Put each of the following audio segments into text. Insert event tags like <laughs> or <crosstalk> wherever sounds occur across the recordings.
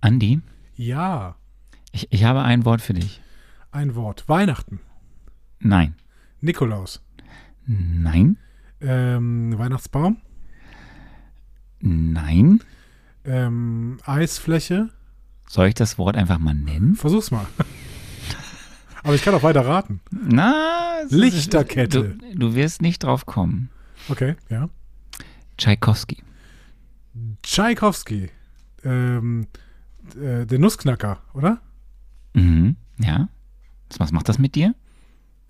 Andi, Ja, ich, ich habe ein Wort für dich. ein Wort. Weihnachten. Nein. Nikolaus. Nein. Ähm, Weihnachtsbaum. Nein. Ähm, Eisfläche. Soll ich das Wort einfach mal nennen? Versuch's mal. <laughs> Aber ich kann auch weiter raten. Na, Lichterkette. Du, du wirst nicht drauf kommen. Okay, ja. Tschaikowski. Tschaikowski. Ähm, äh, der Nussknacker, oder? Mhm. Ja. Was macht das mit dir?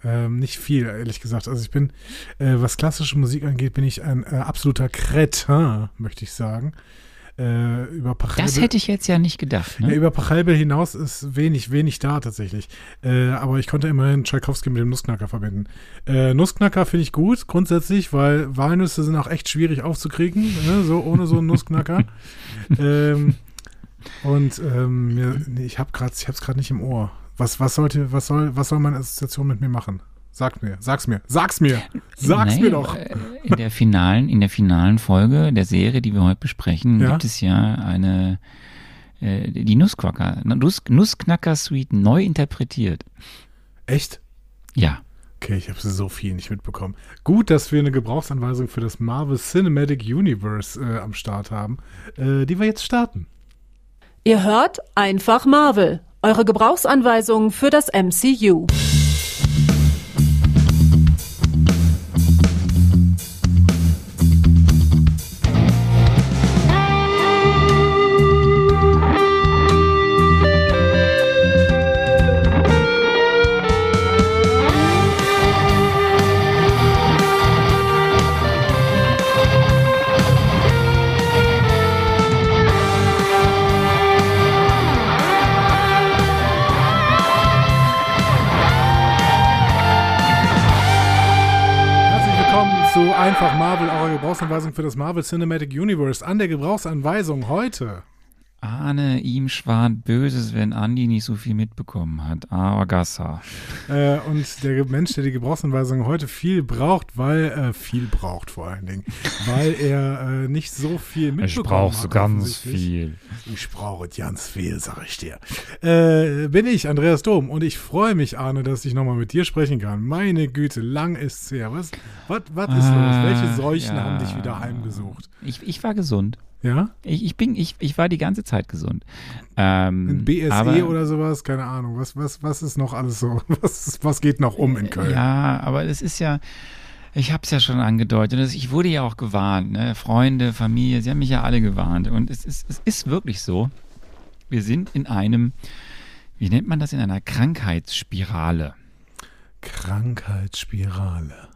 Ähm, nicht viel, ehrlich gesagt. Also ich bin, äh, was klassische Musik angeht, bin ich ein äh, absoluter Cretin, möchte ich sagen. Äh, über Pachelbel, Das hätte ich jetzt ja nicht gedacht. ja, Ne? über Pachelbel hinaus ist wenig, wenig da tatsächlich. Äh, aber ich konnte immerhin Tchaikovsky mit dem Nussknacker verbinden. Äh, Nussknacker finde ich gut, grundsätzlich, weil Walnüsse sind auch echt schwierig aufzukriegen, ne? so ohne so einen Nussknacker. <laughs> ähm, und ähm, mir, nee, ich habe gerade, ich habe es gerade nicht im Ohr. Was, was sollte, was soll, was soll meine Assoziation mit mir machen? Sag mir, sag's mir, sag's mir, sag's Nein, mir doch. äh, In der finalen, in der finalen Folge der Serie, die wir heute besprechen, Ja. gibt es ja eine äh, die Nussknacker, Nuss, Nussknacker Suite neu interpretiert. Echt? Ja. Okay, ich habe so viel nicht mitbekommen. Gut, dass wir eine Gebrauchsanweisung für das Marvel Cinematic Universe äh, am Start haben, äh, die wir jetzt starten. Ihr hört einfach Marvel, eure Gebrauchsanweisung für das MCU. Gebrauchsanweisung für das Marvel Cinematic Universe. An der Gebrauchsanweisung heute. Ahne ihm schwan Böses, wenn Andi nicht so viel mitbekommen hat. Agassa. Äh, und der Mensch, der die Gebrauchsanweisung heute viel braucht, weil äh, viel braucht vor allen Dingen, weil er äh, nicht so viel mitbekommen hat. offensichtlich. viel. Ich brauche ganz viel, sag ich dir. Äh, bin ich, Andreas Dom, und ich freue mich, Arne, dass ich nochmal mit dir sprechen kann. Meine Güte, lang ist's her. Was, was, was ist Ah, los? Welche Seuchen ja. haben dich wieder heimgesucht? Ich, ich war gesund. Ja? Ich, ich, bin, ich, ich war die ganze Zeit gesund. Ähm, BSE aber, oder sowas? Keine Ahnung. Was, was, was ist noch alles so? <laughs> Was, was geht noch um in Köln? Ja, aber es ist ja, ich habe es ja schon angedeutet. Ich wurde ja auch gewarnt. Ne? Freunde, Familie, sie haben mich ja alle gewarnt. Und es ist, es ist wirklich so. Wir sind in einem, wie nennt man das, in einer Krankheitsspirale. Krankheitsspirale.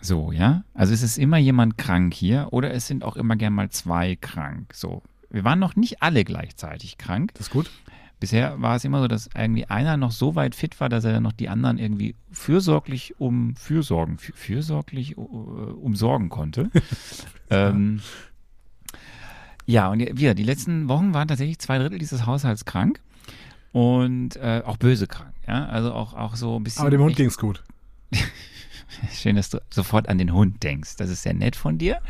So, ja. Also es ist immer jemand krank hier oder es sind auch immer gern mal zwei krank. So. Wir waren noch nicht alle gleichzeitig krank. Das ist gut? Bisher war es immer so, dass irgendwie einer noch so weit fit war, dass er dann noch die anderen irgendwie fürsorglich um Fürsorgen, für, fürsorglich uh, umsorgen konnte. <laughs> ähm, ja, und wir, die letzten Wochen waren tatsächlich zwei Drittel dieses Haushalts krank und äh, auch böse krank. Ja, also auch, auch so ein bisschen. Aber dem Hund echt- ging's gut. <laughs> <laughs> Schön, dass du sofort an den Hund denkst. Das ist sehr nett von dir.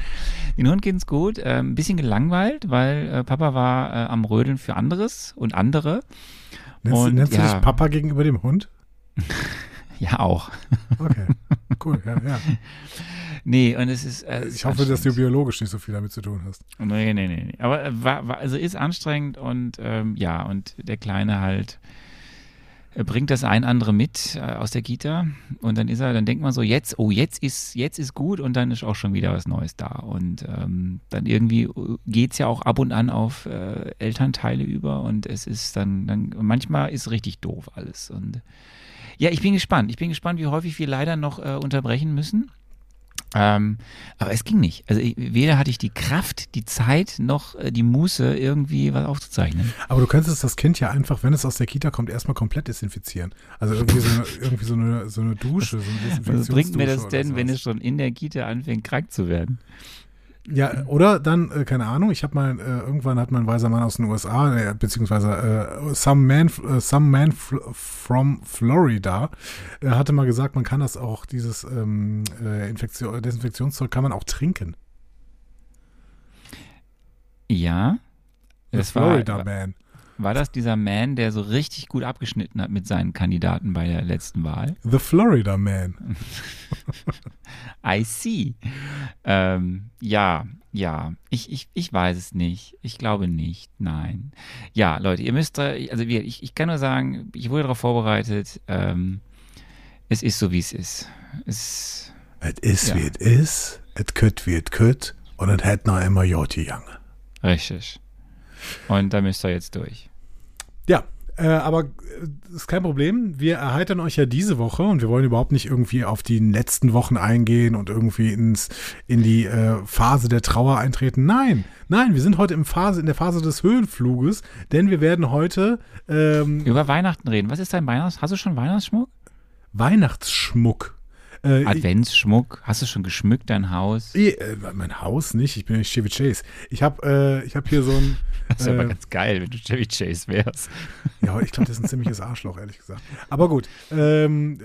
Den Hund geht's gut. Äh, ein bisschen gelangweilt, weil äh, Papa war äh, am Rödeln für anderes und andere. Nennst, Und, nennst du ja. dich Papa gegenüber dem Hund? <laughs> Ja, auch. Okay, cool, ja, ja. <laughs> Nee, und es ist. Äh, Ich hoffe, dass du biologisch nicht so viel damit zu tun hast. Nee, nee, nee. nee. Aber äh, war, war, also ist anstrengend und ähm, ja, und der Kleine halt bringt das ein andere mit äh, aus der Kita und dann ist er, dann denkt man so, jetzt, oh, jetzt ist, jetzt ist gut und dann ist auch schon wieder was Neues da. Und ähm, dann irgendwie äh, geht's ja auch ab und an auf äh, Elternteile über und es ist dann, dann, manchmal ist richtig doof alles. Und ja, ich bin gespannt. Ich bin gespannt, wie häufig wir leider noch äh, unterbrechen müssen. Ähm, aber es ging nicht. Also ich, weder hatte ich die Kraft, die Zeit, noch äh, die Muße, irgendwie was aufzuzeichnen. Aber du könntest das Kind ja einfach, wenn es aus der Kita kommt, erstmal komplett desinfizieren. Also irgendwie so eine, irgendwie so eine, so eine Dusche, so eine Was bringt mir das denn, wenn es schon in der Kita anfängt, krank zu werden? Ja, oder dann, äh, keine Ahnung, ich habe mal, äh, irgendwann hat mal ein weiser Mann aus den USA, äh, beziehungsweise äh, some man, äh, some man from Florida, äh, hatte mal gesagt, man kann das auch, dieses ähm, äh, Infektion, Desinfektionszeug kann man auch trinken. Ja. Das war, Florida Man. War das dieser Man, der so richtig gut abgeschnitten hat mit seinen Kandidaten bei der letzten Wahl? The Florida Man. <laughs> I see. Ähm, ja, ja, ich, ich, ich weiß es nicht. Ich glaube nicht. Nein. Ja, Leute, ihr müsst, äh, also ich, ich kann nur sagen, ich wurde darauf vorbereitet. Ähm, es ist so, wie es ist. Es, ist, Ja. wie es ist. Es kütt, wie es kütt. Und es hätt noch immer Joti Jange. richtig. Und da müsst ihr jetzt durch. Ja, äh, aber äh, ist kein Problem. Wir erheitern euch ja diese Woche und wir wollen überhaupt nicht irgendwie auf die letzten Wochen eingehen und irgendwie ins, in die äh, Phase der Trauer eintreten. Nein, nein, wir sind heute im Phase, in der Phase des Höhenfluges, denn wir werden heute ähm, Über Weihnachten reden. Was ist dein Weihnachts? Hast du schon Weihnachtsschmuck? Weihnachtsschmuck. Äh, Adventsschmuck? Hast du schon geschmückt dein Haus? eh, äh, mein Haus nicht, ich bin nicht Chevy Chase. Ich habe äh, ich hab hier so ein. <laughs> Das aber äh, ganz geil, wenn du Chevy Chase wärst. <laughs> Ja, ich glaube, das ist ein ziemliches Arschloch, ehrlich gesagt. Aber gut, ähm,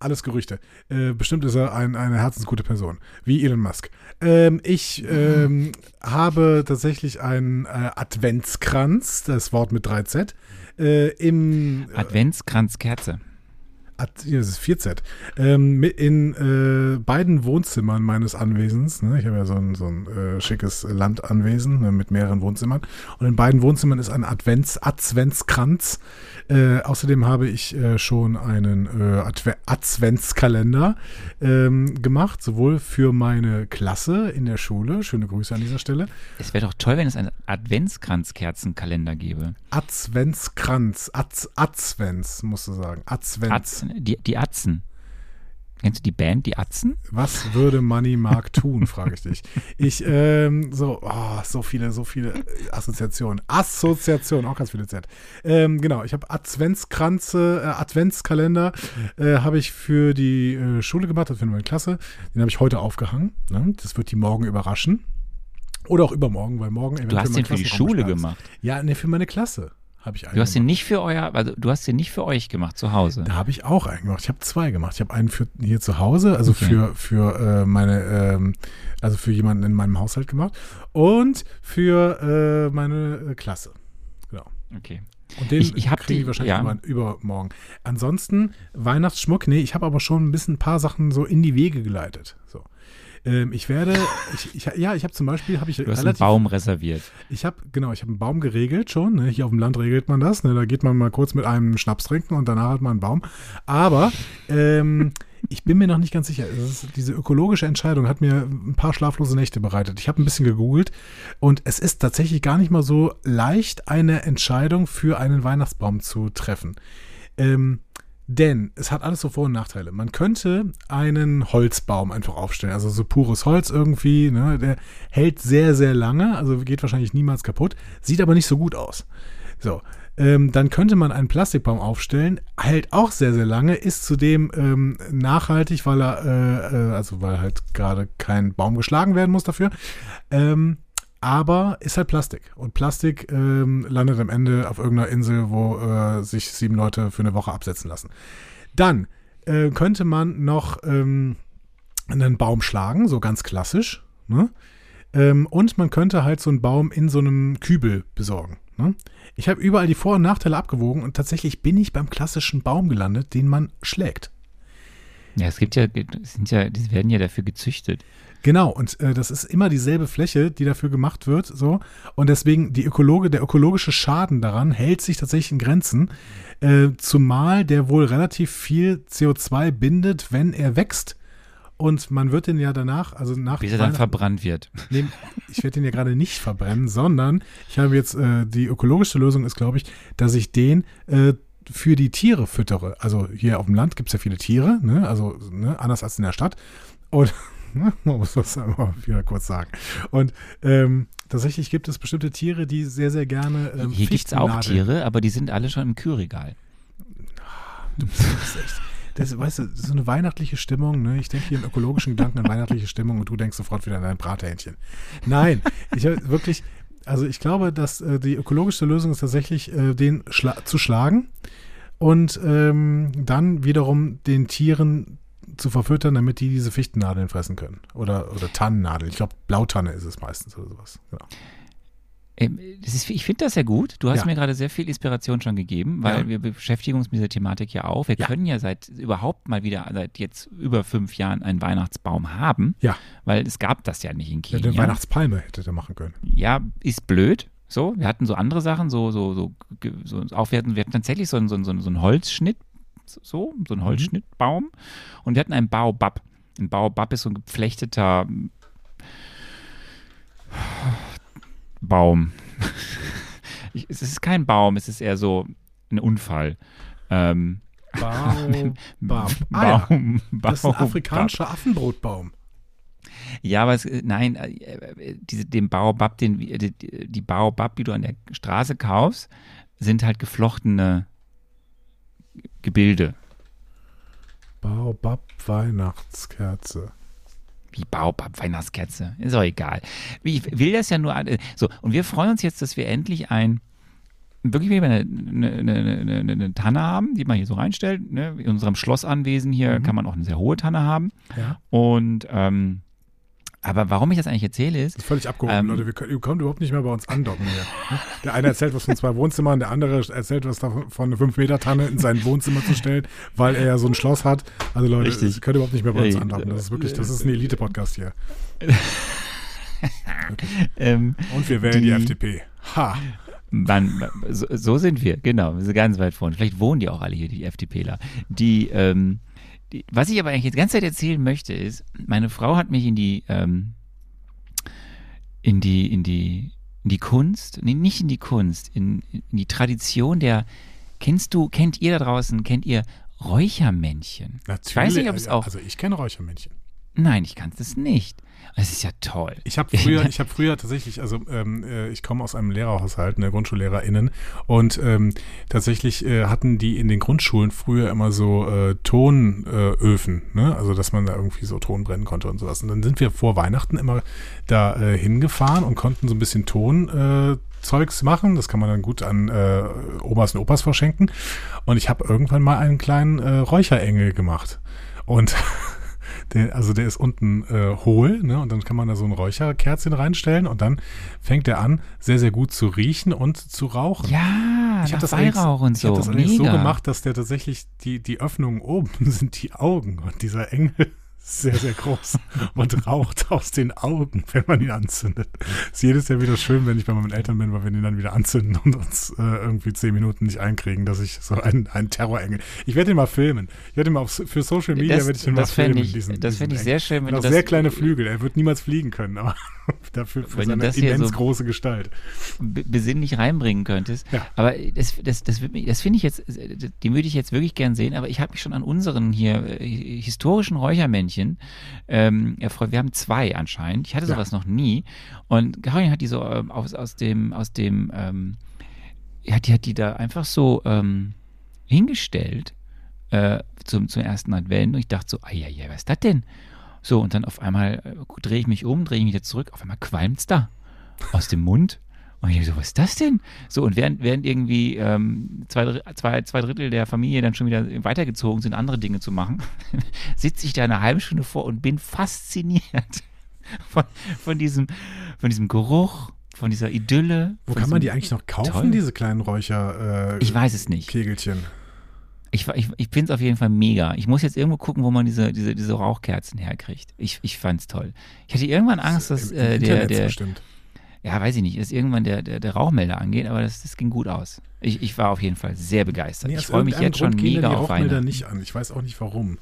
alles Gerüchte. Äh, bestimmt ist er ein, eine herzensgute Person, wie Elon Musk. Ähm, ich ähm, habe tatsächlich einen äh, Adventskranz, das Wort mit 3Z, äh, im Adventskranzkerze. Hier ist es 4Z, ähm, in äh, beiden Wohnzimmern meines Anwesens. Ne? Ich habe ja so ein, so ein äh, schickes Landanwesen ne, mit mehreren Wohnzimmern. Und in beiden Wohnzimmern ist ein Advents, Adventskranz. Äh, außerdem habe ich äh, schon einen äh, Adve Adventskalender ähm, gemacht, sowohl für meine Klasse in der Schule. Schöne Grüße an dieser Stelle. Es wäre doch toll, wenn es einen Adventskranzkerzenkalender gäbe. Adventskranz, Ad, Advents, musst du sagen. Advents. Atzen, die, die Atzen. Kennst du die Band, die Atzen? Was würde Money Mark tun, frage ich dich. Ich, ähm, so, oh, so viele, so viele Assoziationen. Assoziationen, auch ganz viele Z. Ähm, genau, ich habe Adventskranze, äh, Adventskalender äh, habe ich für die äh, Schule gemacht, für meine Klasse. Den habe ich heute aufgehangen. Ne? Das wird die morgen überraschen. Oder auch übermorgen, weil morgen Du hast den für die Schule gemacht. Ja, ne, für meine Klasse habe ich einen Du hast den gemacht. nicht für euer, also du hast den nicht für euch gemacht zu Hause. Da habe ich auch einen gemacht. Ich habe zwei gemacht. Ich habe einen für hier zu Hause, also Okay. für, für äh, meine, ähm, also für jemanden in meinem Haushalt gemacht und für äh, meine äh, Klasse. Genau. Okay. Und den Ich- ich die- die wahrscheinlich ja. über, übermorgen. Ansonsten Weihnachtsschmuck, nee, ich habe aber schon ein bisschen ein paar Sachen so in die Wege geleitet. So. Ähm, ich werde, ich, ich, ja, ich habe zum Beispiel, habe ich Du hast einen relativ Baum reserviert. ich habe, genau, ich habe einen Baum geregelt schon. Ne? Hier auf dem Land regelt man das. Ne? Da geht man mal kurz mit einem Schnaps trinken und danach hat man einen Baum. Aber ähm, <laughs> ich bin mir noch nicht ganz sicher. Ist, diese ökologische Entscheidung hat mir ein paar schlaflose Nächte bereitet. Ich habe ein bisschen gegoogelt und es ist tatsächlich gar nicht mal so leicht, eine Entscheidung für einen Weihnachtsbaum zu treffen. Ähm, denn es hat alles so Vor- und Nachteile. Man könnte einen Holzbaum einfach aufstellen, also so pures Holz irgendwie, ne? der hält sehr, sehr lange, also geht wahrscheinlich niemals kaputt, sieht aber nicht so gut aus. So, ähm, dann könnte man einen Plastikbaum aufstellen, hält auch sehr, sehr lange, ist zudem ähm, nachhaltig, weil er, äh, äh, also weil halt gerade kein Baum geschlagen werden muss dafür. Ähm, aber ist halt Plastik. Und Plastik ähm, landet am Ende auf irgendeiner Insel, wo äh, sich sieben Leute für eine Woche absetzen lassen. Dann äh, könnte man noch ähm, einen Baum schlagen, so ganz klassisch. Ne? Ähm, und man könnte halt so einen Baum in so einem Kübel besorgen. Ne? Ich habe überall die Vor- und Nachteile abgewogen und tatsächlich bin ich beim klassischen Baum gelandet, den man schlägt. Ja, es gibt ja, sind ja, die werden ja dafür gezüchtet. Genau, und äh, das ist immer dieselbe Fläche, die dafür gemacht wird, so. Und deswegen die Ökologe, der ökologische Schaden daran hält sich tatsächlich in Grenzen, äh, zumal der wohl relativ viel CO2 bindet, wenn er wächst. Und man wird den ja danach, also nach Bis er dann verbrannt wird. <laughs> Nee, ich werde den ja gerade nicht verbrennen, sondern ich habe jetzt, äh, die ökologische Lösung ist, glaube ich, dass ich den äh, für die Tiere füttere. Also hier auf dem Land gibt es ja viele Tiere, ne? also ne? anders als in der Stadt. Und ne, <laughs> man muss das einmal wieder kurz sagen. Und ähm, tatsächlich gibt es bestimmte Tiere, die sehr, sehr gerne ähm, Hier gibt es auch Tiere, aber die sind alle schon im Kühlregal. Du bist, echt. Das, weißt du, so eine weihnachtliche Stimmung, ne? Ich denke hier in ökologischen Gedanken an weihnachtliche Stimmung und du denkst sofort wieder an dein Brathähnchen. Nein, ich hab wirklich, also ich glaube, dass äh, die ökologischste Lösung ist tatsächlich, äh, den schla zu schlagen und ähm, dann wiederum den Tieren zu verfüttern, damit die diese Fichtennadeln fressen können. Oder, oder Tannennadeln. Ich glaube, Blautanne ist es meistens oder sowas. Genau. Ähm, ist, ich finde das sehr gut. Du hast Ja. mir gerade sehr viel Inspiration schon gegeben, weil Ja. wir beschäftigen uns mit dieser Thematik ja auch. Wir Ja. können ja seit überhaupt mal wieder, seit jetzt über fünf Jahren einen Weihnachtsbaum haben, Ja, weil es gab das ja nicht in ja Kenia. eine Weihnachtspalme hätte der machen können. ja, ist blöd. So, wir hatten so andere Sachen, so, so, so, so auch wir hatten, wir hatten tatsächlich so einen, so einen, so einen- so so, so einen Holzschnittbaum. Und wir hatten einen Baobab. Ein Baobab ist so ein geflechteter <sighs> Baum. <laughs> Ich, es ist kein Baum, es ist eher so ein Unfall. Ähm, <laughs> Baum. Baum. Ah, ja. Baum, Das ist ein Baobab. afrikanischer Affenbrotbaum. Ja, aber es, äh, nein, äh, äh, diese, den Baobab, den, die, die Baobab, die du an der Straße kaufst, sind halt geflochtene Gebilde. Baobab Weihnachtskerze. Wie Baobab, Weihnachtskerze. Ist auch egal. Ich will das ja nur. So, und wir freuen uns jetzt, dass wir endlich ein. Wirklich wieder eine, eine, eine, eine, Tanne haben, die man hier so reinstellt. Ne? In unserem Schlossanwesen hier kann man auch eine sehr hohe Tanne haben. Ja. Und ähm, aber warum ich das eigentlich erzähle, ist, Das ist völlig abgehoben, Ähm, Leute. Wir können, ihr kommt überhaupt nicht mehr bei uns andocken hier. ne? Der eine erzählt was von zwei Wohnzimmern, der andere erzählt was davon, von einer 5-Meter-Tanne in sein Wohnzimmer zu stellen, weil er ja so ein Schloss hat. Also Leute, Richtig. ihr könnt überhaupt nicht mehr bei uns Ja, andocken. Das ist wirklich, das ist ein Elite-Podcast hier. <laughs> ähm, Und wir wählen die, Die- FDP. Ha! Man, so, so sind wir, genau. Wir sind ganz weit vorne. Vielleicht wohnen die auch alle hier, die FDPler. Die, ähm, die, was ich aber eigentlich jetzt die ganze Zeit erzählen möchte, ist, meine Frau hat mich in die, ähm, in die, in die, in die Kunst, nee, nicht in die Kunst, in, in die Tradition der, kennst du, kennt ihr da draußen, kennt ihr Räuchermännchen? Natürlich. Ich weiß nicht, ob es auch, Also ich kenne Räuchermännchen. nein, ich kann es nicht. Das ist ja toll. Ich habe früher, <laughs> ich habe früher tatsächlich, also ähm, äh, ich komme aus einem Lehrerhaushalt, ne, GrundschullehrerInnen, und ähm, tatsächlich äh, hatten die in den Grundschulen früher immer so äh, Tonöfen, äh, Öfen, ne? also dass man da irgendwie so Ton brennen konnte und sowas. Und dann sind wir vor Weihnachten immer da äh, hingefahren und konnten so ein bisschen Ton äh, Zeugs machen. Das kann man dann gut an äh, Omas und Opas verschenken. Und ich habe irgendwann mal einen kleinen äh, Räucherengel gemacht. Und <laughs> der, also der ist unten äh, hohl, ne? Und dann kann man da so ein Räucherkerzchen reinstellen und dann fängt der an, sehr, sehr gut zu riechen und zu rauchen. Ja, ich habe das, Weihrauch und ich so. hab das allerdings so gemacht, dass der tatsächlich, die, die Öffnungen oben <laughs> sind die Augen und dieser Engel sehr, sehr groß und raucht aus den Augen, wenn man ihn anzündet. Ist jedes Jahr wieder schön, wenn ich bei meinen Eltern bin, weil wir den dann wieder anzünden und uns äh, irgendwie zehn Minuten nicht einkriegen, dass ich so einen, einen Terrorengel. Ich werde den mal filmen. Ich werde den mal auf, für Social Media Das, werde ich den mal filmen. ich, diesen- das fänd ich sehr schön, wenn du das sehr kleine Flügel. Er wird niemals fliegen können, aber <laughs> dafür für Wenn seine das immens so- große Gestalt. be- besinnlich reinbringen könntest. Ja. Aber das, das, das, das finde ich jetzt, den würde ich jetzt wirklich gern sehen, aber ich habe mich schon an unseren hier äh, historischen Räuchermännchen ähm, erfreut. Wir haben zwei anscheinend. Ich hatte Ja. sowas noch nie. Und Karin hat die so ähm, aus, aus dem, aus dem, ähm, ja, die hat die da einfach so ähm, hingestellt äh, zum, zum ersten Advent und ich dachte so, ja, ja, was ist das denn? So, und dann auf einmal äh, drehe ich mich um, drehe mich wieder zurück, auf einmal qualmt's da aus dem Mund. Und ich denke so, was ist das denn? So, und während, während irgendwie ähm, zwei, zwei, zwei Drittel der Familie dann schon wieder weitergezogen sind, andere Dinge zu machen, <laughs> sitze ich da eine halbe Stunde vor und bin fasziniert <laughs> von, von, diesem, von diesem Geruch, von dieser Idylle. Wo kann man die eigentlich noch kaufen, Toll. diese kleinen Räucher äh, Ich weiß es nicht. Kegelchen? Ich, ich, ich finde es auf jeden Fall mega. Ich muss jetzt irgendwo gucken, wo man diese, diese, diese Rauchkerzen herkriegt. Ich, ich fand es toll. Ich hatte irgendwann Angst, dass im äh, der, der, bestimmt. ja, weiß ich nicht, dass irgendwann der, der, der Rauchmelder angeht, aber das, das ging gut aus. Ich, ich war auf jeden Fall sehr begeistert. Nee, ich freue mich jetzt schon Grund gehen mega die auf Rauchmelder nicht an. Ich weiß auch nicht warum.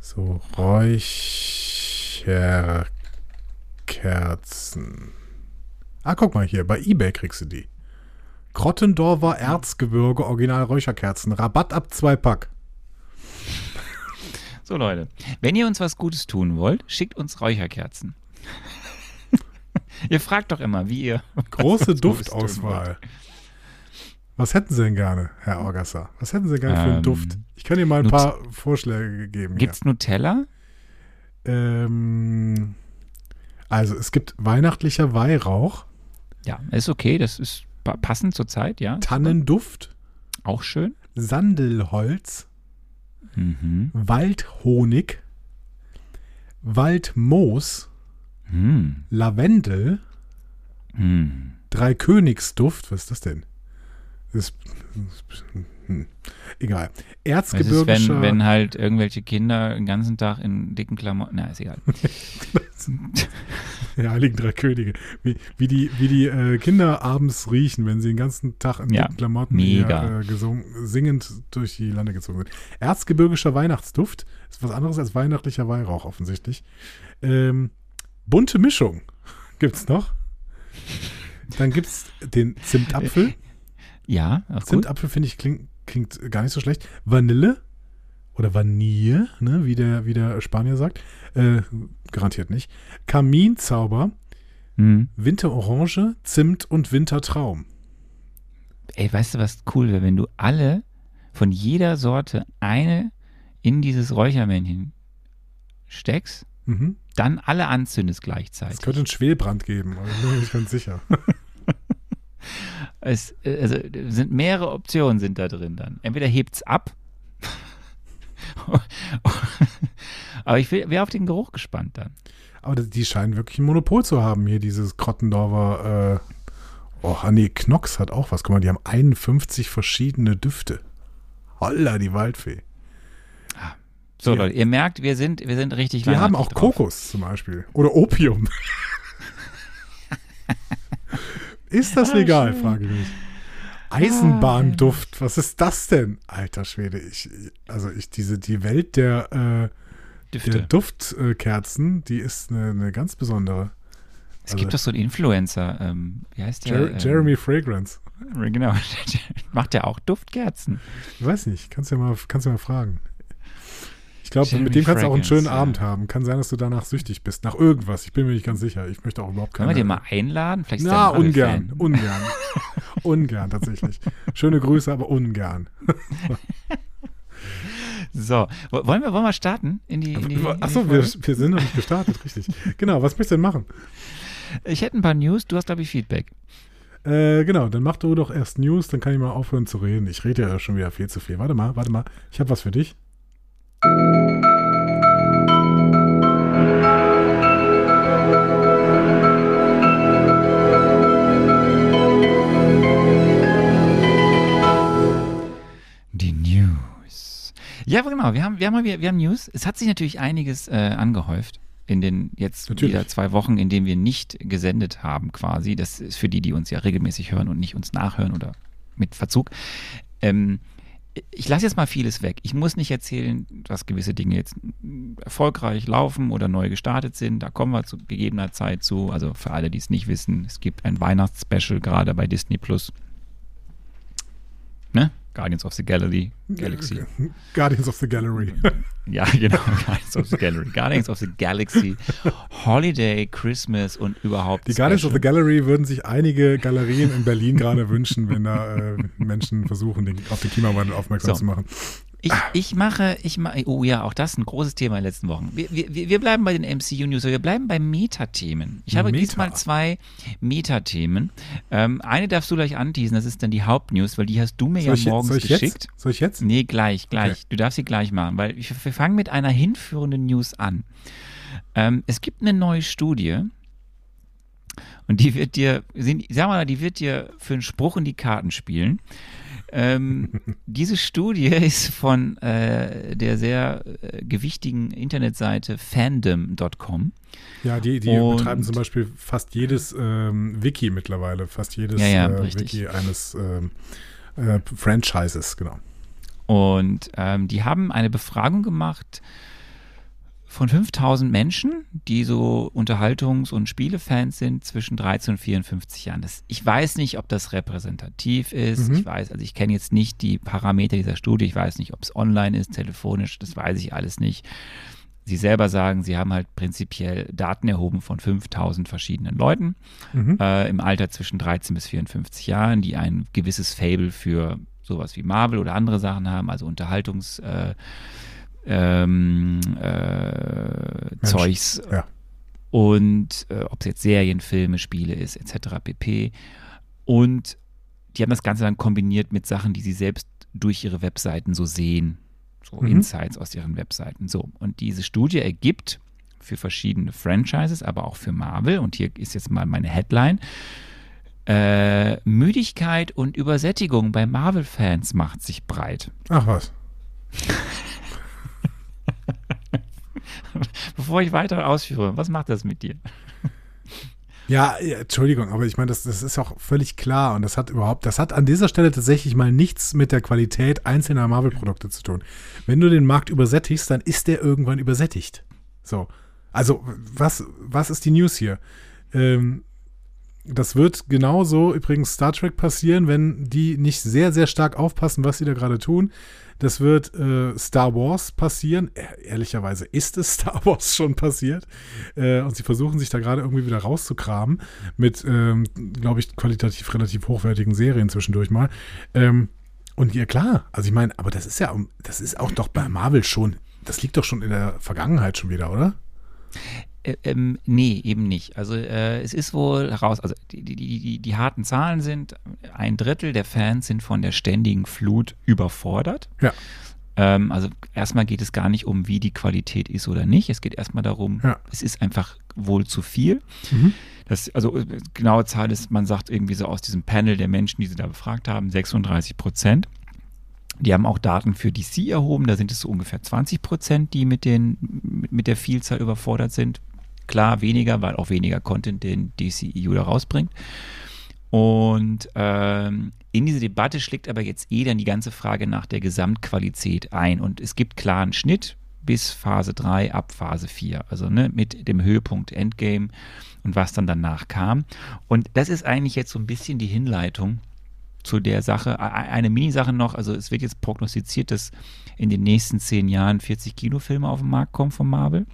So, Räucherkerzen. Ah, guck mal hier, bei Ebay kriegst du die. Krottendorfer Erzgebirge Original Räucherkerzen. Rabatt ab zwei Pack. So Leute, wenn ihr uns was Gutes tun wollt, schickt uns Räucherkerzen. <laughs> ihr fragt doch immer, wie ihr <laughs> Große Duftauswahl. Was hätten Sie denn gerne, Herr Orgasser? Was hätten Sie gerne für einen Ähm, Duft? Ich kann Ihnen mal ein Nut- paar Vorschläge geben. hier. Gibt's Nutella? Ähm, also es gibt weihnachtlicher Weihrauch, Ja, ist okay, das ist pa- passend zur Zeit, ja. Tannenduft, Auch schön. Sandelholz, Mhm. Waldhonig, Waldmoos, Hm. Lavendel, Hm. Dreikönigsduft. Was ist das denn? Das ist, hm, egal. Das ist, Erzgebirgischer. wenn, wenn halt irgendwelche Kinder den ganzen Tag in dicken Klamotten. Na, ist egal. <laughs> Die Heiligen Drei Könige. Wie, wie die, wie die äh, Kinder abends riechen, wenn sie den ganzen Tag in Ja, dicken Klamotten hier, äh, gesungen, singend durch die Lande gezogen sind. Erzgebirgischer Weihnachtsduft ist was anderes als weihnachtlicher Weihrauch offensichtlich. Ähm, bunte Mischung <laughs> gibt's noch. Dann gibt's den Zimtapfel. Ja, auch. Zimtapfel finde ich klingt, klingt gar nicht so schlecht. Vanille oder Vanille, ne, wie der, wie der Spanier sagt. Äh, garantiert nicht. Kaminzauber, Hm. Winterorange, Zimt und Wintertraum. Ey, weißt du, was cool wäre, wenn du alle von jeder Sorte eine in dieses Räuchermännchen steckst, Mhm. dann alle anzündest gleichzeitig. Es könnte einen Schwelbrand geben, aber ich bin mir nicht ganz sicher. <laughs> Es äh, also, sind mehrere Optionen sind da drin dann. Entweder hebt's ab, <laughs> aber ich wäre auf den Geruch gespannt dann. Aber die scheinen wirklich ein Monopol zu haben, hier dieses Krottendorfer. Äh, oh, ah, nee, Knox hat auch was. Guck mal, die haben 51 verschiedene Düfte. Holla, die Waldfee. So, Die- Leute, ihr merkt, wir sind, wir sind richtig Die haben auch drauf. Kokos zum Beispiel. Oder Opium. <laughs> ist das Ah, legal, schön. frage ich mich. Eisenbahnduft, was ist das denn? Alter Schwede, ich, also ich, diese, die Welt der, äh, der Duftkerzen, die ist eine, eine ganz besondere. es gibt doch so einen Influencer, ähm, wie heißt der? Jer ähm, Jeremy Fragrance. Genau, <laughs> macht der auch Duftkerzen? Ich weiß nicht, kannst du ja mal, kannst du ja mal fragen. Ich glaube, mit dem kannst du auch einen schönen ja. Abend haben. Kann sein, dass du danach süchtig bist. Nach irgendwas. Ich bin mir nicht ganz sicher. Ich möchte auch überhaupt Können keine. wir den mal einladen? Vielleicht ist Na, ungern. Ungern. <laughs> ungern, tatsächlich. Schöne Grüße, aber ungern. <laughs> So, wo- wollen wir, wollen wir starten? In die, in die, Achso, wir, wir sind noch nicht gestartet, richtig. Genau, was möchtest du denn machen? Ich hätte ein paar News, du hast, glaube ich, Feedback. Äh, genau, dann mach du doch erst News, dann kann ich mal aufhören zu reden. Ich rede ja schon wieder viel zu viel. Warte mal, warte mal. Ich habe was für dich. Die News. Ja, genau, wir haben, wir haben, wir haben News. Es hat sich natürlich einiges äh, angehäuft in den jetzt Natürlich. wieder zwei Wochen, in denen wir nicht gesendet haben quasi. Das ist für die, die uns ja regelmäßig hören und nicht uns nachhören oder mit Verzug. Ähm, ich lasse jetzt mal vieles weg. Ich muss nicht erzählen, dass gewisse Dinge jetzt erfolgreich laufen oder neu gestartet sind. Da kommen wir zu gegebener Zeit zu. Also für alle, die es nicht wissen, es gibt ein Weihnachtsspecial gerade bei Disney Plus. Ne? Guardians of the Galaxy. Galaxy. <laughs> Guardians of the Gallery. <laughs> Ja, genau. Guardians of the Gallery. Guardians of the Galaxy. Holiday, Christmas und überhaupt. Die Guardians of the Special. Gallery würden sich einige Galerien in Berlin gerade wünschen, wenn da äh, Menschen versuchen, den, auf den Klimawandel aufmerksam So. zu machen. Ich, ich mache, ich mache, oh ja, auch das ist ein großes Thema in den letzten Wochen. Wir, wir, wir bleiben bei den MCU News, wir bleiben bei Metathemen. Ich habe Meta. diesmal zwei Metathemen. Ähm, eine darfst du gleich anteasen, das ist dann die Hauptnews, weil die hast du mir Soll ja ich, morgens soll ich geschickt. jetzt? Soll ich jetzt? Nee, gleich, gleich. Okay. Du darfst sie gleich machen, weil ich, wir fangen mit einer hinführenden News an. Ähm, es gibt eine neue Studie und die wird dir, sag mal, die wird dir für einen Spruch in die Karten spielen. Ähm, diese Studie <laughs> ist von äh, der sehr äh, gewichtigen Internetseite fandom.com. Ja, die, die Und- betreiben zum Beispiel fast jedes ähm, Wiki mittlerweile, fast jedes Ja, ja, äh. Wiki eines ähm, äh, Franchises, genau. Und ähm, die haben eine Befragung gemacht von 5000 Menschen, die so Unterhaltungs- und Spielefans sind zwischen 13 und 54 Jahren. Das, ich weiß nicht, ob das repräsentativ ist. Mhm. Ich weiß, also ich kenne jetzt nicht die Parameter dieser Studie. Ich weiß nicht, ob es online ist, telefonisch. Das weiß ich alles nicht. Sie selber sagen, sie haben halt prinzipiell Daten erhoben von 5000 verschiedenen Leuten Mhm. äh, im Alter zwischen 13 bis 54 Jahren, die ein gewisses Fable für sowas wie Marvel oder andere Sachen haben, also Unterhaltungs äh, ähm, äh, Zeugs Ja. und äh, ob es jetzt Serien, Filme, Spiele ist, etc. pp. Und die haben das Ganze dann kombiniert mit Sachen, die sie selbst durch ihre Webseiten so sehen. So Mhm. Insights aus ihren Webseiten. So. Und diese Studie ergibt für verschiedene Franchises, aber auch für Marvel, und hier ist jetzt mal meine Headline, Äh, Müdigkeit und Übersättigung bei Marvel-Fans macht sich breit. Ach was. <laughs> <laughs> Bevor ich weiter ausführe, was macht das mit dir? Ja, Entschuldigung, aber ich meine, das, das ist auch völlig klar und das hat überhaupt, das hat an dieser Stelle tatsächlich mal nichts mit der Qualität einzelner Marvel-Produkte zu tun. Wenn du den Markt übersättigst, dann ist der irgendwann übersättigt. So. Also, was, was ist die News hier? Ähm, das wird genauso übrigens Star Trek passieren, wenn die nicht sehr, sehr stark aufpassen, was sie da gerade tun. Das wird äh, Star Wars passieren. E ehrlicherweise ist es <laughs> Star Wars schon passiert. Äh, und sie versuchen sich da gerade irgendwie wieder rauszukramen mit, ähm, glaube ich, qualitativ relativ hochwertigen Serien zwischendurch mal. Ähm, und ja, klar, also ich meine, aber das ist ja, das ist auch doch bei Marvel schon, das liegt doch schon in der Vergangenheit schon wieder, oder? Äh, ähm, nee, eben nicht. Also äh, es ist wohl heraus, also die, die, die, die harten Zahlen sind, ein Drittel der Fans sind von der ständigen Flut überfordert. Ja. Ähm, also erstmal geht es gar nicht um, wie die Qualität ist oder nicht. Es geht erstmal darum, Ja. es ist einfach wohl zu viel. Mhm. Das, also äh, genaue Zahl ist, man sagt irgendwie so aus diesem Panel der Menschen, die sie da befragt haben, 36 Prozent. Die haben auch Daten für DC erhoben, da sind es so ungefähr 20 Prozent, die mit, den, mit mit der Vielzahl überfordert sind. Klar, weniger, weil auch weniger Content den DCEU da rausbringt. Und ähm, in diese Debatte schlägt aber jetzt eh dann die ganze Frage nach der Gesamtqualität ein. Und es gibt klaren Schnitt bis Phase 3 ab Phase 4. Also ne, mit dem Höhepunkt Endgame und was dann danach kam. Und das ist eigentlich jetzt so ein bisschen die Hinleitung zu der Sache. Eine Mini-Sache noch, also es wird jetzt prognostiziert, dass in den nächsten zehn Jahren 40 Kinofilme auf den Markt kommen von Marvel.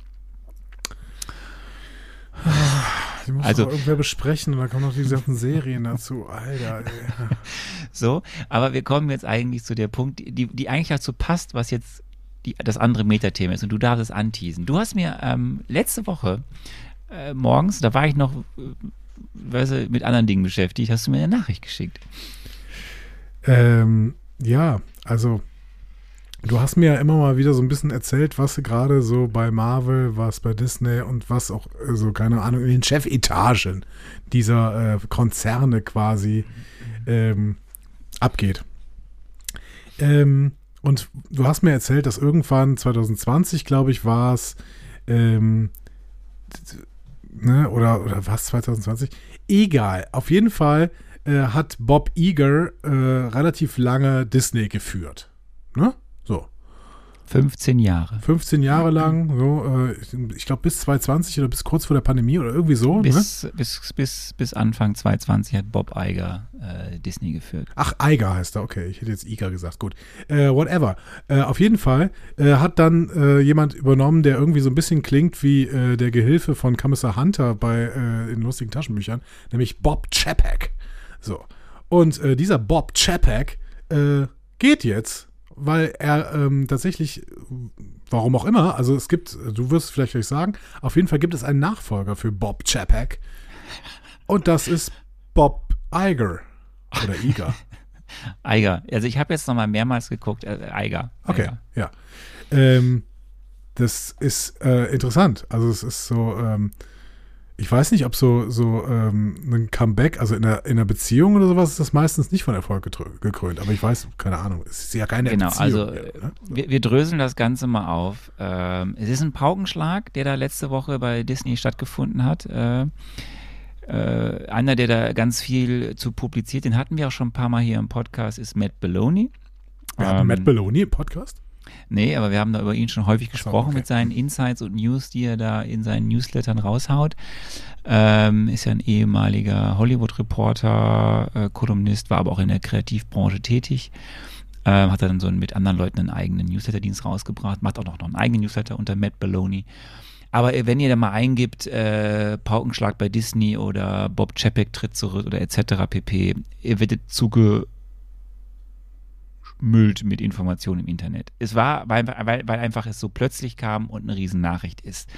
Die muss Also- irgendwer besprechen und dann kommen noch diese ganzen Serien dazu. Alter, ey. <laughs> So, aber wir kommen jetzt eigentlich zu der Punkt, die, die eigentlich dazu passt, was jetzt die, das andere Metathema ist. Und du darfst es anteasen. Du hast mir ähm, letzte Woche äh, morgens, da war ich noch äh, weißt du, mit anderen Dingen beschäftigt, hast du mir eine Nachricht geschickt. Ähm, ja, also du hast mir ja immer mal wieder so ein bisschen erzählt, was gerade so bei Marvel, was bei Disney und was auch, äh, so keine Ahnung, in den Chefetagen dieser äh, Konzerne quasi ähm, abgeht. Ähm, und du hast mir erzählt, dass irgendwann 2020, glaube ich, war es, ähm, ne, oder, oder was, 2020? Egal, auf jeden Fall äh, hat Bob Iger äh, relativ lange Disney geführt. Ne? So. 15 Jahre. 15 Jahre lang, so, äh, ich glaube bis 2020 oder bis kurz vor der Pandemie oder irgendwie so. Ne? Bis, bis, bis, bis Anfang 2020 hat Bob Iger äh, Disney geführt. Ach, Eiger heißt er, okay. Ich hätte jetzt Iger gesagt, gut. Äh, whatever. Äh, auf jeden Fall äh, hat dann äh, jemand übernommen, der irgendwie so ein bisschen klingt wie der Gehilfe von Kommissar Hunter bei in lustigen Taschenbüchern, nämlich Bob Chapek. So. Und dieser Bob Chapek geht jetzt, weil er ähm, tatsächlich, warum auch immer, also es gibt, du wirst es vielleicht gleich sagen, auf jeden Fall gibt es einen Nachfolger für Bob Chapek. Und das ist Bob Iger. Oder Iger. <laughs> Iger. Also ich habe jetzt nochmal mehrmals geguckt. Äh, Iger. Okay, ja. Ähm, das ist äh, interessant. Also es ist so, ähm, ich weiß nicht, ob so, so ähm, ein Comeback, also in einer, in einer Beziehung oder sowas, ist das meistens nicht von Erfolg gekrönt. Aber ich weiß, keine Ahnung, es ist ja keine Genau, Beziehung. also mehr, ne? wir, wir dröseln das Ganze mal auf. Ähm, es ist ein Paukenschlag, der da letzte Woche bei Disney stattgefunden hat. Äh, äh, einer, der da ganz viel zu publiziert, den hatten wir auch schon ein paar Mal hier im Podcast, ist Matt Belloni. Wir hatten ähm, Matt Belloni im Podcast. Nee, aber wir haben da über ihn schon häufig Ach so, gesprochen okay. mit seinen Insights und News, die er da in seinen Newslettern raushaut. Ähm, ist ja ein ehemaliger Hollywood-Reporter, äh, Kolumnist, war aber auch in der Kreativbranche tätig. Ähm, hat er dann so mit anderen Leuten einen eigenen Newsletterdienst rausgebracht, macht auch noch einen eigenen Newsletter unter Matt Belloni. Aber äh, wenn ihr da mal eingibt, äh, Paukenschlag bei Disney oder Bob Chapek tritt zurück oder etc. pp, ihr werdet zuge müllt mit Informationen im Internet. Es war, weil, weil, weil einfach es so plötzlich kam und eine Riesennachricht ist.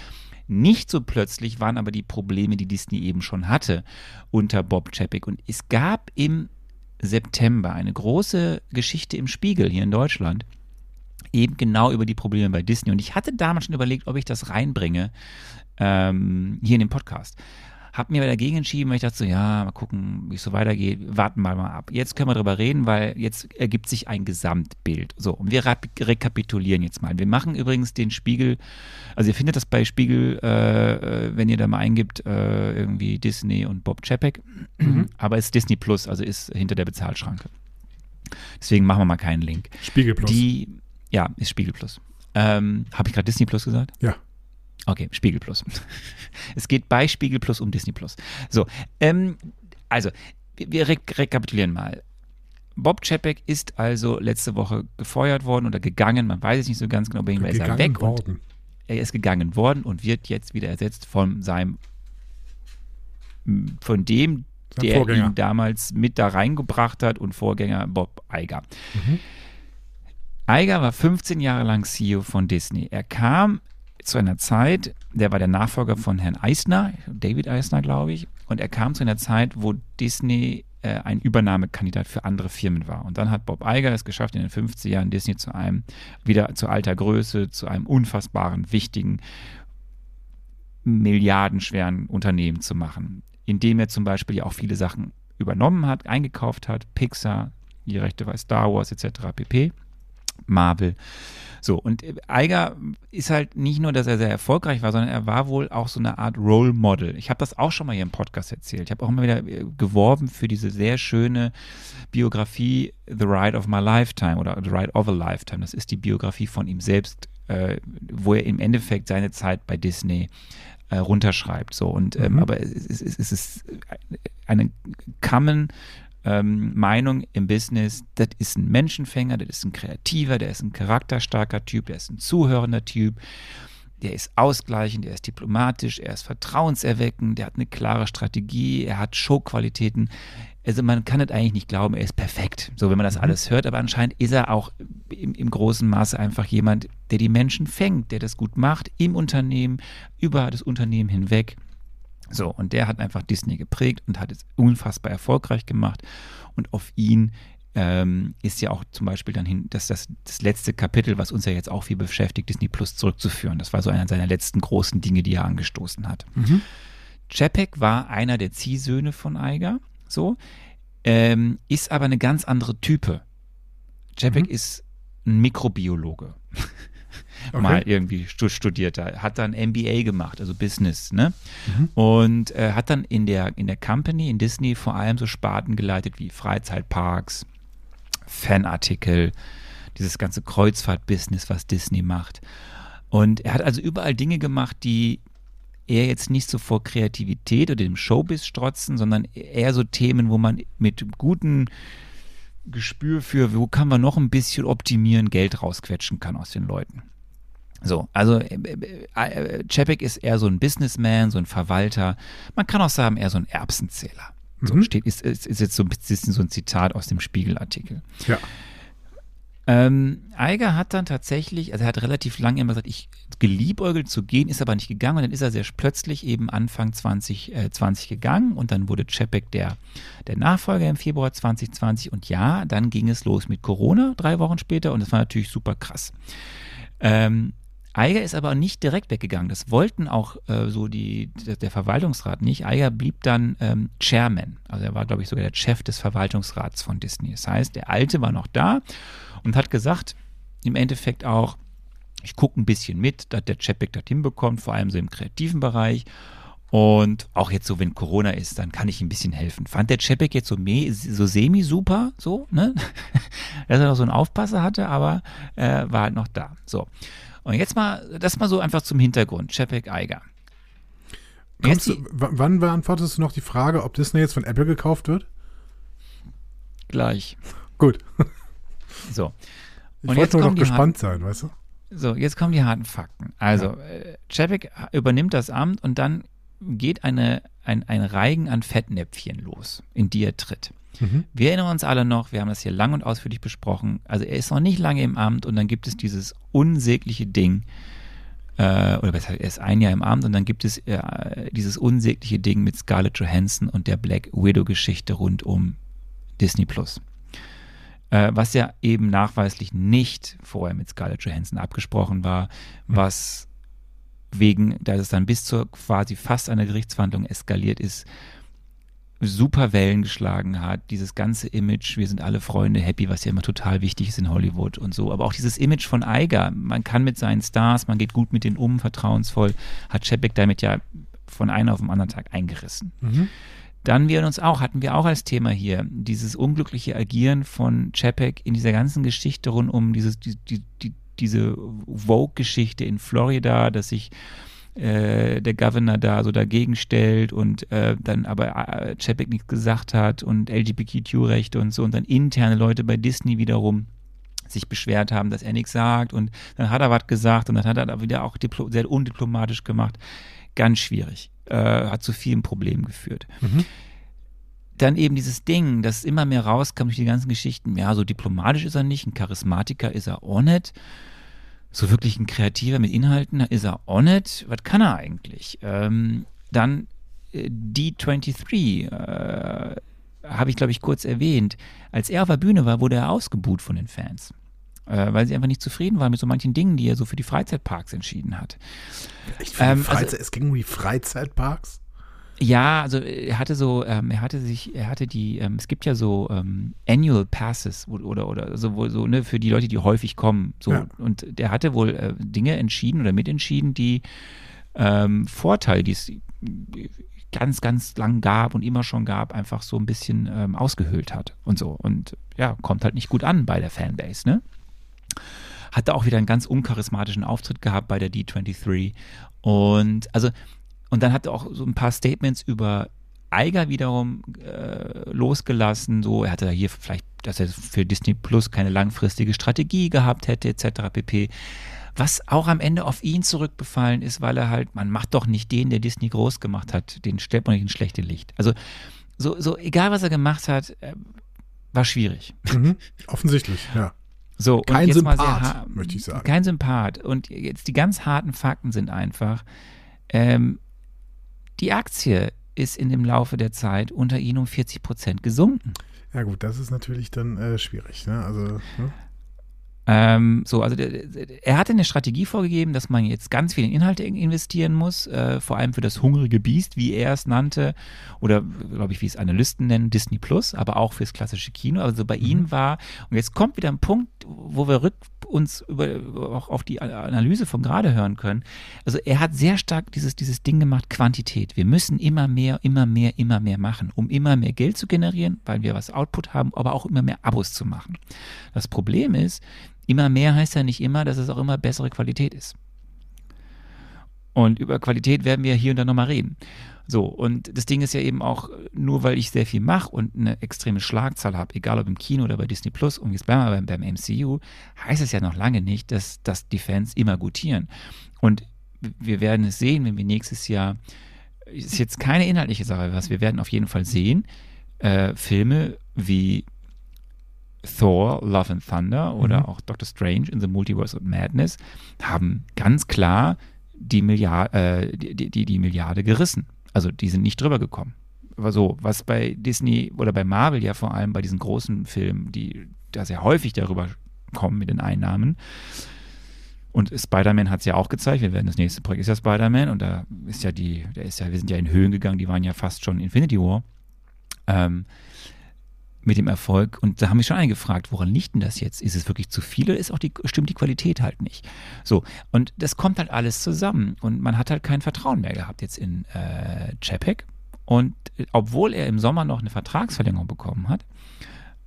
Nicht so plötzlich waren aber die Probleme, die Disney eben schon hatte unter Bob Chapek. Und es gab im September eine große Geschichte im Spiegel hier in Deutschland, eben genau über die Probleme bei Disney. Und ich hatte damals schon überlegt, ob ich das reinbringe ähm, hier in den Podcast. Hab mir aber dagegen entschieden, weil ich dachte so, ja, mal gucken, wie es so weitergeht. Warten wir mal ab. Jetzt können wir drüber reden, weil jetzt ergibt sich ein Gesamtbild. So, und wir rekapitulieren jetzt mal. Wir machen übrigens den Spiegel, also ihr findet das bei Spiegel, äh wenn ihr da mal eingibt, äh, irgendwie Disney und Bob Chapek. Mhm. <clears throat> Aber es ist Disney Plus, also ist hinter der Bezahlschranke. Deswegen machen wir mal keinen Link. Spiegel Plus. Die, ja, ist Spiegel Plus. Ähm, Habe ich gerade Disney Plus gesagt? Ja. Okay, Spiegel Plus. <laughs> es geht bei Spiegel Plus um Disney Plus. So, ähm, also, wir re rekapitulieren mal. Bob Chapek ist also letzte Woche gefeuert worden oder gegangen, man weiß es nicht so ganz genau, bei ihm ist er weg. Worden. er ist gegangen worden und wird jetzt wieder ersetzt von seinem, von dem, Sein der Vorgänger. ihn damals mit da reingebracht hat und Vorgänger Bob Iger. Mhm. Iger war 15 Jahre lang CEO von Disney. Er kam zu einer Zeit, der war der Nachfolger von Herrn Eisner, David Eisner, glaube ich, und er kam zu einer Zeit, wo Disney äh, ein Übernahmekandidat für andere Firmen war. Und dann hat Bob Iger es geschafft, in den 50 Jahren Disney zu einem, wieder zu alter Größe, zu einem unfassbaren, wichtigen, milliardenschweren Unternehmen zu machen, indem er zum Beispiel ja auch viele Sachen übernommen hat, eingekauft hat, Pixar, die Rechte bei Star Wars etc. pp. Marvel. So, und Eiger ist halt nicht nur, dass er sehr erfolgreich war, sondern er war wohl auch so eine Art Role Model. Ich habe das auch schon mal hier im Podcast erzählt. Ich habe auch immer wieder äh, geworben für diese sehr schöne Biografie The Ride of My Lifetime oder The Ride of a Lifetime. Das ist die Biografie von ihm selbst, äh, wo er im Endeffekt seine Zeit bei Disney äh, runterschreibt. So und ähm, mhm. aber es, es, es, ist eine Common ähm, Meinung im Business, das ist ein Menschenfänger, das ist ein Kreativer, der ist ein charakterstarker Typ, der ist ein zuhörender Typ, der ist ausgleichend, der ist diplomatisch, er ist vertrauenserweckend, der hat eine klare Strategie, er hat Showqualitäten. Also man kann es eigentlich nicht glauben, er ist perfekt, so wenn man das mhm. alles hört, aber anscheinend ist er auch im, im großen Maße einfach jemand, der die Menschen fängt, der das gut macht, im Unternehmen, über das Unternehmen hinweg. So, und der hat einfach Disney geprägt und hat es unfassbar erfolgreich gemacht. Und auf ihn ähm, ist ja auch zum Beispiel dann hin, dass das, das letzte Kapitel, was uns ja jetzt auch viel beschäftigt, Disney Plus zurückzuführen. Das war so einer seiner letzten großen Dinge, die er angestoßen hat. Mhm. War einer der Ziehsöhne von Eiger, so, ähm, ist aber eine ganz andere Type. Chapek mhm. ist ein Mikrobiologe. <laughs> okay. mal irgendwie studiert hat, hat dann MBA gemacht, also Business, ne? Mhm. Und äh, hat dann in der, in der Company, in Disney vor allem so Sparten geleitet wie Freizeitparks, Fanartikel, dieses ganze Kreuzfahrt-Business, was Disney macht. Und er hat also überall Dinge gemacht, die eher jetzt nicht so vor Kreativität oder dem Showbiz strotzen, sondern eher so Themen, wo man mit guten Gespür für, wo kann man noch ein bisschen optimieren, Geld rausquetschen kann aus den Leuten. So, also äh, äh, Chapek ist eher so ein Businessman, so ein Verwalter. Man kann auch sagen, eher so ein Erbsenzähler. So mhm. steht, ist, ist, ist jetzt so ein bisschen so ein Zitat aus dem Spiegelartikel. Ja. Ähm, Eiger hat dann tatsächlich, also er hat relativ lange immer gesagt, ich geliebäugelt zu gehen, ist aber nicht gegangen und dann ist er sehr plötzlich eben Anfang 2020 äh, 20 gegangen und dann wurde Czepek der, der Nachfolger im Februar 2020 und ja, dann ging es los mit Corona drei Wochen später und das war natürlich super krass. Ähm, Eiger ist aber nicht direkt weggegangen. Das wollten auch äh, so die, der, Verwaltungsrat nicht. Eiger blieb dann ähm, Chairman. Also er war, glaube ich, sogar der Chef des Verwaltungsrats von Disney. Das heißt, der Alte war noch da und hat gesagt, im Endeffekt auch, ich gucke ein bisschen mit, dass der Chapek das hinbekommt, vor allem so im kreativen Bereich. Und auch jetzt so, wenn Corona ist, dann kann ich ein bisschen helfen. Fand der Chapek jetzt so, so semi-super, so, ne? <laughs> Dass er noch so einen Aufpasser hatte, aber äh, war halt noch da. So. Und jetzt mal, das mal so einfach zum Hintergrund. Chapek Eiger. Du, wann beantwortest du noch die Frage, ob Disney jetzt von Apple gekauft wird? Gleich. Gut. So. Ich wollte nur noch gespannt sein, weißt du? So, jetzt kommen die harten Fakten. Also, ja. äh, Chapek übernimmt das Amt und dann geht eine, ein, ein Reigen an Fettnäpfchen los, in die er tritt. Mhm. Wir erinnern uns alle noch, wir haben das hier lang und ausführlich besprochen. Also er ist noch nicht lange im Amt und dann gibt es dieses unsägliche Ding, äh, oder besser, er ist ein Jahr im Amt und dann gibt es äh, dieses unsägliche Ding mit Scarlett Johansson und der Black Widow-Geschichte rund um Disney Plus. Äh, was ja eben nachweislich nicht vorher mit Scarlett Johansson abgesprochen war, mhm. was wegen, da es dann bis zur quasi fast einer Gerichtsverhandlung eskaliert ist, super Wellen geschlagen hat, dieses ganze Image, wir sind alle Freunde, happy, was ja immer total wichtig ist in Hollywood und so, aber auch dieses Image von Eiger, man kann mit seinen Stars, man geht gut mit denen um, vertrauensvoll, hat Chapek damit ja von einem auf den anderen Tag eingerissen. Mhm. Dann wir uns auch, hatten wir auch als Thema hier, dieses unglückliche Agieren von Chapek in dieser ganzen Geschichte rund um dieses, die, die, die, diese Vogue-Geschichte in Florida, dass sich äh, der Governor da so dagegen stellt und äh, dann aber äh, Chapek nichts gesagt hat und LGBTQ-Rechte und so und dann interne Leute bei Disney wiederum sich beschwert haben, dass er nichts sagt und dann hat er was gesagt und dann hat er wieder auch sehr undiplomatisch gemacht. Ganz schwierig. Äh, hat zu vielen Problemen geführt. Mhm. Dann eben dieses Ding, das immer mehr rauskam durch die ganzen Geschichten. Ja, so diplomatisch ist er nicht, ein Charismatiker ist er auch nicht so wirklich ein Kreativer mit Inhalten ist er auch nicht. Was kann er eigentlich? Ähm, dann äh, D23, äh, habe ich glaube ich kurz erwähnt. Als er auf der Bühne war, wurde er ausgebuht von den Fans. Äh, weil sie einfach nicht zufrieden waren mit so manchen Dingen, die er so für die Freizeitparks entschieden hat. Echt für ähm, also, es ging um die Freizeitparks? Ja, also er hatte so, ähm, er hatte sich, er hatte die, ähm, es gibt ja so ähm, Annual Passes oder oder so, wo, so ne, für die Leute, die häufig kommen. So ja. und der hatte wohl äh, Dinge entschieden oder mitentschieden, die ähm, Vorteile, die es ganz, ganz lang gab und immer schon gab, einfach so ein bisschen ähm, ausgehöhlt hat und so. Und ja, kommt halt nicht gut an bei der Fanbase, ne? Hatte auch wieder einen ganz uncharismatischen Auftritt gehabt bei der D23. Und also und dann hat er auch so ein paar Statements über Eiger wiederum äh, losgelassen. So, er hatte da hier vielleicht, dass er für Disney Plus keine langfristige Strategie gehabt hätte, etc. pp. Was auch am Ende auf ihn zurückbefallen ist, weil er halt, man macht doch nicht den, der Disney groß gemacht hat, den stellt man nicht ins schlechte Licht. Also, so, so egal was er gemacht hat, äh, war schwierig. Mhm, offensichtlich, ja. So, kein Sympath, möchte ich sagen. Kein Sympath. Und jetzt die ganz harten Fakten sind einfach, ähm, die Aktie ist in dem Laufe der Zeit unter ihnen um 40 Prozent gesunken. Ja gut, das ist natürlich dann äh, schwierig. Ne? Also, ne? Ähm, so, also der, er hatte eine Strategie vorgegeben, dass man jetzt ganz viel in Inhalte investieren muss, äh, vor allem für das hungrige Biest, wie er es nannte, oder glaube ich, wie es Analysten nennen, Disney Plus, aber auch fürs klassische Kino. Also bei mhm. ihm war, und jetzt kommt wieder ein Punkt, wo wir rück, uns über, auch auf die Analyse von gerade hören können. Also er hat sehr stark dieses, dieses Ding gemacht, Quantität. Wir müssen immer mehr, immer mehr, immer mehr machen, um immer mehr Geld zu generieren, weil wir was Output haben, aber auch immer mehr Abos zu machen. Das Problem ist, Immer mehr heißt ja nicht immer, dass es auch immer bessere Qualität ist. Und über Qualität werden wir hier und da nochmal reden. So, und das Ding ist ja eben auch, nur weil ich sehr viel mache und eine extreme Schlagzahl habe, egal ob im Kino oder bei Disney Plus und jetzt beim, beim MCU, heißt es ja noch lange nicht, dass, dass die Fans immer gutieren. Und wir werden es sehen, wenn wir nächstes Jahr, ist jetzt keine inhaltliche Sache, was wir werden auf jeden Fall sehen, äh, Filme wie Thor, Love and Thunder oder mhm. auch Doctor Strange in the Multiverse of Madness haben ganz klar die, Milliard, äh, die, die, die Milliarde gerissen. Also die sind nicht drüber gekommen. Aber so, was bei Disney oder bei Marvel ja vor allem bei diesen großen Filmen, die da sehr häufig darüber kommen mit den Einnahmen. Und Spider-Man hat es ja auch gezeigt. Wir werden das nächste Projekt ist ja Spider-Man und da ist ja die, der ist ja, wir sind ja in Höhen gegangen, die waren ja fast schon Infinity War. Ähm, mit dem Erfolg. Und da haben mich schon einige gefragt, woran liegt denn das jetzt? Ist es wirklich zu viel oder ist auch die, stimmt die Qualität halt nicht? So, und das kommt halt alles zusammen. Und man hat halt kein Vertrauen mehr gehabt jetzt in äh, Chapek. Und äh, obwohl er im Sommer noch eine Vertragsverlängerung bekommen hat,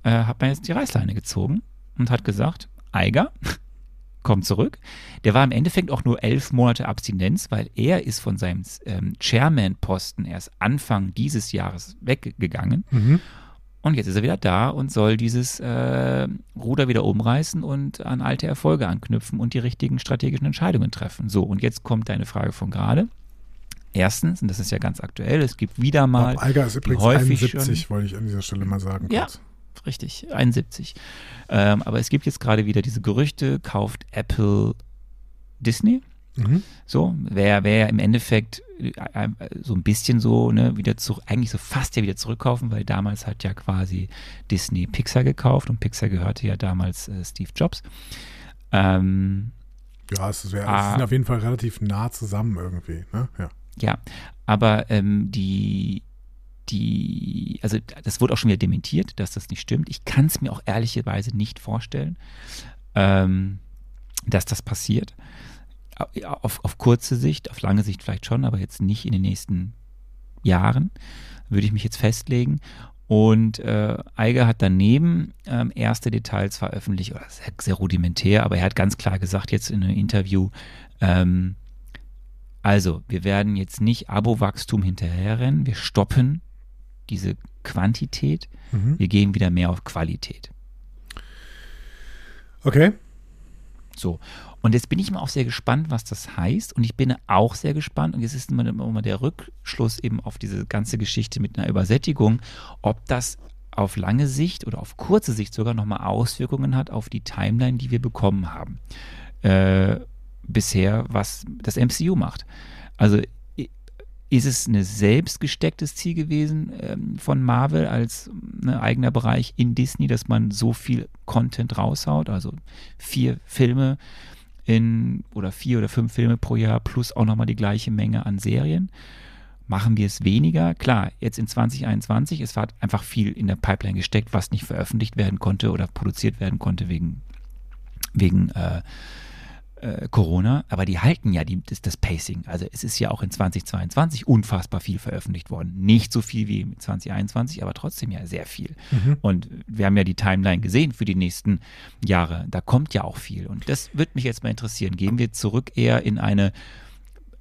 äh, hat man jetzt die Reißleine gezogen und hat gesagt, Eiger, <laughs> kommt zurück. Der war im Endeffekt auch nur elf Monate Abstinenz, weil er ist von seinem ähm, Chairman-Posten erst Anfang dieses Jahres weggegangen. Mhm. Und jetzt ist er wieder da und soll dieses äh, Ruder wieder umreißen und an alte Erfolge anknüpfen und die richtigen strategischen Entscheidungen treffen. So, und jetzt kommt deine Frage von gerade. Erstens, und das ist ja ganz aktuell, es gibt wieder mal. Bob Alger ist übrigens häufig 71, schon, wollte ich an dieser Stelle mal sagen. Ja, kurz. richtig, 71. Ähm, aber es gibt jetzt gerade wieder diese Gerüchte, kauft Apple Disney. Mhm. So, wäre wär im Endeffekt äh, äh, so ein bisschen so, ne, wieder zu, eigentlich so fast ja wieder zurückkaufen, weil damals hat ja quasi Disney Pixar gekauft und Pixar gehörte ja damals äh, Steve Jobs. Ähm, Ja, es, wär, Ah. es sind auf jeden Fall relativ nah zusammen irgendwie. Ne? Ja. Ja, aber ähm, die, die, also das wurde auch schon wieder dementiert, dass das nicht stimmt. Ich kann es mir auch ehrlicherweise nicht vorstellen, ähm, dass das passiert. Au- Auf, auf kurze Sicht, auf lange Sicht vielleicht schon, aber jetzt nicht in den nächsten Jahren, würde ich mich jetzt festlegen. Und äh, Eiger hat daneben ähm, erste Details veröffentlicht, oder sehr, sehr rudimentär, aber er hat ganz klar gesagt jetzt in einem Interview, ähm, also wir werden jetzt nicht Abo-Wachstum hinterherrennen, wir stoppen diese Quantität, Mhm. wir gehen wieder mehr auf Qualität. Okay. So. Und jetzt bin ich mal auch sehr gespannt, was das heißt. Und ich bin auch sehr gespannt, und jetzt ist immer, immer der Rückschluss eben auf diese ganze Geschichte mit einer Übersättigung, ob das auf lange Sicht oder auf kurze Sicht sogar nochmal Auswirkungen hat auf die Timeline, die wir bekommen haben. Äh, bisher, was das MCU macht. Also ist es ein selbst gestecktes Ziel gewesen ähm, von Marvel als ein eigener Bereich in Disney, dass man so viel Content raushaut, also vier Filme in oder vier oder fünf Filme pro Jahr plus auch nochmal die gleiche Menge an Serien. Machen wir es weniger? Klar, jetzt in 2021, es war einfach viel in der Pipeline gesteckt, was nicht veröffentlicht werden konnte oder produziert werden konnte wegen, wegen äh, äh, Corona, aber die halten ja die, das, das Pacing. Also es ist ja auch in 2022 unfassbar viel veröffentlicht worden. Nicht so viel wie in 2021, aber trotzdem ja sehr viel. Und wir haben ja die Timeline gesehen für die nächsten Jahre. Da kommt ja auch viel. Und das würde mich jetzt mal interessieren. Gehen wir zurück eher in eine,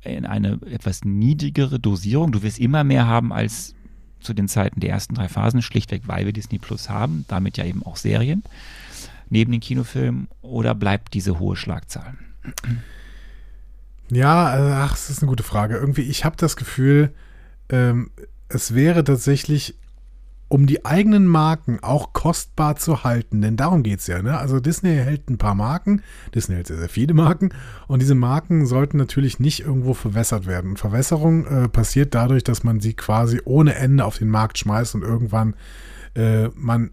in eine etwas niedrigere Dosierung? Du wirst immer mehr haben als zu den Zeiten der ersten drei Phasen, schlichtweg, weil wir Disney Plus haben, damit ja eben auch Serien neben den Kinofilmen oder bleibt diese hohe Schlagzahl? Ja, äh, ach, das ist eine gute Frage. Irgendwie, ich habe das Gefühl, ähm, es wäre tatsächlich, um die eigenen Marken auch kostbar zu halten, denn darum geht es ja. Ne? Also Disney hält ein paar Marken, Disney hält sehr, sehr viele Marken und diese Marken sollten natürlich nicht irgendwo verwässert werden. Verwässerung äh, passiert dadurch, dass man sie quasi ohne Ende auf den Markt schmeißt und irgendwann äh, man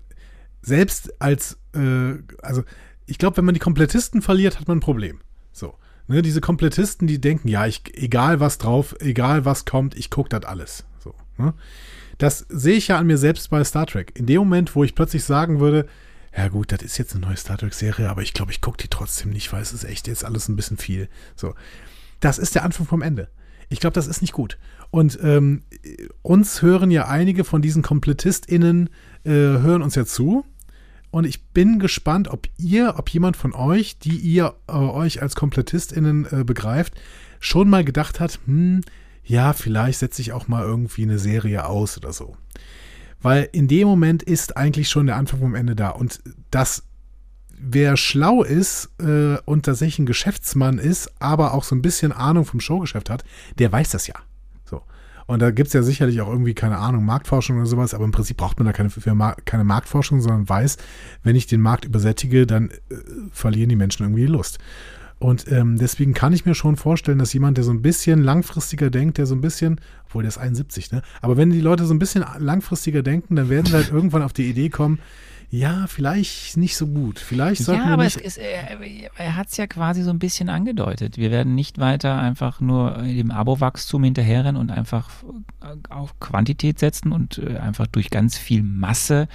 selbst als, äh, also ich glaube, wenn man die Komplettisten verliert, hat man ein Problem. So. Ne, diese Komplettisten, die denken, ja, ich, egal was drauf, egal was kommt, ich gucke das alles. So, ne? Das sehe ich ja an mir selbst bei Star Trek. In dem Moment, wo ich plötzlich sagen würde, ja gut, das ist jetzt eine neue Star Trek-Serie, aber ich glaube, ich gucke die trotzdem nicht, weil es ist echt jetzt alles ein bisschen viel. So. Das ist der Anfang vom Ende. Ich glaube, das ist nicht gut. Und ähm, uns hören ja einige von diesen KomplettistInnen, äh, hören uns ja zu. Und ich bin gespannt, ob ihr, ob jemand von euch, die ihr äh, euch als KomplettistInnen äh, begreift, schon mal gedacht hat, hm, ja, vielleicht setze ich auch mal irgendwie eine Serie aus oder so. Weil in dem Moment ist eigentlich schon der Anfang vom Ende da. Und das, wer schlau ist äh, und tatsächlich ein Geschäftsmann ist, aber auch so ein bisschen Ahnung vom Showgeschäft hat, der weiß das ja. Und da gibt es ja sicherlich auch irgendwie, keine Ahnung, Marktforschung oder sowas, aber im Prinzip braucht man da keine, keine Marktforschung, sondern weiß, wenn ich den Markt übersättige, dann äh, verlieren die Menschen irgendwie die Lust. Und ähm, deswegen kann ich mir schon vorstellen, dass jemand, der so ein bisschen langfristiger denkt, der so ein bisschen, obwohl der ist 71, ne? Aber wenn die Leute so ein bisschen langfristiger denken, dann werden sie halt <laughs> irgendwann auf die Idee kommen, ja, vielleicht nicht so gut. Vielleicht sollten Ja, aber es ist, er, er hat es ja quasi so ein bisschen angedeutet. Wir werden nicht weiter einfach nur dem Abo-Wachstum hinterherrennen und einfach auf Quantität setzen und äh, einfach durch ganz viel Masse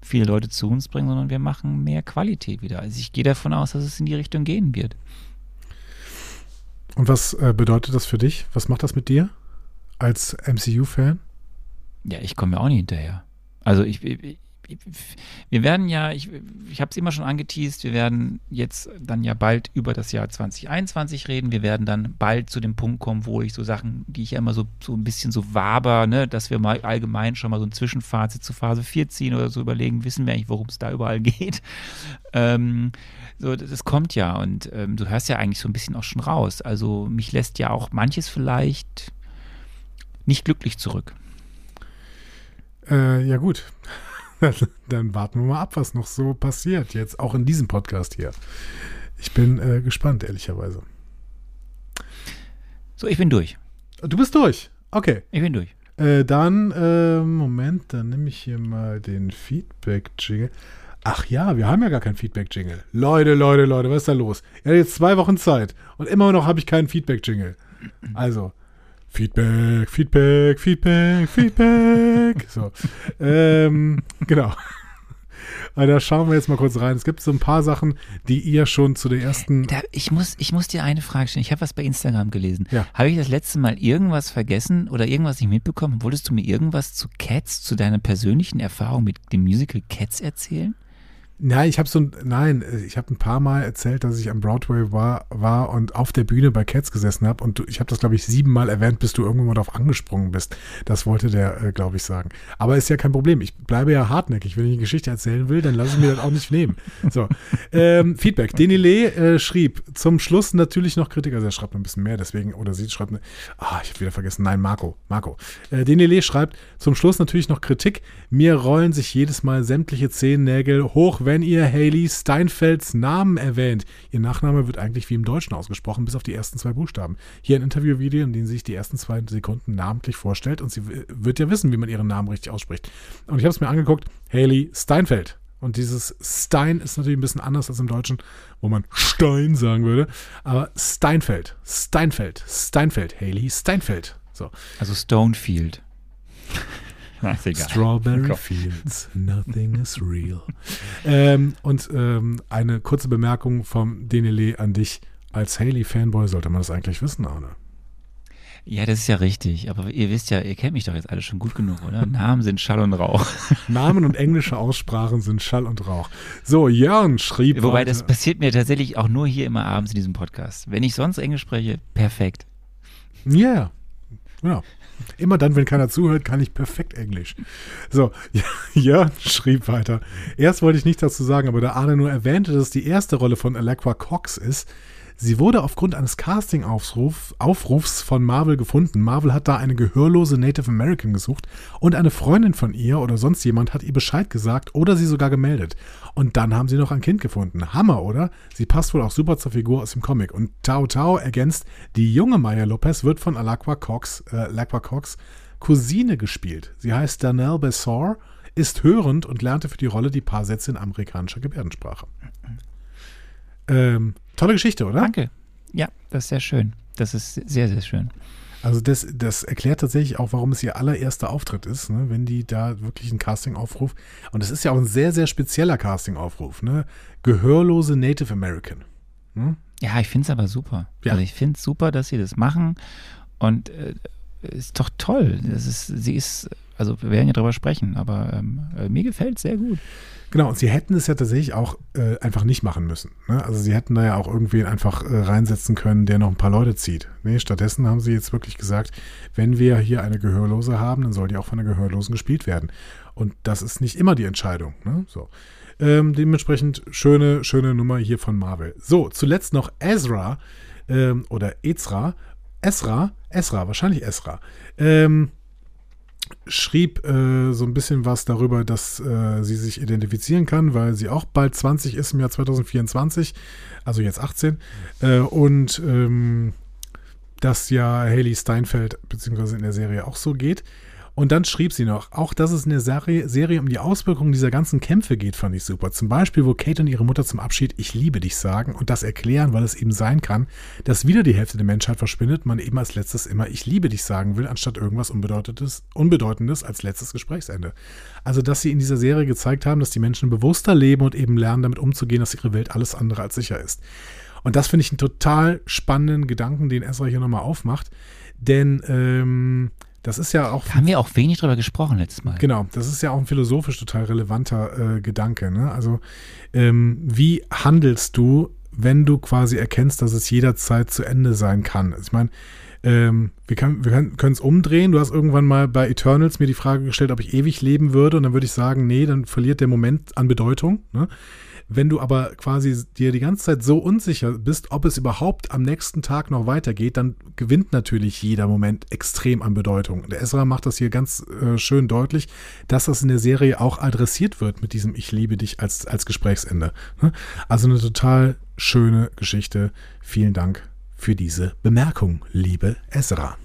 viele Leute zu uns bringen, sondern wir machen mehr Qualität wieder. Also ich gehe davon aus, dass es in die Richtung gehen wird. Und was äh, bedeutet das für dich? Was macht das mit dir als MCU-Fan? Ja, ich komme ja auch nicht hinterher. Also ich, ich wir werden ja, ich, ich habe es immer schon angeteased, wir werden jetzt dann ja bald über das Jahr 2021 reden. Wir werden dann bald zu dem Punkt kommen, wo ich so Sachen, die ich ja immer so, so ein bisschen so waber, ne, dass wir mal allgemein schon mal so ein Zwischenfazit zu Phase 4 ziehen oder so überlegen, wissen wir eigentlich, worum es da überall <laughs> geht. Ähm, so, das, kommt ja und ähm, du hörst ja eigentlich so ein bisschen auch schon raus. Also mich lässt ja auch manches vielleicht nicht glücklich zurück. Äh, ja, gut. <laughs> Dann warten wir mal ab, was noch so passiert. Jetzt auch in diesem Podcast hier. Ich bin äh, gespannt, ehrlicherweise. So, ich bin durch. Du bist durch. Okay. Ich bin durch. Äh, dann, äh, Moment, dann nehme ich hier mal den Feedback-Jingle. Ach ja, wir haben ja gar keinen Feedback-Jingle. Leute, Leute, Leute, was ist da los? Er hat jetzt zwei Wochen Zeit und immer noch habe ich keinen Feedback-Jingle. Also, Feedback, Feedback, Feedback, Feedback. <laughs> So, ähm, genau. <laughs> Also da schauen wir jetzt mal kurz rein. Es gibt so ein paar Sachen, die ihr schon zu der ersten. Da, ich, muss, ich muss dir eine Frage stellen. Ich habe was bei Instagram gelesen. Ja. Habe ich das letzte Mal irgendwas vergessen oder irgendwas nicht mitbekommen? Wolltest du mir irgendwas zu Cats, zu deiner persönlichen Erfahrung mit dem Musical Cats erzählen? Nein, ich habe so ein, nein, ich habe ein paar Mal erzählt, dass ich am Broadway war, war und auf der Bühne bei Cats gesessen habe und ich habe das glaube ich siebenmal erwähnt, bis du irgendwann mal darauf angesprungen bist. Das wollte der, äh, glaube ich, sagen. Aber ist ja kein Problem. Ich bleibe ja hartnäckig. Wenn ich eine Geschichte erzählen will, dann lasse ich mir das auch nicht nehmen. So, ähm, Feedback. Denile äh, schrieb zum Schluss natürlich noch Kritik. Also er schreibt ein bisschen mehr, deswegen oder sie schreibt, ne, ah, ich habe wieder vergessen. Nein, Marco, Marco. Äh, Denile schreibt zum Schluss natürlich noch Kritik. Mir rollen sich jedes Mal sämtliche Zehennägel hoch, wenn ihr Haley Steinfelds Namen erwähnt. Ihr Nachname wird eigentlich wie im Deutschen ausgesprochen, bis auf die ersten zwei Buchstaben. Hier ein Interviewvideo, in dem sie sich die ersten zwei Sekunden namentlich vorstellt und sie wird ja wissen, wie man ihren Namen richtig ausspricht. Und ich habe es mir angeguckt, Haley Steinfeld. Und dieses Stein ist natürlich ein bisschen anders als im Deutschen, wo man Stein sagen würde. Aber Steinfeld, Steinfeld, Steinfeld, Haley Steinfeld. So. Also Stonefield. Ist egal. Strawberry Fields, nothing is real. ähm, und ähm, eine kurze Bemerkung vom Denele an dich. Als Haley-Fanboy sollte man das eigentlich wissen, Arne. Ja, das ist ja richtig. Aber ihr wisst ja, ihr kennt mich doch jetzt alle schon gut genug, oder? <laughs> Namen sind Schall und Rauch. Namen und englische Aussprachen sind Schall und Rauch. So, Jörn schrieb. Wobei, weiter. das passiert mir tatsächlich auch nur hier immer abends in diesem Podcast. Wenn ich sonst Englisch spreche, perfekt. Ja, yeah. ja. Immer dann, wenn keiner zuhört, kann ich perfekt Englisch. So, <laughs> Jörn schrieb weiter. Erst wollte ich nicht dazu sagen, aber da Arne nur erwähnte, dass es die erste Rolle von Allequa Cox ist, Sie wurde aufgrund eines Casting-Aufrufs von Marvel gefunden. Marvel hat da eine gehörlose Native American gesucht und eine Freundin von ihr oder sonst jemand hat ihr Bescheid gesagt oder sie sogar gemeldet. Und dann haben sie noch ein Kind gefunden. Hammer, oder? Sie passt wohl auch super zur Figur aus dem Comic. Und Tao Tao ergänzt, die junge Maya Lopez wird von Alakwa Cox, äh, Alakwa Cox Cousine gespielt. Sie heißt Danelle Bessor, ist hörend und lernte für die Rolle die paar Sätze in amerikanischer Gebärdensprache. Ähm, tolle Geschichte, oder? Danke. Ja, das ist sehr schön. Das ist sehr, sehr schön. Also das, das erklärt tatsächlich auch, warum es ihr allererster Auftritt ist, ne? wenn die da wirklich einen Casting-Aufruf, und das ist ja auch ein sehr, sehr spezieller Casting-Aufruf, ne? gehörlose Native American. Hm? Ja, ich finde es aber super. Ja. Also ich finde es super, dass sie das machen und äh, ist doch toll. Das ist, sie ist, also wir werden ja drüber sprechen, aber ähm, äh, mir gefällt es sehr gut. Genau, und sie hätten es ja tatsächlich auch äh, einfach nicht machen müssen. Ne? Also sie hätten da ja auch irgendwen einfach äh, reinsetzen können, der noch ein paar Leute zieht. Nee, stattdessen haben sie jetzt wirklich gesagt, wenn wir hier eine Gehörlose haben, dann soll die auch von einer Gehörlosen gespielt werden. Und das ist nicht immer die Entscheidung. Ne? So. Ähm, dementsprechend schöne, schöne Nummer hier von Marvel. So, zuletzt noch Ezra ähm, oder Ezra. Ezra, Ezra, wahrscheinlich Ezra. Ähm, schrieb äh, so ein bisschen was darüber, dass äh, sie sich identifizieren kann, weil sie auch bald 20 ist im Jahr 2024, also jetzt 18. Äh, und ähm, dass ja Haley Steinfeld beziehungsweise in der Serie auch so geht. Und dann schrieb sie noch, auch dass es in der Serie, Serie um die Auswirkungen dieser ganzen Kämpfe geht, fand ich super. Zum Beispiel, wo Kate und ihre Mutter zum Abschied Ich liebe dich sagen und das erklären, weil es eben sein kann, dass wieder die Hälfte der Menschheit verschwindet, man eben als letztes immer Ich liebe dich sagen will, anstatt irgendwas Unbedeutendes, Unbedeutendes als letztes Gesprächsende. Also, dass sie in dieser Serie gezeigt haben, dass die Menschen bewusster leben und eben lernen, damit umzugehen, dass ihre Welt alles andere als sicher ist. Und das finde ich einen total spannenden Gedanken, den Ezra hier nochmal aufmacht. Denn ähm, das ist ja auch. Da haben wir auch wenig drüber gesprochen letztes Mal. Genau, das ist ja auch ein philosophisch total relevanter äh, Gedanke. Ne? Also, ähm, wie handelst du, wenn du quasi erkennst, dass es jederzeit zu Ende sein kann? Also ich meine, ähm, wir, kann, wir können es umdrehen. Du hast irgendwann mal bei Eternals mir die Frage gestellt, ob ich ewig leben würde. Und dann würde ich sagen, nee, dann verliert der Moment an Bedeutung. Ne? Wenn du aber quasi dir die ganze Zeit so unsicher bist, ob es überhaupt am nächsten Tag noch weitergeht, dann gewinnt natürlich jeder Moment extrem an Bedeutung. Der Ezra macht das hier ganz äh, schön deutlich, dass das in der Serie auch adressiert wird mit diesem Ich liebe dich als, als Gesprächsende. Ne? Also eine total schöne Geschichte. Vielen Dank für diese Bemerkung, liebe Ezra.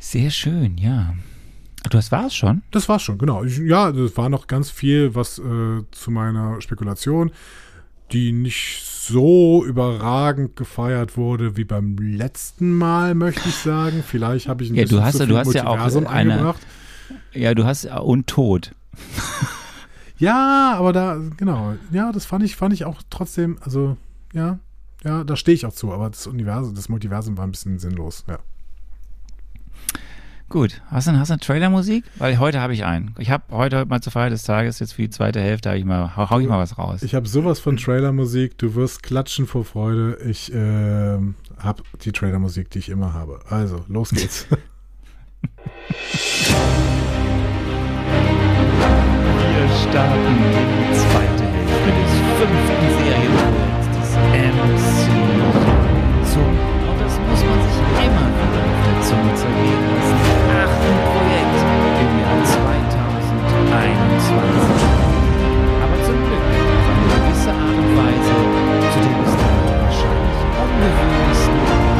Sehr schön, ja. Ach, das war's schon? Das war's schon, genau. Ich, ja, es war noch ganz viel, was äh, zu meiner Spekulation, die nicht so überragend gefeiert wurde wie beim letzten Mal, möchte ich sagen. Vielleicht habe ich ein Ja, bisschen du hast, zu ja- viel du hast ja auch Multiversum eine, eingebracht. ja, du hast und Tod. Ja, aber da, genau, ja, das fand ich, fand ich auch trotzdem, also, ja, ja, da stehe ich auch zu, aber das Universum, das Multiversum war ein bisschen sinnlos, ja. Gut, hast du, hast du eine Trailermusik? Weil heute habe ich einen. Ich habe heute mal zur Feier des Tages, jetzt für die zweite Hälfte, habe ich mal, hau, hau ich mal was raus. Ich habe sowas von Trailermusik, du wirst klatschen vor Freude. Ich ähm, habe die Trailermusik, die ich immer habe. Also, los geht's. <laughs> Wir starten die zweite Hälfte des fünften Serienprojekts des MCU. Zum, und das muss man sich immer wieder auf der Zunge zergehen lassen, Aber zum Glück auf eine gewisse Art und Weise zu dem bis dato wahrscheinlich ungewöhnlichsten,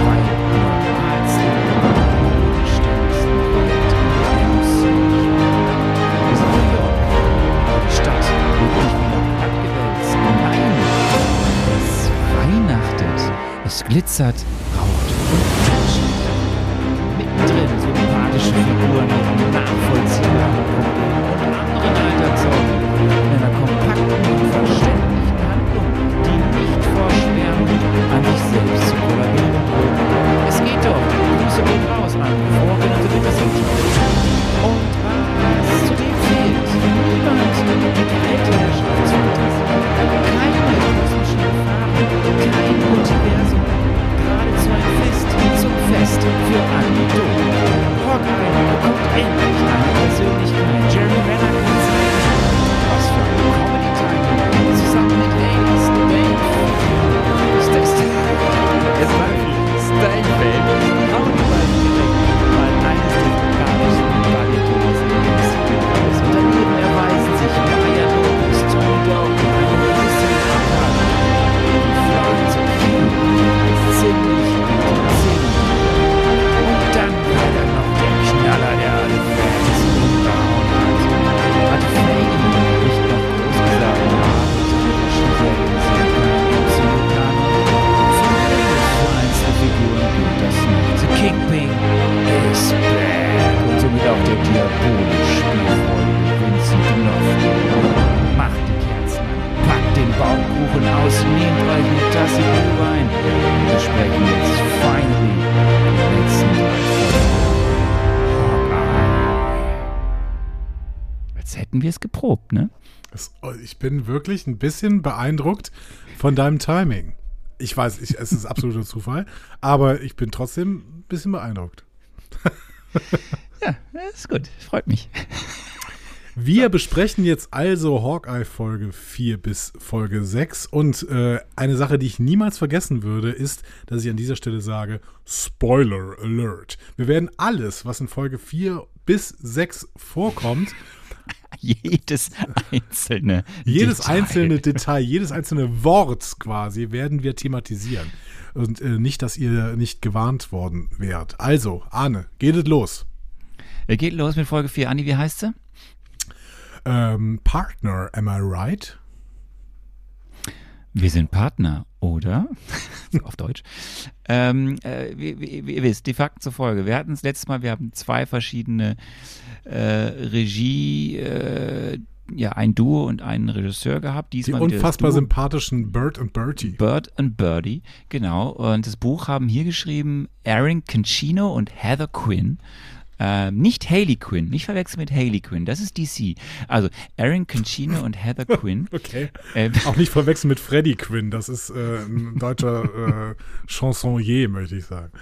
weil normalsten, bodenständigsten Projekt der. Wir sind New York. Aber die Stadt wird nicht wieder abgewälzt. Nein, es weihnachtet. Es glitzert, raucht und klatscht. Mittendrin sympathische Figuren mit Hawkeye bekommt endlich eine Persönlichkeit. Jeremy Renner kann zeigen, was für eine Comedy-Timing zusammen mit Hades, Dave, es war Steinfeld, auch der diabolisch spielfreudige Vincent D'Onofrio. Macht die Kerzen an, packt den Baumkuchen aus, nehmt euch eine Tasse Glühwein. Wir sprechen jetzt finally letzten. Als hätten wir es geprobt, ne? Oh, ich bin wirklich ein bisschen beeindruckt von deinem Timing. Ich weiß, ich, es ist absoluter <laughs> Zufall, aber ich bin trotzdem ein bisschen beeindruckt. <laughs> Ja, ist gut. Freut mich. Wir besprechen jetzt also Hawkeye Folge 4 bis Folge 6 und äh, eine Sache, die ich niemals vergessen würde, ist, dass ich an dieser Stelle sage, Spoiler Alert. Wir werden alles, was in Folge 4 bis 6 vorkommt, <laughs> Jedes einzelne. jedes Detail. einzelne Detail, jedes einzelne Wort quasi werden wir thematisieren. Und äh, nicht, dass ihr nicht gewarnt worden wärt. Also, Arne, geht es los. Geht los mit Folge 4. Anni, wie heißt sie? Ähm, Partner, am I right? Wir sind Partner, oder? <laughs> Auf Deutsch. Ähm, äh, wie, wie, wie ihr wisst, die Fakten zur Folge. Wir hatten es letztes Mal, wir haben zwei verschiedene äh, Regie, äh, ja, ein Duo und einen Regisseur gehabt. Die Diesmal das unfassbar sympathischen Bert und Bertie. Bird and Birdie, genau. Und das Buch haben hier geschrieben Aaron Concino und Heather Quinn. Ähm, nicht Haley Quinn, nicht verwechseln mit Haley Quinn, das ist DC. Also Aaron Concino und Heather <laughs> Quinn. Okay. Äh, Auch nicht <laughs> verwechseln mit Freddie Quinn, das ist äh, ein deutscher äh, Chansonnier, möchte ich sagen.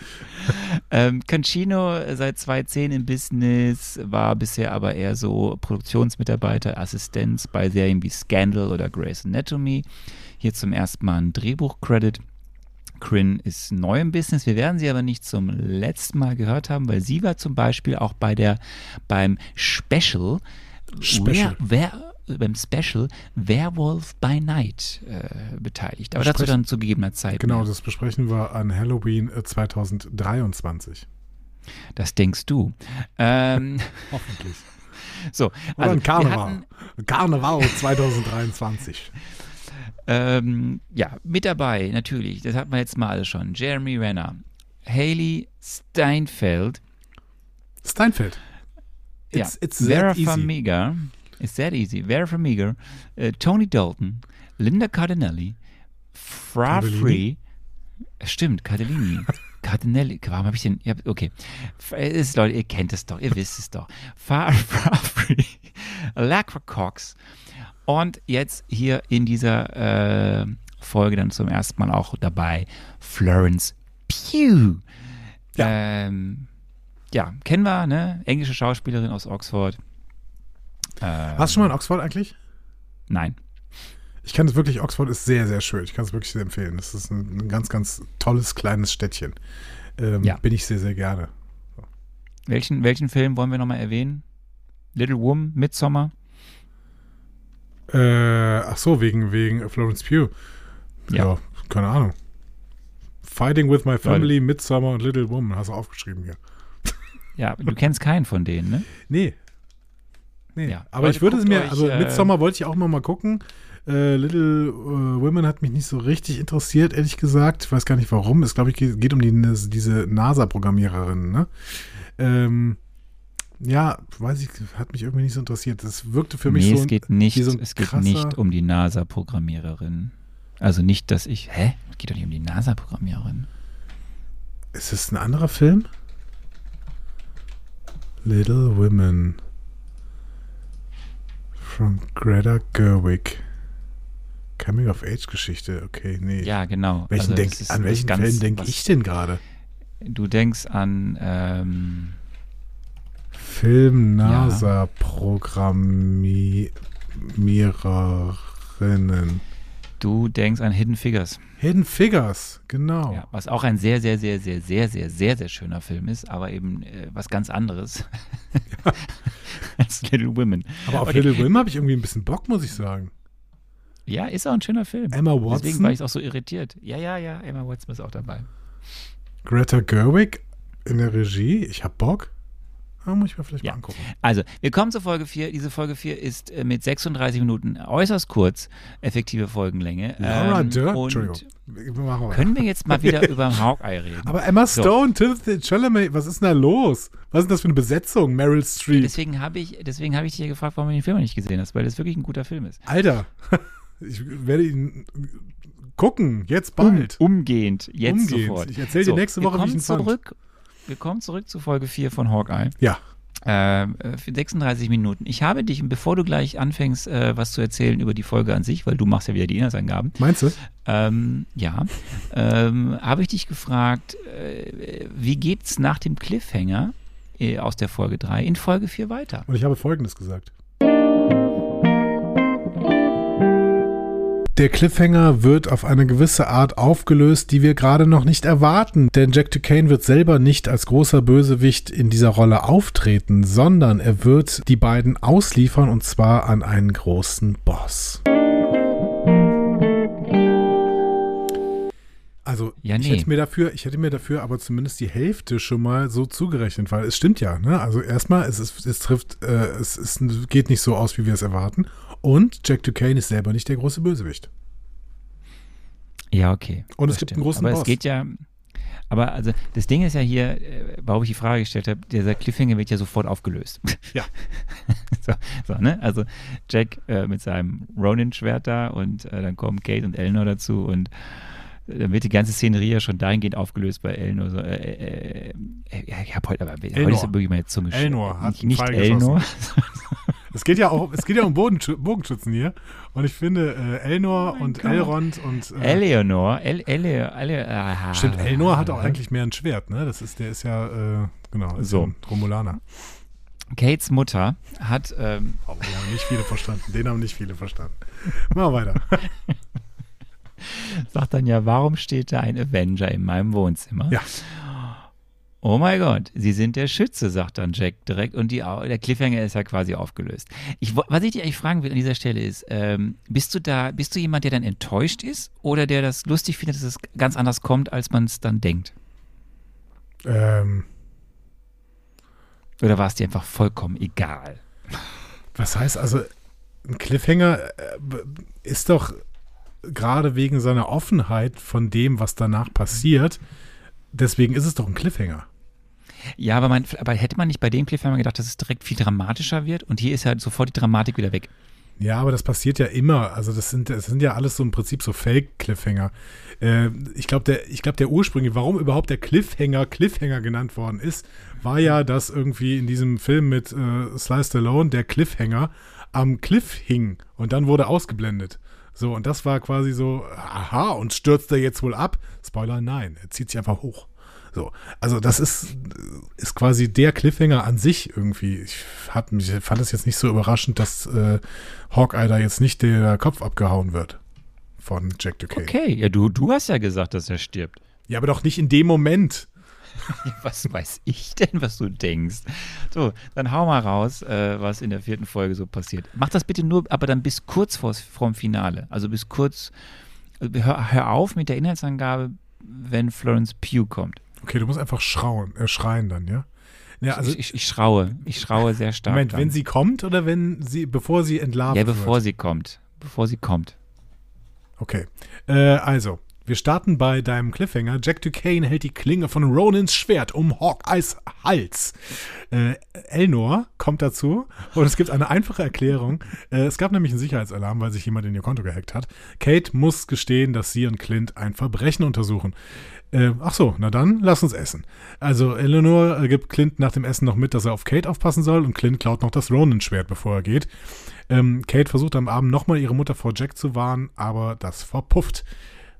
Ähm, Concino seit 2010 im Business, war bisher aber eher so Produktionsmitarbeiter, Assistenz bei Serien wie Scandal oder Grey's Anatomy. Hier zum ersten Mal ein Drehbuch-Credit. Crin ist neu im Business. Wir werden sie aber nicht zum letzten Mal gehört haben, weil sie war zum Beispiel auch bei der beim Special, Special. Wer, wer, beim Special Werewolf by Night äh, beteiligt. Aber dazu Sprechen- dann zu gegebener Zeit. Genau, mehr. das besprechen wir an Halloween äh, 2023. Das denkst du. Ähm, <laughs> Hoffentlich. so, Oder also ein Karneval. hatten, Karneval 2023. ähm, ja, mit dabei natürlich, das hatten wir jetzt mal alles schon. Jeremy Renner, Haley Steinfeld, Steinfeld. ja, It's, it's Vera. Farmiga, it's that easy. Vera Farmiga, äh, Tony Dalton, Linda Cardinelli, Fra Cardellini? Free, stimmt, Cardellini. <laughs> Cardinelli, warum habe ich den? Okay. Ist, Leute, ihr kennt es doch, ihr wisst es doch. Fra <laughs> Free, Lacra Cox und jetzt hier in dieser äh, Folge dann zum ersten Mal auch dabei Florence Pugh. Ja. Ähm, ja, kennen wir, ne? Englische Schauspielerin aus Oxford. Ähm, Warst du schon mal in Oxford eigentlich? Nein. Ich kann es wirklich, Oxford ist sehr, sehr schön. Ich kann es wirklich sehr empfehlen. Das ist ein, ein ganz, ganz tolles kleines Städtchen. Ähm, Ja. Bin ich sehr, sehr gerne. Welchen, welchen Film wollen wir nochmal erwähnen? Little Woman, Midsommar? Äh, ach so, wegen, wegen Florence Pugh. Ja. Ja. keine Ahnung. Fighting with My Family, Midsummer und Little Woman. Hast du aufgeschrieben hier. <laughs> Ja, du kennst keinen von denen, ne? Nee. Nee. Ja. Aber Leute, ich würde es mir, euch, also äh, Midsommar wollte ich auch mal, mal gucken. Äh, Little äh, Women hat mich nicht so richtig interessiert, ehrlich gesagt. Ich weiß gar nicht warum. Es glaube ich geht, geht um die, diese NASA-Programmiererin, ne? Ähm, ja, weiß ich, hat mich irgendwie nicht so interessiert. Das wirkte für mich nee, so. es geht nicht, so es geht nicht um die NASA-Programmiererin. Also nicht, dass ich, hä? Es geht doch nicht um die NASA-Programmiererin. Ist es ein anderer Film? Little Women. From Greta Gerwig. Coming of Age Geschichte, okay, nee. Ja, genau. Welchen Also denk, an welchen Film denke ich denn gerade? Du denkst an, ähm, Film NASA Programmiererinnen. du denkst an Hidden Figures. Hidden Figures, genau. Ja, was auch ein sehr, sehr, sehr, sehr, sehr, sehr, sehr, sehr schöner Film ist, aber eben äh, was ganz anderes <laughs> als Little Women. Aber auf Okay. Little Women habe ich irgendwie ein bisschen Bock, muss ich sagen. Ja, ist auch ein schöner Film. Emma Deswegen Watson, war ich auch so irritiert. Ja, ja, ja, Emma Watson ist auch dabei. Greta Gerwig in der Regie. Ich habe Bock. Da muss ich mir vielleicht Ja. mal angucken. Also, wir kommen zur Folge 4. Diese Folge 4 ist äh, mit 36 Minuten äußerst kurz, effektive Folgenlänge. Laura Ähm, Dern, und Entschuldigung. Wir. Können wir jetzt mal wieder <laughs> über Hawkeye reden? Aber Emma So. Stone, Timothy Chalamet, was ist denn da los? Was ist denn das für eine Besetzung? Meryl Streep. Deswegen habe ich, deswegen habe ich dich ja gefragt, warum du den Film noch nicht gesehen hast, weil das wirklich ein guter Film ist. Alter, <laughs> ich werde ihn gucken, jetzt Um, bald. umgehend, jetzt Umgehend. sofort. Ich erzähl dir nächste Woche, wie ich ihn fand. zurück. Wir kommen zurück zu Folge 4 von Hawkeye. Ja, Äh, für 36 Minuten. Ich habe dich, bevor du gleich anfängst, äh, was zu erzählen über die Folge an sich, weil du machst ja wieder die Inhaltsangaben, meinst du? ähm, ja, ähm, habe ich dich gefragt, äh, wie geht's nach dem Cliffhanger äh, aus der Folge 3 in Folge 4 weiter? Und ich habe Folgendes gesagt. Der Cliffhanger wird auf eine gewisse Art aufgelöst, die wir gerade noch nicht erwarten, denn Jack Duquesne wird selber nicht als großer Bösewicht in dieser Rolle auftreten, sondern er wird die beiden ausliefern und zwar an einen großen Boss. Also Ja, ich nee. hätte mir dafür, ich hätte mir dafür aber zumindest die Hälfte schon mal so zugerechnet, weil es stimmt ja, ne? Also erstmal, es, ist, es trifft, äh, es, es geht nicht so aus, wie wir es erwarten. Und Jack Duquesne ist selber nicht der große Bösewicht. Ja, okay. Und es gibt stimmt. einen großen Aber Boss. es geht ja, aber also das Ding ist ja hier, äh, warum ich die Frage gestellt habe, dieser Cliffhanger wird ja sofort aufgelöst. Ja. <laughs> so, so, ne? Also Jack äh, mit seinem Ronin-Schwert da und äh, dann kommen Kate und Eleanor dazu und äh, dann wird die ganze Szenerie ja schon dahingehend aufgelöst bei Eleanor. So, äh, äh, äh, ja, ich habe heute, aber heute ist wirklich meine Zunge Eleanor hat nicht, nicht Eleanor. <laughs> Es geht ja auch, es geht ja um Bogenschützen hier. Und ich finde, äh, Elnor Oh und Gott. Elrond und äh, Eleanor, El, Ele, Ele, ah, Stimmt, Elnor hat auch eigentlich mehr ein Schwert, ne? Das ist, der ist ja, äh, genau, ist So. ein Romulaner. Kates Mutter hat ähm, Oh, den haben nicht viele verstanden. Den haben nicht viele verstanden. Machen wir weiter. <laughs> sagt dann ja, warum steht da ein Avenger in meinem Wohnzimmer? Ja. Oh mein Gott, Sie sind der Schütze, sagt dann Jack direkt und die, der Cliffhanger ist ja quasi aufgelöst. Ich, was ich dir eigentlich fragen will an dieser Stelle ist, ähm, bist du da, bist du jemand, der dann enttäuscht ist oder der das lustig findet, dass es ganz anders kommt, als man es dann denkt? Ähm, Oder war es dir einfach vollkommen egal? Was heißt also, ein Cliffhanger äh, ist doch gerade wegen seiner Offenheit von dem, was danach passiert, deswegen ist es doch ein Cliffhanger. Ja, aber, man, aber hätte man nicht bei dem Cliffhanger gedacht, dass es direkt viel dramatischer wird? Und hier ist halt sofort die Dramatik wieder weg. Ja, aber das passiert ja immer. Also das sind, das sind ja alles so im Prinzip so Fake-Cliffhanger. Äh, ich glaube, der, glaub, der ursprüngliche, warum überhaupt der Cliffhanger Cliffhanger genannt worden ist, war ja, dass irgendwie in diesem Film mit äh, Sly Stallone der Cliffhanger am Cliff hing und dann wurde ausgeblendet. So, und das war quasi so, aha, und stürzt er jetzt wohl ab? Spoiler, nein, er zieht sich einfach hoch. So, also das ist, ist quasi der Cliffhanger an sich irgendwie. Ich, hat, ich fand es jetzt nicht so überraschend, dass äh, Hawkeye da jetzt nicht der Kopf abgehauen wird von Jack Duquesne. Okay, ja, du, du hast ja gesagt, dass er stirbt. Ja, aber doch nicht in dem Moment. <laughs> was weiß ich denn, was du denkst? So, dann hau mal raus, äh, was in der vierten Folge so passiert. Mach das bitte nur, aber dann bis kurz vor, vorm Finale. Also bis kurz, also hör, hör auf mit der Inhaltsangabe, wenn Florence Pugh kommt. Okay, du musst einfach schrauen, äh, schreien dann, ja? Ja, also ich, ich, ich, schraue. Ich schraue sehr stark. Moment, dann. wenn sie kommt oder wenn sie, bevor sie entlarvt wird? Ja, bevor wird? sie kommt. Bevor sie kommt. Okay. Äh, also, wir starten bei deinem Cliffhanger. Jack Duquesne hält die Klinge von Ronins Schwert um Hawkeyes Hals. Äh, Elnor kommt dazu und es gibt eine einfache Erklärung. Äh, es gab nämlich einen Sicherheitsalarm, weil sich jemand in ihr Konto gehackt hat. Kate muss gestehen, dass sie und Clint ein Verbrechen untersuchen. Äh, ach so, na dann, lass uns essen. Also Eleanor äh, gibt Clint nach dem Essen noch mit, dass er auf Kate aufpassen soll und Clint klaut noch das Ronin-Schwert, bevor er geht. Ähm, Kate versucht am Abend nochmal ihre Mutter vor Jack zu warnen, aber das verpufft.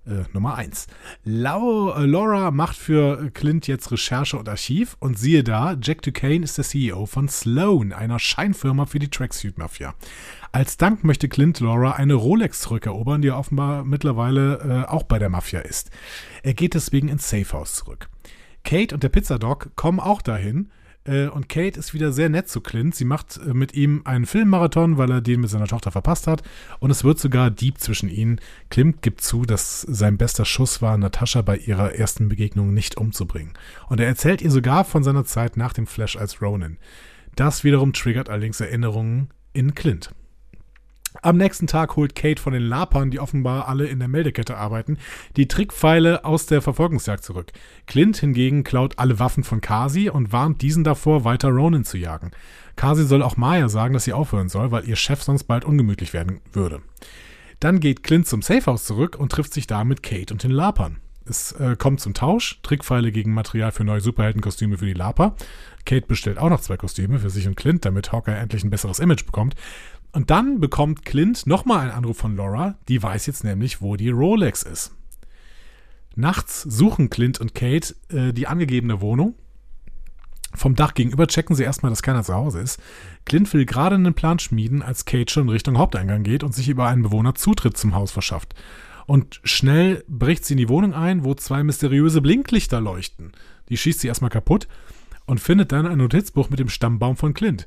Äh, Nummer 1. äh, Laura macht für Clint jetzt Recherche und Archiv und siehe da, Jack Duquesne ist der CEO von Sloan, einer Scheinfirma für die Tracksuit-Mafia. Als Dank möchte Clint Laura eine Rolex zurückerobern, die offenbar mittlerweile äh, auch bei der Mafia ist. Er geht deswegen ins Safehouse zurück. Kate und der Pizzadog kommen auch dahin, äh, und Kate ist wieder sehr nett zu Clint. Sie macht äh, mit ihm einen Filmmarathon, weil er den mit seiner Tochter verpasst hat. Und es wird sogar deep zwischen ihnen. Clint gibt zu, dass sein bester Schuss war, Natascha bei ihrer ersten Begegnung nicht umzubringen. Und er erzählt ihr sogar von seiner Zeit nach dem Flash als Ronin. Das wiederum triggert allerdings Erinnerungen in Clint. Am nächsten Tag holt Kate von den Lapern, die offenbar alle in der Meldekette arbeiten, die Trickpfeile aus der Verfolgungsjagd zurück. Clint hingegen klaut alle Waffen von Kasi und warnt diesen davor, weiter Ronin zu jagen. Kasi soll auch Maya sagen, dass sie aufhören soll, weil ihr Chef sonst bald ungemütlich werden würde. Dann geht Clint zum Safehouse zurück und trifft sich da mit Kate und den Lapern. Es äh, kommt zum Tausch, Trickpfeile gegen Material für neue Superheldenkostüme für die Laper. Kate bestellt auch noch zwei Kostüme für sich und Clint, damit Hawkeye endlich ein besseres Image bekommt. Und dann bekommt Clint nochmal einen Anruf von Laura, die weiß jetzt nämlich, wo die Rolex ist. Nachts suchen Clint und Kate äh, die angegebene Wohnung. Vom Dach gegenüber checken sie erstmal, dass keiner zu Hause ist. Clint will gerade einen Plan schmieden, als Kate schon Richtung Haupteingang geht und sich über einen Bewohner Zutritt zum Haus verschafft. Und schnell bricht sie in die Wohnung ein, wo zwei mysteriöse Blinklichter leuchten. Die schießt sie erstmal kaputt und findet dann ein Notizbuch mit dem Stammbaum von Clint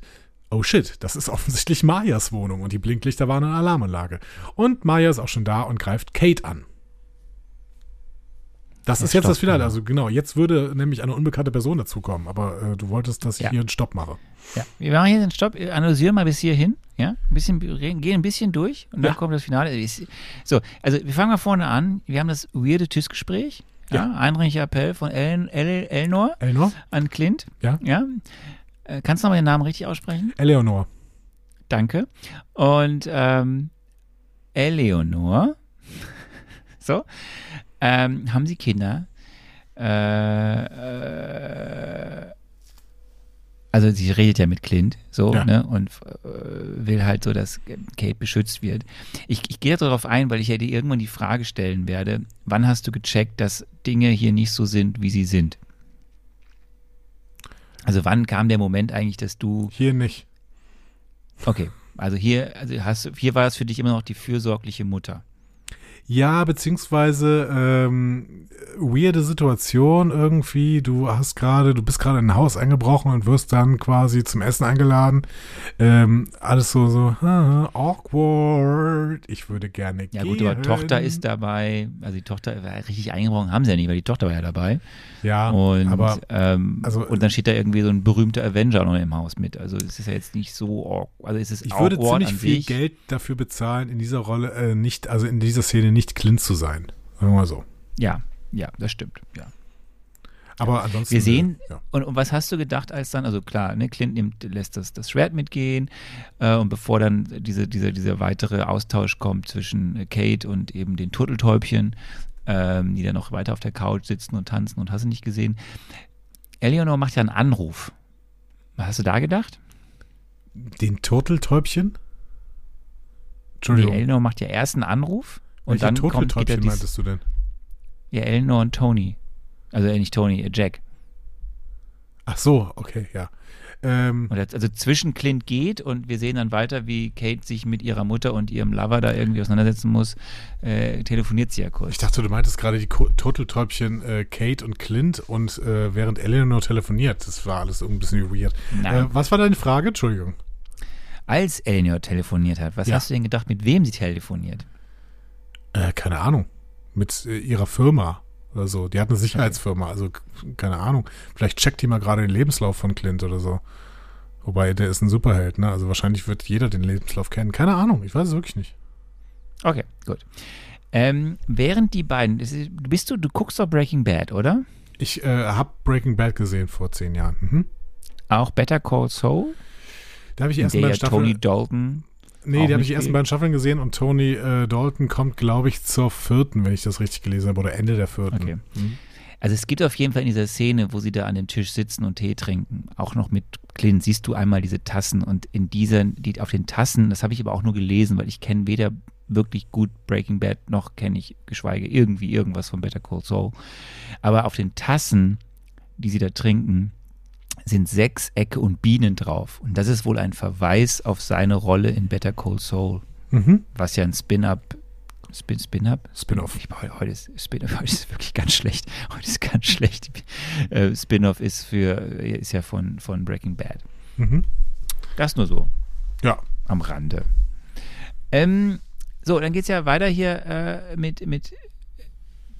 oh shit, das ist offensichtlich Mayas Wohnung und die Blinklichter waren eine Alarmanlage. Und Maya ist auch schon da und greift Kate an. Das, ist jetzt Stopp, das Finale. Also genau, jetzt würde nämlich eine unbekannte Person dazukommen, aber äh, du wolltest, dass ich ja. hier einen Stopp mache. Ja, wir machen hier einen Stopp, analysieren mal bis hierhin, ja, ein bisschen, gehen ein bisschen durch und dann ja. kommt das Finale. So, also wir fangen mal vorne an. Wir haben das weirde TÜS-Gespräch. Ja, ja. eindringlicher Appell von El El Elnor, Elnor an Clint. Ja. ja. Äh, kannst du nochmal den Namen richtig aussprechen? Eleonor. Danke. Und ähm, Eleonor, <laughs> so, ähm, haben sie Kinder. Äh, äh, also sie redet ja mit Clint so ja. ne und äh, will halt so, dass Kate beschützt wird. Ich, ich gehe darauf ein, weil ich ja dir irgendwann die Frage stellen werde, wann hast du gecheckt, dass Dinge hier nicht so sind, wie sie sind? Also wann kam der Moment eigentlich, dass du. Hier nicht. Okay. Also hier, also hast hier war es für dich immer noch die fürsorgliche Mutter. Ja, beziehungsweise ähm, weirde Situation irgendwie. Du hast gerade, du bist gerade in ein Haus eingebrochen und wirst dann quasi zum Essen eingeladen. Ähm, alles so, so, ah, awkward. Ich würde gerne Ja gehen. gut, aber Tochter ist dabei, also die Tochter war richtig eingebrochen, haben sie ja nicht, weil die Tochter war ja dabei. Ja, Und, aber ähm, also- und dann steht da irgendwie so ein berühmter Avenger noch im Haus mit. Also es ist ja jetzt nicht so, awk- also es ist ich würde awkward ziemlich viel sich. Geld dafür bezahlen, in dieser Rolle äh, nicht, also in dieser Szene nicht Clint zu sein. Sagen wir mal so. Ja, ja, das stimmt, ja. Aber ansonsten. Wir sehen, ja. und, und was hast du gedacht, als dann, also klar, ne, Clint nimmt, lässt das, das Schwert mitgehen äh, und bevor dann diese, diese, dieser weitere Austausch kommt zwischen äh, Kate und eben den Turteltäubchen, ähm, die dann noch weiter auf der Couch sitzen und tanzen und hast du nicht gesehen, Eleanor macht ja einen Anruf. Was hast du da gedacht? Den Turteltäubchen? Nee, Entschuldigung. Eleanor macht ja erst einen Anruf und Welche dann kommt, geht er dies, meintest du denn? ja, Eleanor und Tony. Also äh, nicht Tony, äh, Jack. Ach so, okay, ja. Ähm, Und das- also zwischen Clint geht und wir sehen dann weiter, wie Kate sich mit ihrer Mutter und ihrem Lover da irgendwie auseinandersetzen muss, äh, telefoniert sie ja kurz. ich dachte, du meintest gerade die Turteltäubchen äh, Kate und Clint und äh, während Eleanor telefoniert. Das war alles ein bisschen weird. Äh, was war deine Frage? Entschuldigung. Als Eleanor telefoniert hat, was Ja. hast du denn gedacht, mit wem sie telefoniert? Äh, keine Ahnung. Mit äh, ihrer Firma oder so. Die hat eine Sicherheitsfirma, also keine Ahnung. Vielleicht checkt die mal gerade den Lebenslauf von Clint oder so. Wobei, der ist ein Superheld, ne? Also wahrscheinlich wird jeder den Lebenslauf kennen. Keine Ahnung, ich weiß es wirklich nicht. Okay, gut. Ähm, während die beiden, bist du, du guckst doch Breaking Bad, oder? Ich äh, habe Breaking Bad gesehen vor zehn Jahren. Mhm. Auch Better Call Saul, Da habe ich beiden ja Staffeln. Tony Dalton. Nee, die habe ich die ersten beiden Staffeln gesehen und Tony äh, Dalton kommt, glaube ich, zur vierten, wenn ich das richtig gelesen habe, oder Ende der vierten. Okay. Mhm. Also es gibt auf jeden Fall in dieser Szene, wo sie da an dem Tisch sitzen und Tee trinken, auch noch mit Clint, siehst du einmal diese Tassen und in diesen, die auf den Tassen, das habe ich aber auch nur gelesen, weil ich kenne weder wirklich gut Breaking Bad noch kenne ich, geschweige irgendwie irgendwas von Better Call Saul. Aber auf den Tassen, die sie da trinken, sind sechs Ecke und Bienen drauf. Und das ist wohl ein Verweis auf seine Rolle in Better Call Saul, Mhm. was ja ein Spin-up Spin, Spin-up? Spin-off. Heute, heute, ist, Spin <laughs> heute ist wirklich ganz schlecht. Heute ist ganz schlecht. Äh, Spin-off ist für ist ja von, von Breaking Bad. Mhm. Das nur so Ja. am Rande. Ähm, so, dann geht es ja weiter hier äh, mit, mit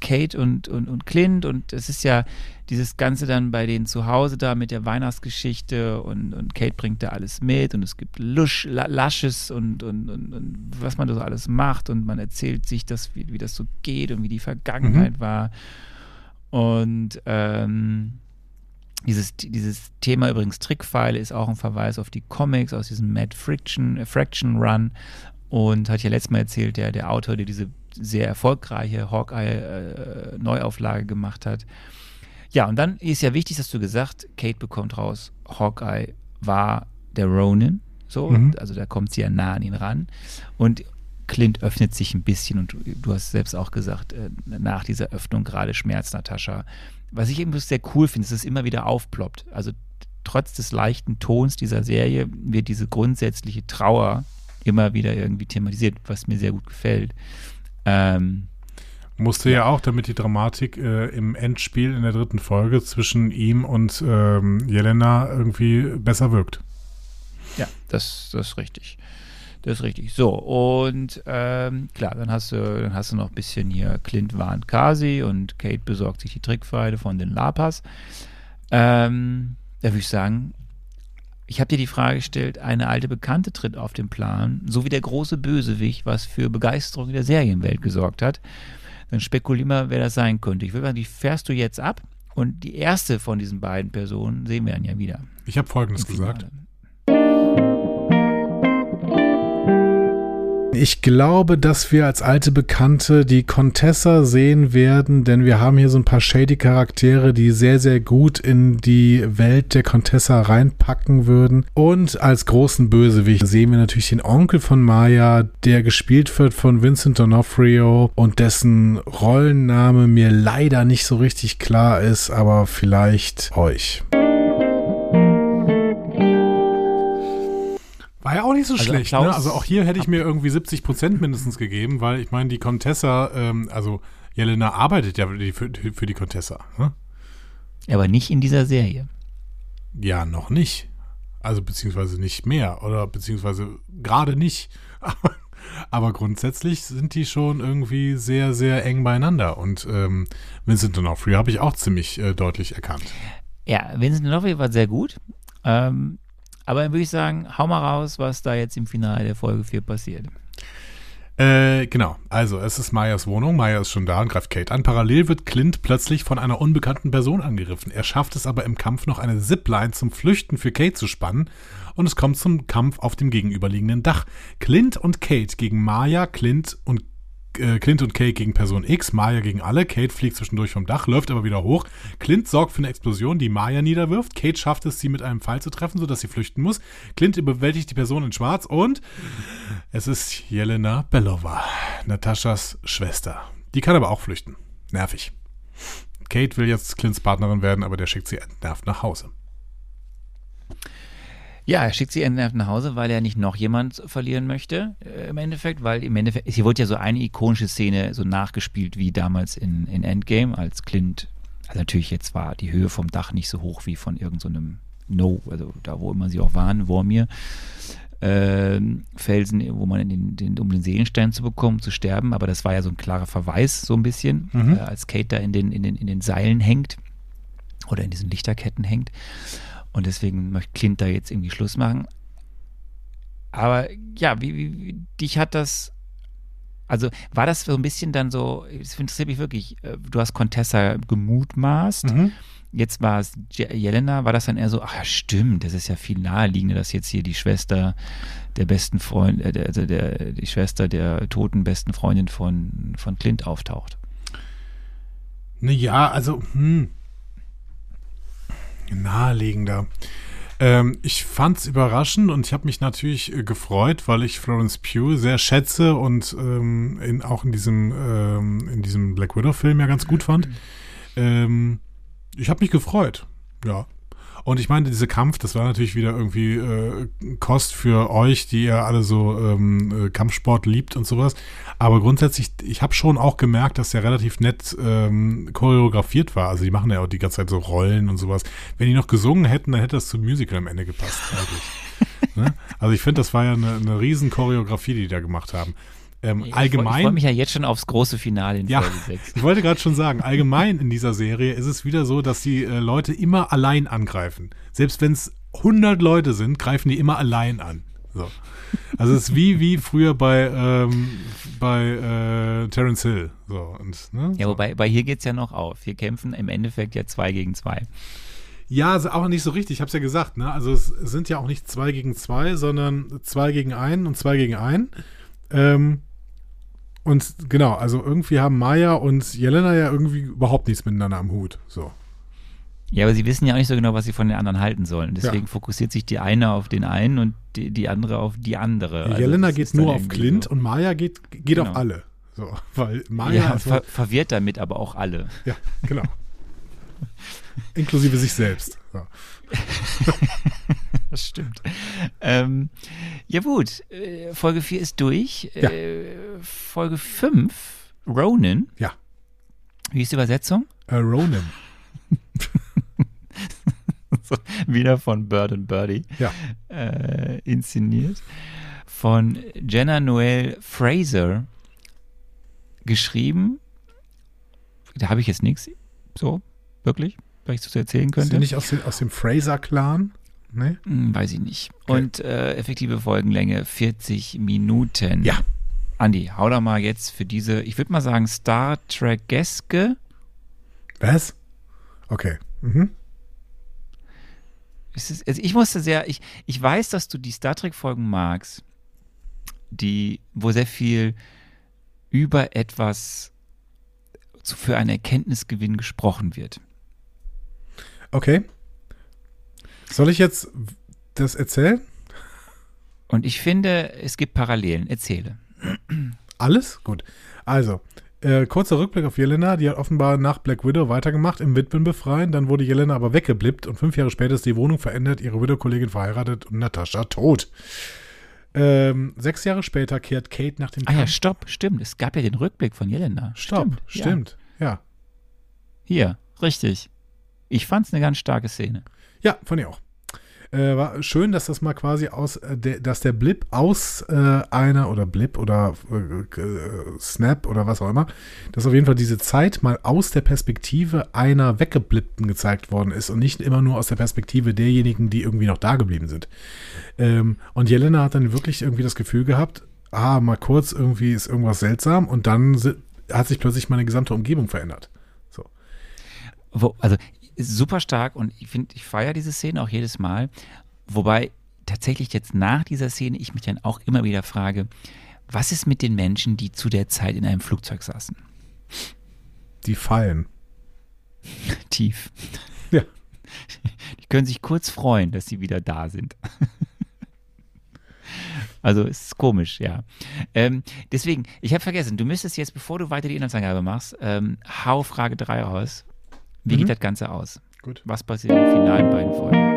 Kate und, und, und Clint und es ist ja dieses Ganze dann bei denen zu Hause da mit der Weihnachtsgeschichte und, und Kate bringt da alles mit und es gibt Lusch, La- Lasches und, und, und, und was man da so alles macht und man erzählt sich, das, wie, wie das so geht und wie die Vergangenheit war. Und ähm, dieses, dieses Thema übrigens Trickpfeile ist auch ein Verweis auf die Comics aus diesem Mad Friction, Fraction Run. Und hat ja letztes Mal erzählt, der, der Autor, der diese sehr erfolgreiche Hawkeye-Neuauflage gemacht hat. Ja, und dann ist ja wichtig, dass du gesagt, Kate bekommt raus, Hawkeye war der Ronin. So, Mhm. also da kommt sie ja nah an ihn ran. Und Clint öffnet sich ein bisschen und du, du hast selbst auch gesagt, äh, nach dieser Öffnung gerade Schmerz, Natascha. Was ich irgendwie sehr cool finde, ist, dass es immer wieder aufploppt. Also trotz des leichten Tons dieser Serie wird diese grundsätzliche Trauer immer wieder irgendwie thematisiert, was mir sehr gut gefällt. Ähm, Musste ja auch, damit die Dramatik äh, im Endspiel in der dritten Folge zwischen ihm und ähm, Jelena irgendwie besser wirkt. Ja, das, das ist richtig. Das ist richtig. So, und ähm, klar, dann hast du, dann hast du noch ein bisschen hier Clint warnt Kasi und Kate besorgt sich die Trickpfeile von den Lapas. Ähm, da würde ich sagen, ich habe dir die Frage gestellt, eine alte Bekannte tritt auf den Plan, so wie der große Bösewicht, was für Begeisterung in der Serienwelt gesorgt hat. Dann spekulier mal, wer das sein könnte. Ich würde sagen, die fährst du jetzt ab und die erste von diesen beiden Personen sehen wir dann ja wieder. Ich habe Folgendes gesagt. Finale. Ich glaube, dass wir als alte Bekannte die Contessa sehen werden, denn wir haben hier so ein paar shady Charaktere, die sehr, sehr gut in die Welt der Contessa reinpacken würden. Und als großen Bösewicht sehen wir natürlich den Onkel von Maya, der gespielt wird von Vincent D'Onofrio und dessen Rollenname mir leider nicht so richtig klar ist, aber vielleicht euch. War ja auch nicht so Also schlecht. Ne? Also auch hier hätte ich mir irgendwie 70 Prozent mindestens gegeben, weil ich meine, die Contessa, ähm, also Jelena arbeitet ja für die, für, für die Contessa. Ne? Aber nicht in dieser Serie. Ja, noch nicht. Also beziehungsweise nicht mehr oder beziehungsweise gerade nicht. <laughs> Aber, aber grundsätzlich sind die schon irgendwie sehr, sehr eng beieinander. Und ähm, Vincent D'Onofrio habe ich auch ziemlich äh, deutlich erkannt. Ja, Vincent D'Onofrio war sehr gut. Ähm, aber dann würde ich sagen, hau mal raus, was da jetzt im Finale der Folge 4 passiert. Äh, genau. Also, es ist Mayas Wohnung. Maya ist schon da und greift Kate an. Parallel wird Clint plötzlich von einer unbekannten Person angegriffen. Er schafft es aber im Kampf noch eine Zipline zum Flüchten für Kate zu spannen und es kommt zum Kampf auf dem gegenüberliegenden Dach. Clint und Kate gegen Maya, Clint und äh, Clint und Kate gegen Person X, Maya gegen alle. Kate fliegt zwischendurch vom Dach, läuft aber wieder hoch. Clint sorgt für eine Explosion, die Maya niederwirft. Kate schafft es, sie mit einem Pfeil zu treffen, sodass sie flüchten muss. Clint überwältigt die Person in Schwarz und es ist Jelena Belova, Nataschas Schwester. Die kann aber auch flüchten. Nervig. Kate will jetzt Clints Partnerin werden, aber der schickt sie entnervt nach Hause. Ja, er schickt sie entnervt nach Hause, weil er nicht noch jemand verlieren möchte, äh, im Endeffekt, weil im Endeffekt, hier wurde ja so eine ikonische Szene so nachgespielt wie damals in, in Endgame, als Clint, also natürlich jetzt war die Höhe vom Dach nicht so hoch wie von irgendeinem No, also da, wo immer sie auch waren, Wormir, ähm, Felsen, wo man in den, den, um den Seelenstein zu bekommen, zu sterben, aber das war ja so ein klarer Verweis, so ein bisschen, Mhm. äh, als Kate da in den, in, den, in den Seilen hängt oder in diesen Lichterketten hängt. Und deswegen möchte Clint da jetzt irgendwie Schluss machen. Aber ja, wie, wie, wie dich hat das. Also war das so ein bisschen dann so, das interessiert mich wirklich, äh, du hast Contessa gemutmaßt, Mhm. jetzt war es Je- Jelena, war das dann eher so, ach ja stimmt, das ist ja viel naheliegender, dass jetzt hier die Schwester der besten Freund, äh, also der, die Schwester der toten besten Freundin von, von Clint auftaucht. Naja, also, hm. Naheliegender. Ähm, ich fand's überraschend und ich habe mich natürlich äh, gefreut, weil ich Florence Pugh sehr schätze und ähm, in, auch in diesem, ähm, in diesem Black Widow-Film ja ganz gut fand. Ähm, ich habe mich gefreut, ja. Und ich meine, dieser Kampf, das war natürlich wieder irgendwie äh, Kost für euch, die ihr alle so ähm, äh, Kampfsport liebt und sowas. Aber grundsätzlich, ich habe schon auch gemerkt, dass der relativ nett ähm, choreografiert war. Also die machen ja auch die ganze Zeit so Rollen und sowas. Wenn die noch gesungen hätten, dann hätte das zum Musical am Ende gepasst eigentlich. <laughs> ne? Also ich finde, das war ja eine, eine riesen Choreografie, die die da gemacht haben. Ähm, Ich allgemein. Ich freue mich ja jetzt schon aufs große Finale in Ja, Folge 6. <laughs> ich wollte gerade schon sagen, allgemein in dieser Serie ist es wieder so, dass die äh, Leute immer allein angreifen. Selbst wenn es 100 Leute sind, greifen die immer allein an. So. Also es ist wie, wie früher bei, ähm, bei äh, Terence Hill. So, und, ne? Ja, wobei bei hier geht es ja noch auf. Wir kämpfen im Endeffekt ja zwei gegen zwei. Ja, also auch nicht so richtig, ich habe es ja gesagt. Ne? Also es sind ja auch nicht zwei gegen zwei, sondern zwei gegen einen und zwei gegen einen. Ähm, und genau, also irgendwie haben Maya und Jelena ja irgendwie überhaupt nichts miteinander am Hut. So. Ja, aber sie wissen ja auch nicht so genau, was sie von den anderen halten sollen. Deswegen fokussiert sich die eine auf den einen und die, die andere auf die andere. Also Jelena geht nur auf Clint so. und Maya geht, geht Genau. auf alle. So, <laughs> weil Maya Ja, ist ver verwirrt damit aber auch alle. ja, genau. <laughs> Inklusive sich selbst. So. <laughs> Das stimmt. Ähm, ja gut, äh, Folge 4 ist durch. Ja. Äh, Folge 5, Ronin. Ja. Wie ist die Übersetzung? Ronan. <laughs> So, Wieder von Bird and Birdie Ja. äh, inszeniert. Von Jenna Noel Fraser geschrieben. Da habe ich jetzt nichts. So, wirklich, was ich dazu erzählen Ist könnte. sie nicht aus, dem- aus dem Fraser-Clan? Nee? Hm, weiß ich nicht. Okay. Und äh, effektive Folgenlänge 40 Minuten. Ja. Andi, hau da mal jetzt für diese, ich würde mal sagen, Star Trek-eske. Was? Okay. Mhm. Es ist- Also ich musste sehr, ich, ich weiß, dass du die Star Trek-Folgen magst, die, wo sehr viel über etwas zu, für einen Erkenntnisgewinn gesprochen wird. Okay. Soll ich jetzt das erzählen? Und ich finde, es gibt Parallelen. Erzähle. Alles? Gut. Also, äh, kurzer Rückblick auf Jelena. Die hat offenbar nach Black Widow weitergemacht, im Witwen befreien. Dann wurde Jelena aber weggeblippt und fünf Jahre später ist die Wohnung verändert, ihre Widow-Kollegin verheiratet und Natascha tot. Ähm, sechs Jahre später kehrt Kate nach dem Ah ja, Kampf. stopp, stimmt. Es gab ja den Rückblick von Jelena. Stopp, ja. stimmt. Ja. Hier, richtig. Ich fand's eine ganz starke Szene. Ja, fand ich auch. Äh, war schön, dass das mal quasi aus, äh, der, dass der Blip aus äh, einer oder Blip oder äh, äh, Snap oder was auch immer, dass auf jeden Fall diese Zeit mal aus der Perspektive einer Weggeblippten gezeigt worden ist und nicht immer nur aus der Perspektive derjenigen, die irgendwie noch da geblieben sind. Ähm, und Jelena hat dann wirklich irgendwie das Gefühl gehabt, ah, mal kurz irgendwie ist irgendwas seltsam und dann hat sich plötzlich meine gesamte Umgebung verändert. So. Wo, also super stark und ich finde, ich feiere diese Szene auch jedes Mal. Wobei tatsächlich jetzt nach dieser Szene ich mich dann auch immer wieder frage, was ist mit den Menschen, die zu der Zeit in einem Flugzeug saßen? Die fallen. <laughs> Tief. <laughs> Ja. Die können sich kurz freuen, dass sie wieder da sind. <laughs> Also es ist komisch, ja. Ähm, deswegen, ich habe vergessen, du müsstest jetzt, bevor du weiter die Inhaltsangabe machst, ähm, hau Frage 3 raus. Wie Mhm. geht das Ganze aus? Gut. Was passiert in den finalen beiden Folgen?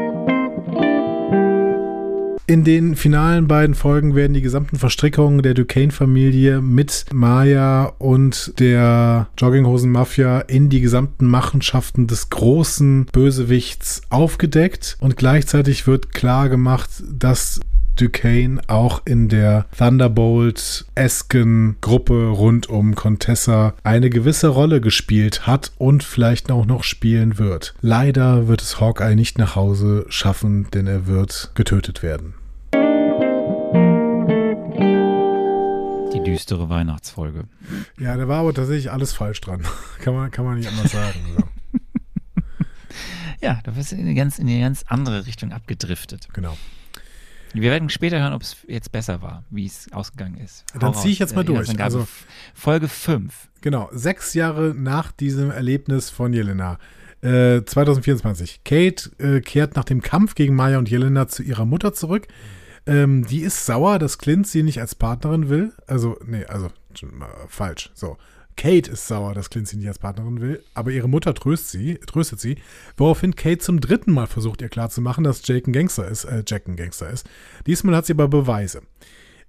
In den finalen beiden Folgen werden die gesamten Verstrickungen der Duquesne-Familie mit Maya und der Jogginghosen-Mafia in die gesamten Machenschaften des großen Bösewichts aufgedeckt und gleichzeitig wird klar gemacht, dass Duquesne auch in der Thunderbolt-esken Gruppe rund um Contessa eine gewisse Rolle gespielt hat und vielleicht auch noch spielen wird. Leider wird es Hawkeye nicht nach Hause schaffen, denn er wird getötet werden. Die düstere Weihnachtsfolge. Ja, da war aber tatsächlich alles falsch dran. <laughs> kann, man, kann man nicht anders sagen. So. <laughs> Ja, da bist du in eine ganz, in eine ganz andere Richtung abgedriftet. Genau. Wir werden später hören, ob es jetzt besser war, wie es ausgegangen ist. Hau Dann zieh ich jetzt mal Äh, durch. Also- Folge 5. Genau, sechs Jahre nach diesem Erlebnis von Jelena. Äh, 2024. Kate äh, kehrt nach dem Kampf gegen Maya und Jelena zu ihrer Mutter zurück. Ähm, die ist sauer, dass Clint sie nicht als Partnerin will. Also, nee, also äh, falsch. So. Kate ist sauer, dass Clint sie nicht als Partnerin will, aber ihre Mutter tröst sie, tröstet sie, woraufhin Kate zum dritten Mal versucht, ihr klarzumachen, dass Jake ein Gangster ist, äh, Jack ein Gangster ist. Diesmal hat sie aber Beweise.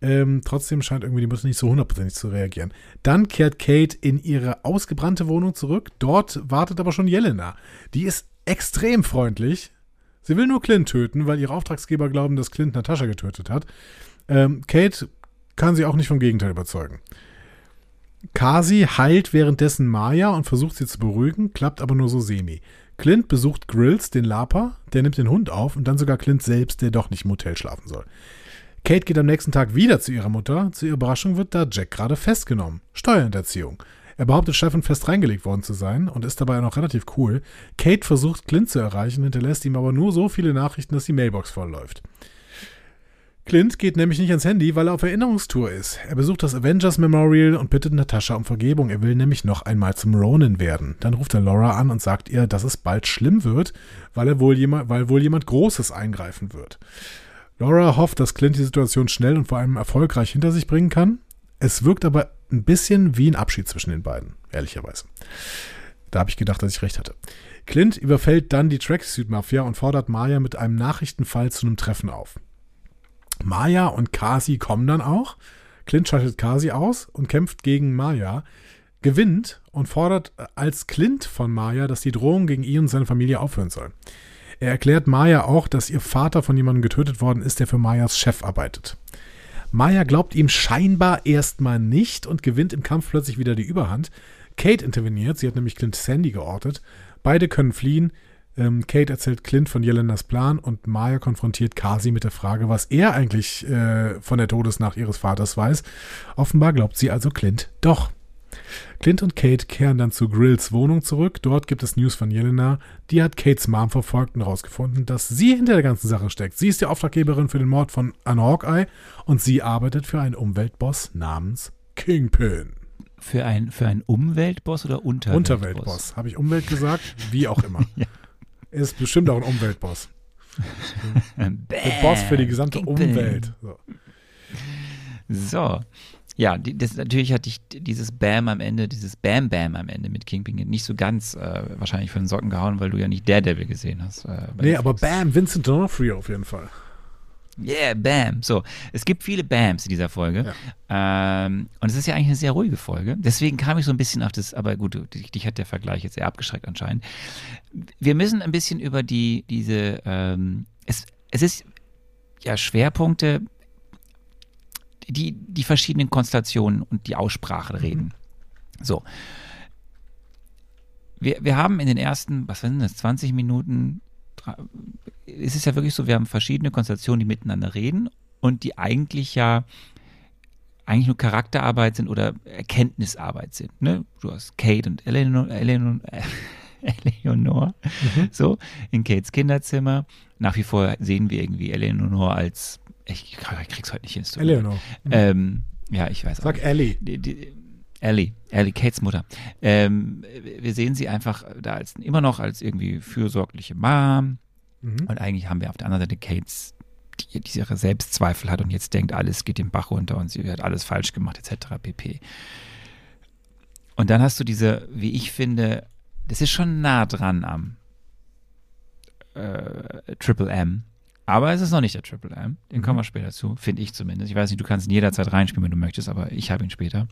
Ähm, trotzdem scheint irgendwie die Mutter nicht so hundertprozentig zu reagieren. Dann kehrt Kate in ihre ausgebrannte Wohnung zurück. Dort wartet aber schon Jelena. Die ist extrem freundlich. Sie will nur Clint töten, weil ihre Auftragsgeber glauben, dass Clint Natascha getötet hat. Ähm, Kate kann sie auch nicht vom Gegenteil überzeugen. Kasi heilt währenddessen Maya und versucht sie zu beruhigen, klappt aber nur so semi. Clint besucht Grills, den Laper, der nimmt den Hund auf und dann sogar Clint selbst, der doch nicht im Hotel schlafen soll. Kate geht am nächsten Tag wieder zu ihrer Mutter. Zu ihrer Überraschung wird da Jack gerade festgenommen. Steuerhinterziehung. Er behauptet, Steffen fest reingelegt worden zu sein und ist dabei noch relativ cool. Kate versucht, Clint zu erreichen, hinterlässt ihm aber nur so viele Nachrichten, dass die Mailbox vollläuft. Clint geht nämlich nicht ans Handy, weil er auf Erinnerungstour ist. Er besucht das Avengers Memorial und bittet Natascha um Vergebung. Er will nämlich noch einmal zum Ronin werden. Dann ruft er Laura an und sagt ihr, dass es bald schlimm wird, weil, er wohl jemand, weil wohl jemand Großes eingreifen wird. Laura hofft, dass Clint die Situation schnell und vor allem erfolgreich hinter sich bringen kann. Es wirkt aber ein bisschen wie ein Abschied zwischen den beiden, ehrlicherweise. Da habe ich gedacht, dass ich recht hatte. Clint überfällt dann die Tracksuit-Mafia und fordert Maya mit einem Nachrichtenfall zu einem Treffen auf. Maya und Kasi kommen dann auch. Clint schaltet Kasi aus und kämpft gegen Maya, gewinnt und fordert als Clint von Maya, dass die Drohung gegen ihn und seine Familie aufhören soll. Er erklärt Maya auch, dass ihr Vater von jemandem getötet worden ist, der für Mayas Chef arbeitet. Maya glaubt ihm scheinbar erstmal nicht und gewinnt im Kampf plötzlich wieder die Überhand. Kate interveniert, sie hat nämlich Clint Sandy geortet. Beide können fliehen. Ähm, Kate erzählt Clint von Jelenas Plan und Maya konfrontiert Kasi mit der Frage, was er eigentlich äh, von der Todesnacht ihres Vaters weiß. Offenbar glaubt sie also Clint doch. Clint und Kate kehren dann zu Grills Wohnung zurück. Dort gibt es News von Jelena. Die hat Kates Mom verfolgt und herausgefunden, dass sie hinter der ganzen Sache steckt. Sie ist die Auftraggeberin für den Mord von Anna Hawkeye und sie arbeitet für einen Umweltboss namens Kingpin. Für, ein, für einen Umweltboss oder Unterweltboss? Unterweltboss. Habe ich Umwelt gesagt? Wie auch immer. <laughs> Ja. Ist bestimmt auch ein Umweltboss. Der Boss für die gesamte. Umwelt. So. So. Ja, die, das, natürlich hatte ich dieses Bam am Ende, dieses Bam Bam am Ende mit Kingpin nicht so ganz äh, wahrscheinlich von den Socken gehauen, weil du ja nicht Daredevil gesehen hast. Äh, Nee, aber bam, Vincent D'Onofrio auf jeden Fall. Yeah, Bam. So, es gibt viele Bams in dieser Folge. Ja. Ähm, und es ist ja eigentlich eine sehr ruhige Folge. Deswegen kam ich so ein bisschen auf das, aber gut, dich, dich hat der Vergleich jetzt sehr abgeschreckt anscheinend. Wir müssen ein bisschen über die, diese, ähm, es, es ist ja Schwerpunkte, die, die verschiedenen Konstellationen und die Aussprache reden. Mhm. So. Wir, wir haben in den ersten, was sind das, 20 Minuten es ist ja wirklich so, wir haben verschiedene Konstellationen, die miteinander reden und die eigentlich ja eigentlich nur Charakterarbeit sind oder Erkenntnisarbeit sind. Ne? Du hast Kate und Eleanor, Eleanor, <laughs> Eleanor mhm. so in Kates Kinderzimmer. Nach wie vor sehen wir irgendwie Eleanor als ich, ich krieg's heute nicht hin. Eleanor. Ähm, ja, ich weiß Sag auch. Sag Ellie. Die, die, Ellie, Ellie, Kates Mutter. Ähm, wir sehen sie einfach da als immer noch als irgendwie fürsorgliche Mom. Mhm. Und eigentlich haben wir auf der anderen Seite Kates, die, die ihre Selbstzweifel hat und jetzt denkt, alles geht den Bach runter und sie hat alles falsch gemacht, etc. pp. Und dann hast du diese, wie ich finde, das ist schon nah dran am äh, Triple M. Aber es ist noch nicht der Triple M. Den mhm. kommen wir später zu, finde ich zumindest. Ich weiß nicht, du kannst ihn jederzeit reinspielen, wenn du möchtest, aber ich habe ihn später.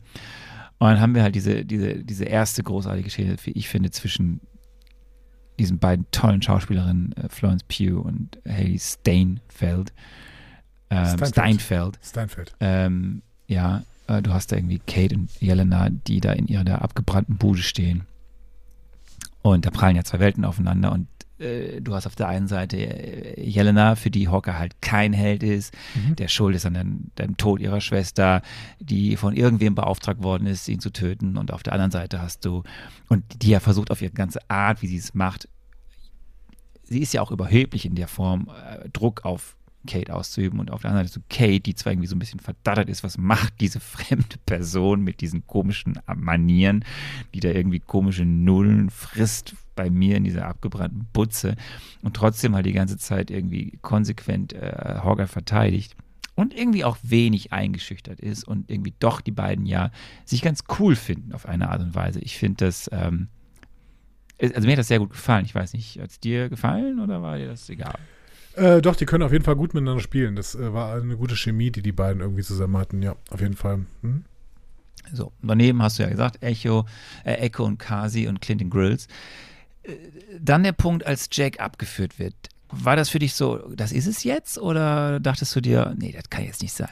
Und dann haben wir halt diese, diese, diese erste großartige Geschichte, wie ich finde, zwischen diesen beiden tollen Schauspielerinnen, äh, Florence Pugh und Haley Steinfeld. Ähm, Steinfeld. Steinfeld. Steinfeld. Ähm, ja, äh, du hast da irgendwie Kate und Jelena, die da in ihrer abgebrannten Bude stehen. Und da prallen ja zwei Welten aufeinander und du hast auf der einen Seite äh, Jelena, für die Hawker halt kein Held ist, mhm. der schuld ist an dem, dem, Tod ihrer Schwester, die von irgendwem beauftragt worden ist, ihn zu töten. Und auf der anderen Seite hast du, und die ja versucht auf ihre ganze Art, wie sie es macht, sie ist ja auch überheblich in der Form, äh, Druck auf Kate auszuüben und auf der anderen Seite so Kate, die zwar irgendwie so ein bisschen verdattert ist, was macht diese <laughs> fremde Person mit diesen komischen Manieren, die da irgendwie komische Nullen frisst bei mir in dieser abgebrannten Butze und trotzdem halt die ganze Zeit irgendwie konsequent äh, Hogger verteidigt und irgendwie auch wenig eingeschüchtert ist und irgendwie doch die beiden ja sich ganz cool finden auf eine Art und Weise. Ich finde das, ähm, also mir hat das sehr gut gefallen. Ich weiß nicht, hat es dir gefallen oder war dir das egal? Äh, doch, die können auf jeden Fall gut miteinander spielen. Das äh, war eine gute Chemie, die die beiden irgendwie zusammen hatten. Ja, auf jeden Fall. Hm? So, daneben hast du ja gesagt, Echo, äh, Echo und Kasi und Clinton Grills. Dann der Punkt, als Jack abgeführt wird. War das für dich so, das ist es jetzt? Oder dachtest du dir, nee, das kann jetzt nicht sein?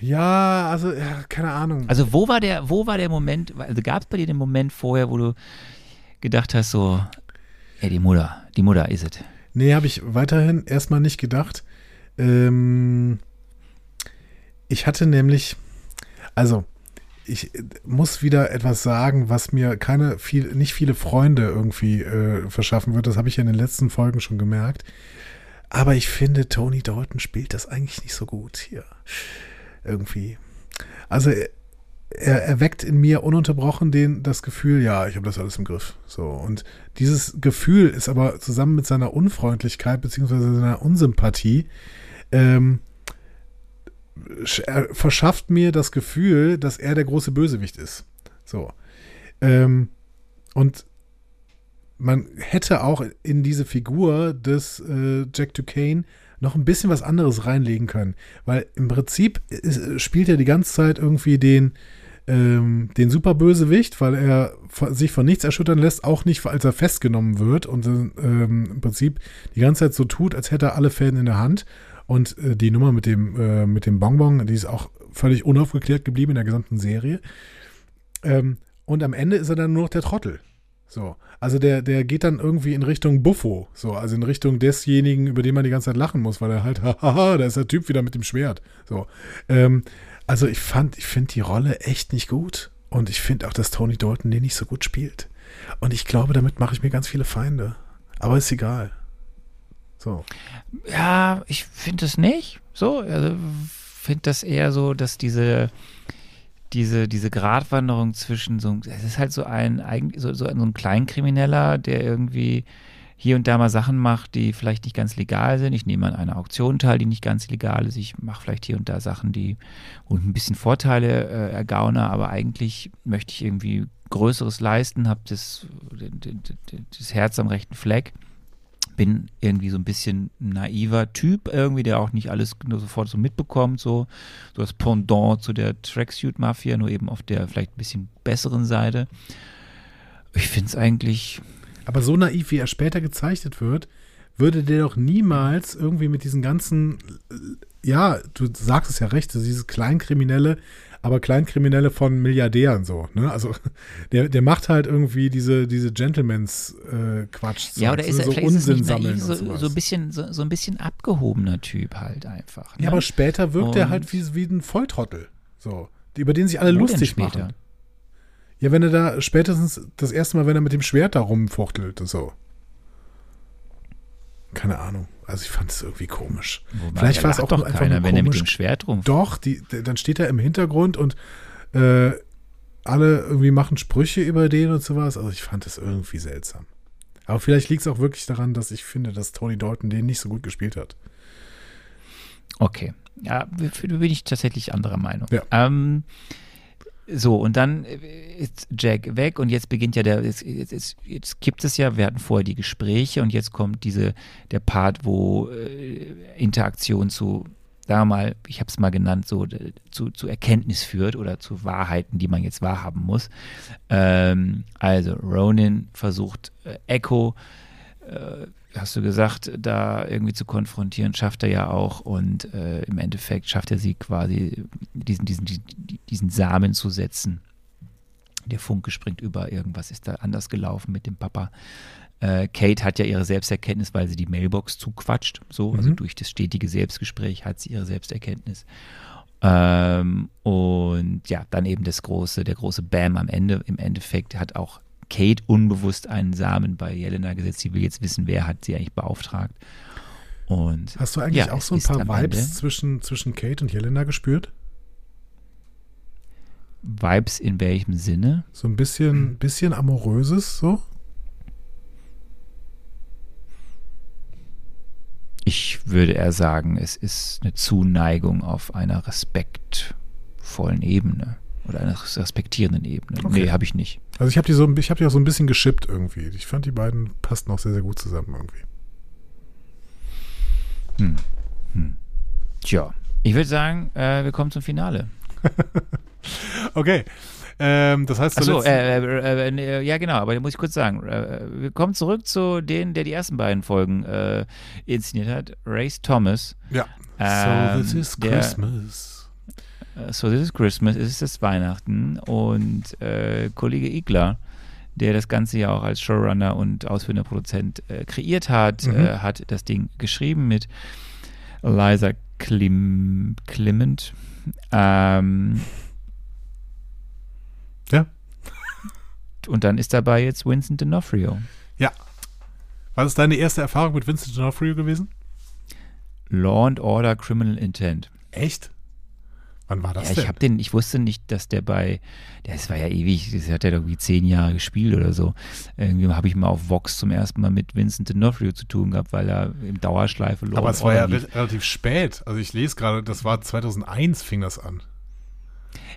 Ja, also, ja, keine Ahnung. Also, wo war der, wo war der Moment, also gab es bei dir den Moment vorher, wo du gedacht hast, so, ey, die Mutter, die Mutter ist es? Nee, habe ich weiterhin erstmal nicht gedacht. Ähm, ich hatte nämlich, also, ich muss wieder etwas sagen, was mir keine viel, nicht viele Freunde irgendwie äh, verschaffen wird. Das habe ich ja in den letzten Folgen schon gemerkt. Aber ich finde, Tony Dalton spielt das eigentlich nicht so gut hier. Irgendwie. Also er erweckt in mir ununterbrochen den, das Gefühl, ja, ich habe das alles im Griff. So. Und dieses Gefühl ist aber zusammen mit seiner Unfreundlichkeit beziehungsweise seiner Unsympathie ähm, verschafft mir das Gefühl, dass er der große Bösewicht ist. So. Ähm, und man hätte auch in diese Figur des äh, Jack Duquesne noch ein bisschen was anderes reinlegen können. Weil im Prinzip ist, spielt er die ganze Zeit irgendwie den, ähm, den Superbösewicht, weil er sich von nichts erschüttern lässt, auch nicht, als er festgenommen wird und ähm, im Prinzip die ganze Zeit so tut, als hätte er alle Fäden in der Hand. Und äh, die Nummer mit dem, äh, mit dem Bonbon, die ist auch völlig unaufgeklärt geblieben in der gesamten Serie. Ähm, und am Ende ist er dann nur noch der Trottel. So. Also der, der geht dann irgendwie in Richtung Buffo. So, also in Richtung desjenigen, über den man die ganze Zeit lachen muss, weil er halt, <laughs> haha, da ist der Typ wieder mit dem Schwert. So. Ähm, also ich fand, ich finde die Rolle echt nicht gut. Und ich finde auch, dass Tony Dalton den nicht so gut spielt. Und ich glaube, damit mache ich mir ganz viele Feinde. Aber ist egal. So. Ja, ich finde es nicht. So, also finde das eher so, dass diese diese, diese Gratwanderung zwischen so, es ist halt so ein, so, so ein Kleinkrimineller, der irgendwie hier und da mal Sachen macht, die vielleicht nicht ganz legal sind. Ich nehme an einer Auktion teil, die nicht ganz legal ist. Ich mache vielleicht hier und da Sachen, die und ein bisschen Vorteile äh, ergaune, aber eigentlich möchte ich irgendwie Größeres leisten, habe das, das Herz am rechten Fleck. Bin irgendwie so ein bisschen naiver Typ irgendwie, der auch nicht alles nur sofort so mitbekommt, so, so das Pendant zu der Tracksuit-Mafia, nur eben auf der vielleicht ein bisschen besseren Seite. Ich finde es eigentlich. Aber so naiv, wie er später gezeichnet wird, würde der doch niemals irgendwie mit diesen ganzen, ja, du sagst es ja recht, dieses Kleinkriminelle, aber Kleinkriminelle von Milliardären so, ne? Also der, der macht halt irgendwie diese, diese Gentlemans-Quatsch. Äh, ja, oder ist er so Unsinn sammeln. So, so, ein bisschen, so, so, ein bisschen abgehobener Typ halt einfach. Ne? Ja, aber später wirkt er halt wie, wie ein Volltrottel. So, über den sich alle lustig machen. Ja, wenn er da spätestens das erste Mal, wenn er mit dem Schwert da rumfuchtelt, so. Keine Ahnung. Also ich fand es irgendwie komisch. Wobei, Vielleicht war es auch doch einfach keiner, wenn er mit dem Schwert rum. Doch, die, dann steht er im Hintergrund und äh, alle irgendwie machen Sprüche über den und sowas. Also ich fand es irgendwie seltsam. Aber vielleicht liegt es auch wirklich daran, dass ich finde, dass Tony Dalton den nicht so gut gespielt hat. Okay. Ja, bin ich tatsächlich anderer Meinung. Ja. Ähm, so, und dann ist Jack weg und jetzt beginnt ja der, jetzt, jetzt, jetzt gibt es ja, wir hatten vorher die Gespräche und jetzt kommt diese, der Part, wo äh, Interaktion zu, wir mal, ich habe es mal genannt, so zu, zu Erkenntnis führt oder zu Wahrheiten, die man jetzt wahrhaben muss. Ähm, also Ronin versucht äh, Echo äh, hast du gesagt, da irgendwie zu konfrontieren, schafft er ja auch und äh, im Endeffekt schafft er sie quasi, diesen, diesen, diesen Samen zu setzen. Der Funke springt über, irgendwas ist da anders gelaufen mit dem Papa. Äh, Kate hat ja ihre Selbsterkenntnis, weil sie die Mailbox zuquatscht, so, also mhm. also durch das stetige Selbstgespräch hat sie ihre Selbsterkenntnis. Ähm, und ja, dann eben das große, der große Bam am Ende. Im Endeffekt hat auch Kate unbewusst einen Samen bei Jelena gesetzt. Sie will jetzt wissen, wer hat sie eigentlich beauftragt. Und Hast du eigentlich ja, auch so ein paar Vibes zwischen, zwischen Kate und Jelena gespürt? Vibes in welchem Sinne? So ein bisschen, bisschen amoröses, so? Ich würde eher sagen, es ist eine Zuneigung auf einer respektvollen Ebene oder einer respektierenden Ebene. Okay. Nee, habe ich nicht. Also ich habe die, so, hab die auch so ein bisschen geschippt irgendwie. Ich fand, die beiden passten auch sehr, sehr gut zusammen irgendwie. Hm. Hm. Tja, ich würde sagen, äh, wir kommen zum Finale. <laughs> okay. Ähm, das heißt, Achso, äh, äh, äh, ja genau, aber da muss ich kurz sagen, äh, wir kommen zurück zu denen, der die ersten beiden Folgen äh, inszeniert hat, Race Thomas. Ja. Ähm, so this is Christmas. Äh, so This is Christmas, es ist Weihnachten und äh, Kollege Igler, der das Ganze ja auch als Showrunner und ausführender Produzent äh, kreiert hat, mhm. äh, hat das Ding geschrieben mit Eliza Klim Clement. Ähm, <laughs> ja. Und dann ist dabei jetzt Vincent D'Onofrio. Ja. Was ist deine erste Erfahrung mit Vincent D'Onofrio gewesen? Law and Order Criminal Intent. Echt? Wann war das ja, denn? Ich, hab den, ich wusste nicht, dass der bei, das war ja ewig, das hat ja irgendwie zehn Jahre gespielt oder so. Irgendwie habe ich mal auf Vox zum ersten Mal mit Vincent D'Onofrio zu tun gehabt, weil er im Dauerschleife Law Aber es war ja lief. relativ spät. Also ich lese gerade, das war 2001 fing das an.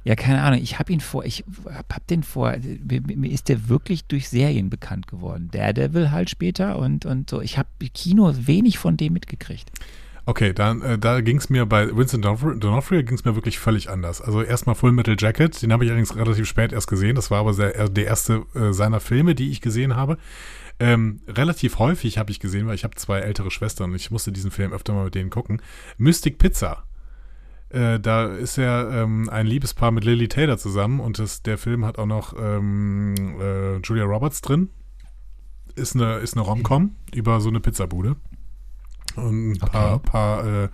Ja, keine Ahnung. Ich habe ihn vor, ich habe den vor, mir, mir, ist der wirklich durch Serien bekannt geworden. Daredevil halt später und, und so. Ich habe Kino wenig von dem mitgekriegt. Okay, dann äh, da ging es mir bei Vincent D'Onofrio ging es mir wirklich völlig anders. Also erstmal Full Metal Jacket, den habe ich allerdings relativ spät erst gesehen. Das war aber sehr, der erste äh, seiner Filme, die ich gesehen habe. Ähm, relativ häufig habe ich gesehen, weil ich habe zwei ältere Schwestern und ich musste diesen Film öfter mal mit denen gucken. Mystic Pizza. Äh, da ist ja ähm, ein Liebespaar mit Lily Taylor zusammen und das, der Film hat auch noch ähm, äh, Julia Roberts drin. Ist eine, ist eine Rom-Com über so eine Pizzabude. Und ein paar, okay. paar äh,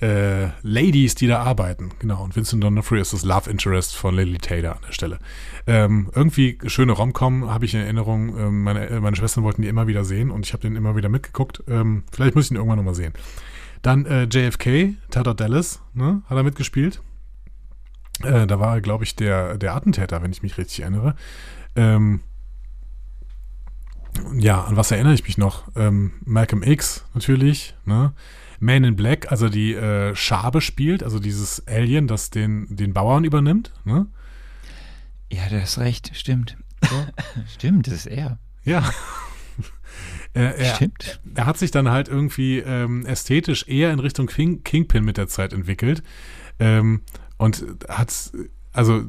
äh, Ladies, die da arbeiten. Genau. Und Vincent D'Onofrio ist das Love Interest von Lily Taylor an der Stelle. Ähm, irgendwie schöne Romcom habe ich in Erinnerung. Ähm, meine, meine Schwestern wollten die immer wieder sehen und ich habe den immer wieder mitgeguckt. Ähm, vielleicht muss ich ihn irgendwann nochmal sehen. Dann äh, JFK, Tata Dallas, ne, hat er mitgespielt. Äh, da war er, glaube ich, der, der Attentäter, wenn ich mich richtig erinnere. Ähm, ja, an was erinnere ich mich noch? Ähm, Malcolm X natürlich, ne? Man in Black, also die äh, Schabe spielt, also dieses Alien, das den, den Bauern übernimmt, ne? Ja, du hast recht, stimmt. So. <laughs> stimmt, das ist er. Ja. Äh, <laughs> er, Stimmt. er hat sich dann halt irgendwie ähm, ästhetisch eher in Richtung King, Kingpin mit der Zeit entwickelt. Ähm, und hat, also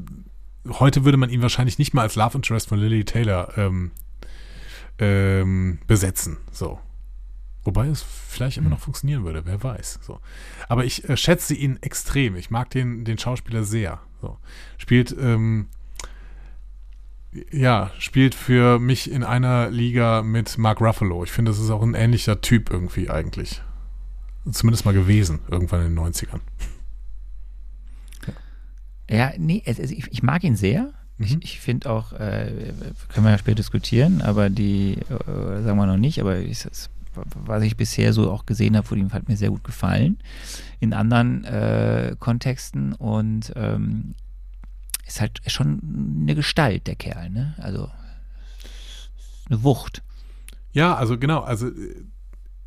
heute würde man ihn wahrscheinlich nicht mal als Love Interest von Lily Taylor ähm, ähm, besetzen. So. Wobei es vielleicht immer noch funktionieren würde, wer weiß. So. Aber ich äh, schätze ihn extrem. Ich mag den, den Schauspieler sehr. So. Spielt, ähm, ja, spielt für mich in einer Liga mit Mark Ruffalo. Ich finde, das ist auch ein ähnlicher Typ irgendwie eigentlich. Zumindest mal gewesen, irgendwann in den 90ern. Ja, nee, also ich, ich mag ihn sehr. Ich, Mhm. ich finde auch, äh, können wir ja später diskutieren, aber die, äh, sagen wir noch nicht, aber ich, was ich bisher so auch gesehen habe von ihm, hat mir sehr gut gefallen. In anderen äh, Kontexten und ähm, ist halt schon eine Gestalt, der Kerl, ne? Also eine Wucht. Ja, also genau, also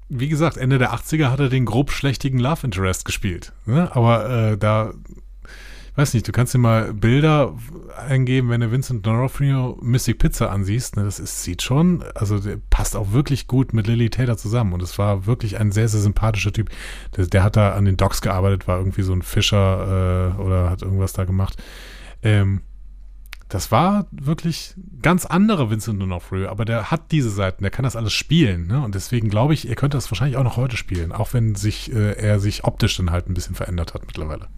wie gesagt, Ende der 80er hat er den grob schlechtigen Love Interest gespielt. Ne? Aber äh, da, weiß nicht, du kannst dir mal Bilder eingeben, wenn du Vincent D'Onofrio Mystic Pizza ansiehst. Ne? Das ist, sieht schon, also passt auch wirklich gut mit Lily Taylor zusammen. Und es war wirklich ein sehr, sehr sympathischer Typ. Der, der hat da an den Docks gearbeitet, war irgendwie so ein Fischer äh, oder hat irgendwas da gemacht. Ähm, das war wirklich ganz andere Vincent D'Onofrio, aber der hat diese Seiten, der kann das alles spielen, ne? Und deswegen glaube ich, er könnte das wahrscheinlich auch noch heute spielen, auch wenn sich äh, er sich optisch dann halt ein bisschen verändert hat mittlerweile.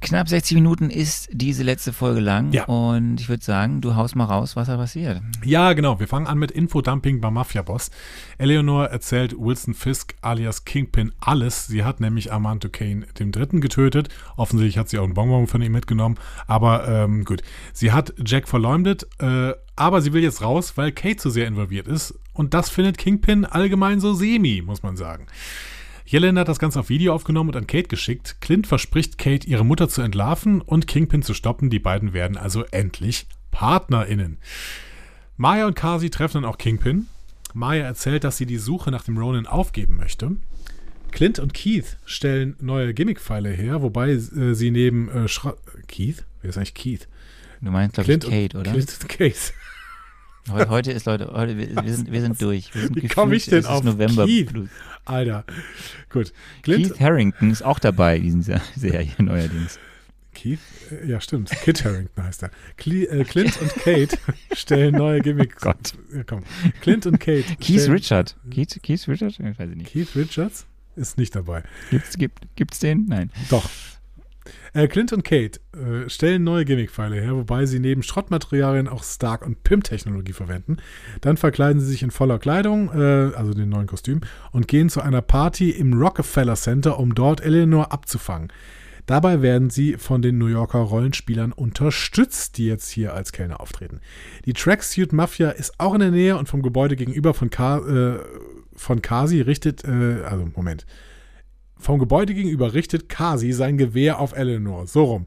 Knapp 60 Minuten ist diese letzte Folge lang Ja. und ich würde sagen, du haust mal raus, was da passiert. Ja, genau. Wir fangen an mit Infodumping beim Mafia-Boss. Eleanor erzählt Wilson Fisk alias Kingpin alles. Sie hat nämlich Armando Kane dem Dritten getötet. Offensichtlich hat sie auch einen Bonbon von ihm mitgenommen. Aber ähm, gut. Sie hat Jack verleumdet, äh, aber sie will jetzt raus, weil Kate zu sehr involviert ist. Und das findet Kingpin allgemein so semi, muss man sagen. Yellen hat das Ganze auf Video aufgenommen und an Kate geschickt. Clint verspricht Kate, ihre Mutter zu entlarven und Kingpin zu stoppen. Die beiden werden also endlich PartnerInnen. Maya und Kasi treffen dann auch Kingpin. Maya erzählt, dass sie die Suche nach dem Ronin aufgeben möchte. Clint und Keith stellen neue Gimmick-Pfeile her, wobei äh, sie neben äh, Schra Keith? Wer ist eigentlich Keith? Du meinst, glaube ich, Kate, oder? Clint und Kate. Heu- Heute ist, Leute, heute, wir, sind, wir sind durch. Wir sind Wie komm ich denn es auf November Keith? Blues. Alter. Gut. Clint, Keith Harrington ist auch dabei in dieser <laughs> Serie neuerdings. Keith? Ja, stimmt. Kit Harrington heißt er. Cle äh, Clint und Kate <laughs> stellen neue Gimmicks. Gott. Ja, komm. Clint und Kate. <laughs> Keith Richard. Keith, Keith Richard? Ich weiß ich nicht. Keith Richards ist nicht dabei. Gibt's, gibt, gibt's den? Nein. Doch. Äh, Clint und Kate äh, stellen neue Gimmick-Pfeile her, wobei sie neben Schrottmaterialien auch Stark- und Pimp-Technologie verwenden. Dann verkleiden sie sich in voller Kleidung, äh, also den neuen Kostüm, und gehen zu einer Party im Rockefeller Center, um dort Eleanor abzufangen. Dabei werden sie von den New Yorker Rollenspielern unterstützt, die jetzt hier als Kellner auftreten. Die Tracksuit Mafia ist auch in der Nähe und vom Gebäude gegenüber von, Ka äh, von Kasi richtet, äh, also Moment, vom Gebäude gegenüber richtet Kasi sein Gewehr auf Eleanor. So rum.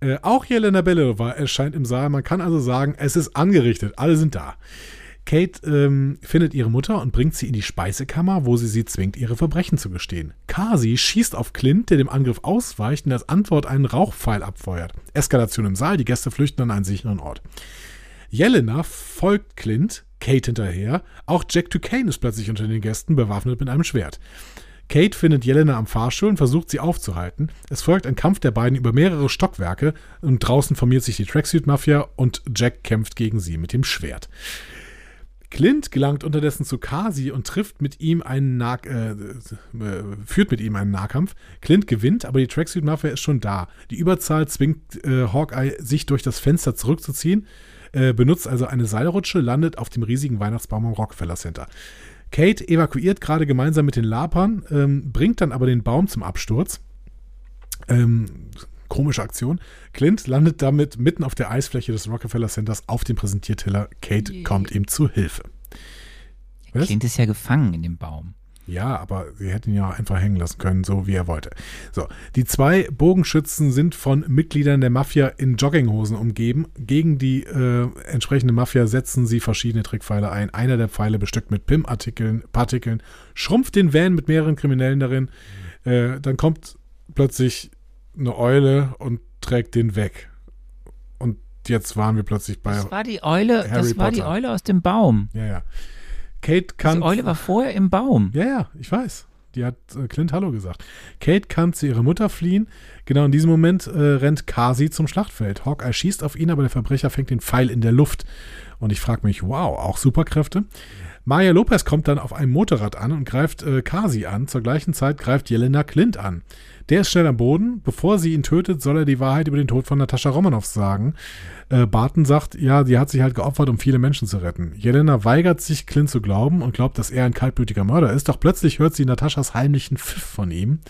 Äh, auch Jelena Belova erscheint im Saal. Man kann also sagen, es ist angerichtet. Alle sind da. Kate ähm, findet ihre Mutter und bringt sie in die Speisekammer, wo sie sie zwingt, ihre Verbrechen zu gestehen. Kasi schießt auf Clint, der dem Angriff ausweicht und als Antwort einen Rauchpfeil abfeuert. Eskalation im Saal, die Gäste flüchten an einen sicheren Ort. Jelena folgt Clint, Kate hinterher. Auch Jack Duquesne ist plötzlich unter den Gästen, bewaffnet mit einem Schwert. Kate findet Jelena am Fahrstuhl und versucht sie aufzuhalten. Es folgt ein Kampf der beiden über mehrere Stockwerke und draußen formiert sich die Tracksuit-Mafia und Jack kämpft gegen sie mit dem Schwert. Clint gelangt unterdessen zu Kasi und trifft mit ihm einen nah äh, äh, führt mit ihm einen Nahkampf. Clint gewinnt, aber die Tracksuit Mafia ist schon da. Die Überzahl zwingt äh, Hawkeye, sich durch das Fenster zurückzuziehen, äh, benutzt also eine Seilrutsche, landet auf dem riesigen Weihnachtsbaum im Rockefeller Center. Kate evakuiert gerade gemeinsam mit den Lapern, ähm, bringt dann aber den Baum zum Absturz. Ähm, komische Aktion. Clint landet damit mitten auf der Eisfläche des Rockefeller Centers auf dem Präsentierteller. Kate kommt ihm zu Hilfe. Was? Clint ist ja gefangen in dem Baum. Ja, aber sie hätten ihn ja auch einfach hängen lassen können, so wie er wollte. So, die zwei Bogenschützen sind von Mitgliedern der Mafia in Jogginghosen umgeben. Gegen die äh, entsprechende Mafia setzen sie verschiedene Trickpfeile ein. Einer der Pfeile bestückt mit PIM-Artikeln, Partikeln, schrumpft den Van mit mehreren Kriminellen darin. Äh, dann kommt plötzlich eine Eule und trägt den weg. Und jetzt waren wir plötzlich bei. Das war die Eule, Harry das war die. Eule aus dem Baum. Ja, ja. Kate kann. Die Eule war vorher im Baum. Ja, ja, ich weiß. Die hat äh, Clint Hallo gesagt. Kate kann zu ihrer Mutter fliehen. Genau in diesem Moment äh, rennt Kasi zum Schlachtfeld. Hawkeye schießt auf ihn, aber der Verbrecher fängt den Pfeil in der Luft. Und ich frage mich, wow, auch Superkräfte. Maya Lopez kommt dann auf einem Motorrad an und greift äh, Kasi an. Zur gleichen Zeit greift Jelena Clint an. Der ist schnell am Boden. Bevor sie ihn tötet, soll er die Wahrheit über den Tod von Natascha Romanoff sagen. Äh, Barton sagt, ja, die hat sich halt geopfert, um viele Menschen zu retten. Jelena weigert sich, Clint zu glauben und glaubt, dass er ein kaltblütiger Mörder ist. Doch plötzlich hört sie Nataschas heimlichen Pfiff von ihm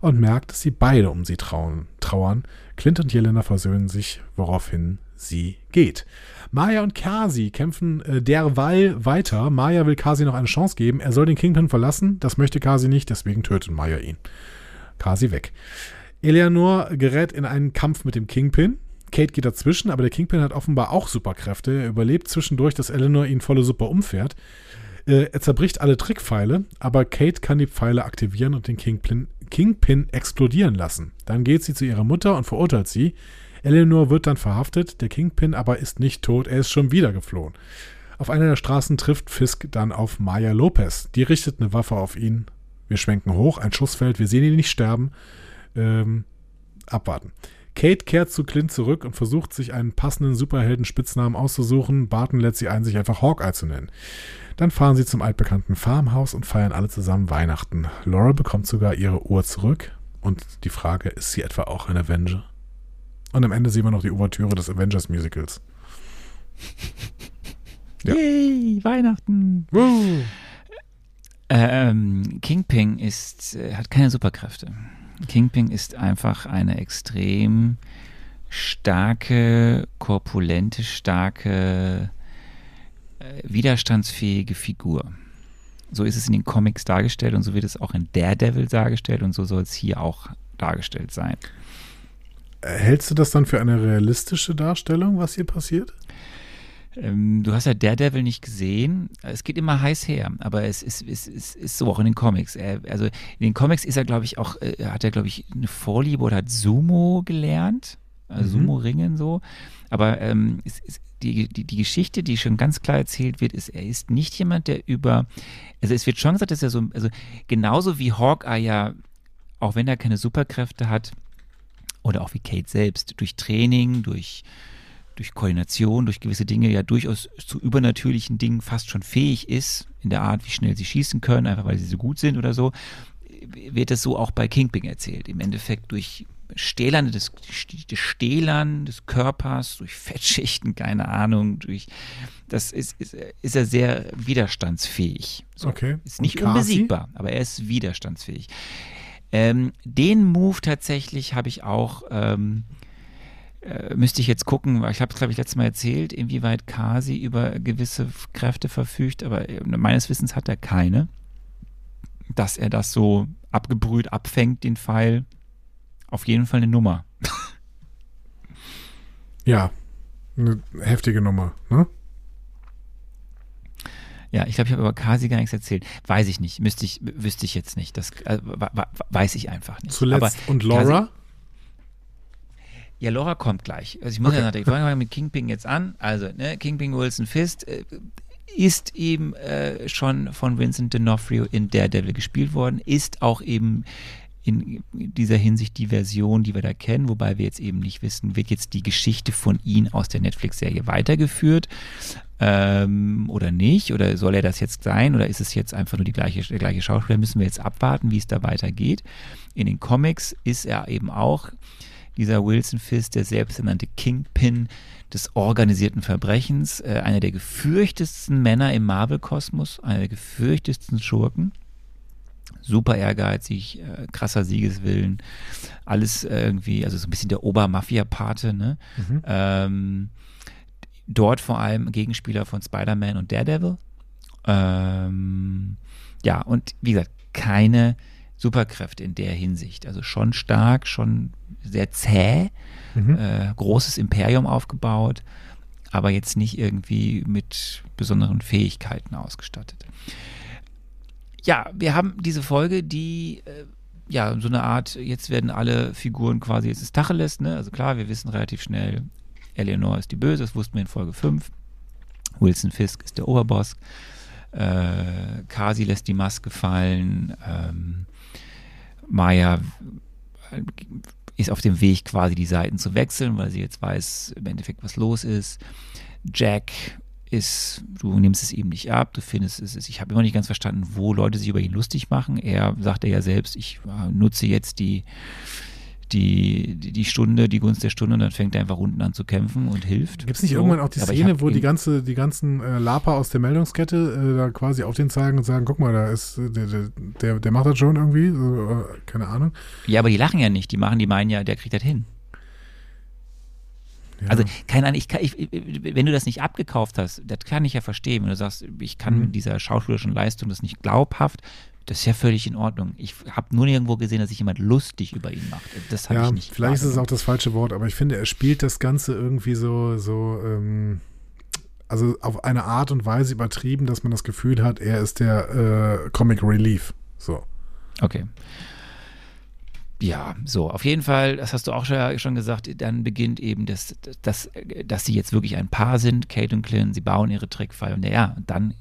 und merkt, dass sie beide um sie trauen, trauern. Clint und Jelena versöhnen sich, woraufhin sie geht. Maya und Kasi kämpfen äh, derweil weiter. Maya will Kasi noch eine Chance geben. Er soll den Kingpin verlassen. Das möchte Kasi nicht, deswegen tötet Maya ihn. Kasi weg. Eleanor gerät in einen Kampf mit dem Kingpin. Kate geht dazwischen, aber der Kingpin hat offenbar auch Superkräfte. Er überlebt zwischendurch, dass Eleanor ihn volle Suppe umfährt. Äh, er zerbricht alle Trickpfeile, aber Kate kann die Pfeile aktivieren und den Kingpin, Kingpin explodieren lassen. Dann geht sie zu ihrer Mutter und verurteilt sie. Eleanor wird dann verhaftet, der Kingpin aber ist nicht tot, er ist schon wieder geflohen. Auf einer der Straßen trifft Fisk dann auf Maya Lopez. Die richtet eine Waffe auf ihn. Wir schwenken hoch, ein Schuss fällt, wir sehen ihn nicht sterben. Ähm, abwarten. Kate kehrt zu Clint zurück und versucht, sich einen passenden Superhelden-Spitznamen auszusuchen. Barton lädt sie ein, sich einfach Hawkeye zu nennen. Dann fahren sie zum altbekannten Farmhaus und feiern alle zusammen Weihnachten. Laura bekommt sogar ihre Uhr zurück. Und die Frage, ist sie etwa auch ein Avenger? Und am Ende sehen wir noch die Ouvertüre des Avengers-Musicals. <laughs> Ja. Yay, Weihnachten. Woo! Ähm, Kingpin ist, äh, hat keine Superkräfte. Kingpin ist einfach eine extrem starke, korpulente, starke, äh, widerstandsfähige Figur. So ist es in den Comics dargestellt und so wird es auch in Daredevil dargestellt und so soll es hier auch dargestellt sein. Hältst du das dann für eine realistische Darstellung, was hier passiert? Ähm, du hast ja Daredevil nicht gesehen. Es geht immer heiß her, aber es ist, es ist, ist so auch in den Comics. Er, also in den Comics ist er, glaube ich, auch, äh, hat er, glaube ich, eine Vorliebe oder hat Sumo gelernt. Also Mhm. Sumo-Ringen so. Aber ähm, es, es, die, die, die Geschichte, die schon ganz klar erzählt wird, ist, er ist nicht jemand, der über, also es wird schon gesagt, dass er so, also genauso wie Hawkeye ja, auch wenn er keine Superkräfte hat, oder auch wie Kate selbst, durch Training, durch durch Koordination, durch gewisse Dinge ja durchaus zu übernatürlichen Dingen fast schon fähig ist, in der Art, wie schnell sie schießen können, einfach weil sie so gut sind oder so, wird das so auch bei Kingpin erzählt. Im Endeffekt durch Stählern des, des Stählern des Körpers, durch Fettschichten, keine Ahnung, durch das ist, ist, ist er sehr widerstandsfähig. So. Okay. Ist nicht unbesiegbar, aber er ist widerstandsfähig. Ähm, den Move tatsächlich habe ich auch ähm, äh, müsste ich jetzt gucken, weil ich habe es, glaube ich, letztes Mal erzählt, inwieweit Kasi über gewisse Kräfte verfügt, aber äh, meines Wissens hat er keine. Dass er das so abgebrüht abfängt, den Pfeil, auf jeden Fall eine Nummer. <laughs> Ja, eine heftige Nummer, ne? Ja, ich glaube, ich habe über Kasi gar nichts erzählt. Weiß ich nicht, müsste ich, wüsste ich jetzt nicht. Das äh, weiß ich einfach nicht. Zuletzt. Aber Und Laura? Ja, Laura kommt gleich. Also ich muss Okay. ja natürlich, fangen wir mal mit Kingpin jetzt an. Also, ne, Kingpin Wilson Fist äh, ist eben äh, schon von Vincent D'Onofrio in Daredevil gespielt worden, ist auch eben in dieser Hinsicht die Version, die wir da kennen, wobei wir jetzt eben nicht wissen, wird jetzt die Geschichte von ihm aus der Netflix-Serie weitergeführt ähm, oder nicht? Oder soll er das jetzt sein? Oder ist es jetzt einfach nur die gleiche, der gleiche Schauspieler? Müssen wir jetzt abwarten, wie es da weitergeht. In den Comics ist er eben auch dieser Wilson Fisk, der selbsternannte Kingpin des organisierten Verbrechens, äh, einer der gefürchtetsten Männer im Marvel-Kosmos, einer der gefürchtetsten Schurken. Super ehrgeizig, äh, krasser Siegeswillen, alles irgendwie, also so ein bisschen der Obermafia-Pate, ne? Mhm. Ähm, dort vor allem Gegenspieler von Spider-Man und Daredevil. Ähm, ja, und wie gesagt, keine Superkräfte in der Hinsicht. Also schon stark, schon sehr zäh, Mhm. äh, großes Imperium aufgebaut, aber jetzt nicht irgendwie mit besonderen Fähigkeiten ausgestattet. Ja, wir haben diese Folge, die äh, ja so eine Art, jetzt werden alle Figuren quasi, jetzt ist Tacheles, ne? Also klar, wir wissen relativ schnell, Eleanor ist die Böse, das wussten wir in Folge 5. Wilson Fisk ist der Oberboss. Äh, Kasi lässt die Maske fallen. Ähm, Maya ist auf dem Weg, quasi die Seiten zu wechseln, weil sie jetzt weiß, im Endeffekt, was los ist. Jack ist, du nimmst es ihm nicht ab, du findest es, ich habe immer nicht ganz verstanden, wo Leute sich über ihn lustig machen. Er sagte ja selbst, ich äh, nutze jetzt die, die, die Stunde, die Gunst der Stunde und dann fängt er einfach unten an zu kämpfen und hilft. Gibt es nicht so. irgendwann auch die Szene, wo die ganze, die ganzen äh, Lapa aus der Meldungskette äh, da quasi auf den zeigen und sagen, guck mal, da ist äh, der, der, der macht das schon irgendwie, so, äh, keine Ahnung. Ja, aber die lachen ja nicht, die machen, die meinen ja, der kriegt das hin. Ja. Also, keine Ahnung, ich kann, ich, wenn du das nicht abgekauft hast, das kann ich ja verstehen. Wenn du sagst, ich kann mhm. mit dieser schauspielerischen Leistung das nicht glaubhaft, das ist ja völlig in Ordnung. Ich habe nur nirgendwo gesehen, dass sich jemand lustig über ihn macht. Das habe ja, ich nicht. Vielleicht ist es auch das falsche Wort, aber ich finde, er spielt das Ganze irgendwie so, so, ähm, also auf eine Art und Weise übertrieben, dass man das Gefühl hat, er ist der äh, Comic Relief. So. Okay. Ja, so, auf jeden Fall, das hast du auch schon gesagt, dann beginnt eben das, das, dass sie jetzt wirklich ein Paar sind, Kate und Clint, sie bauen ihre Trickfall und ja, dann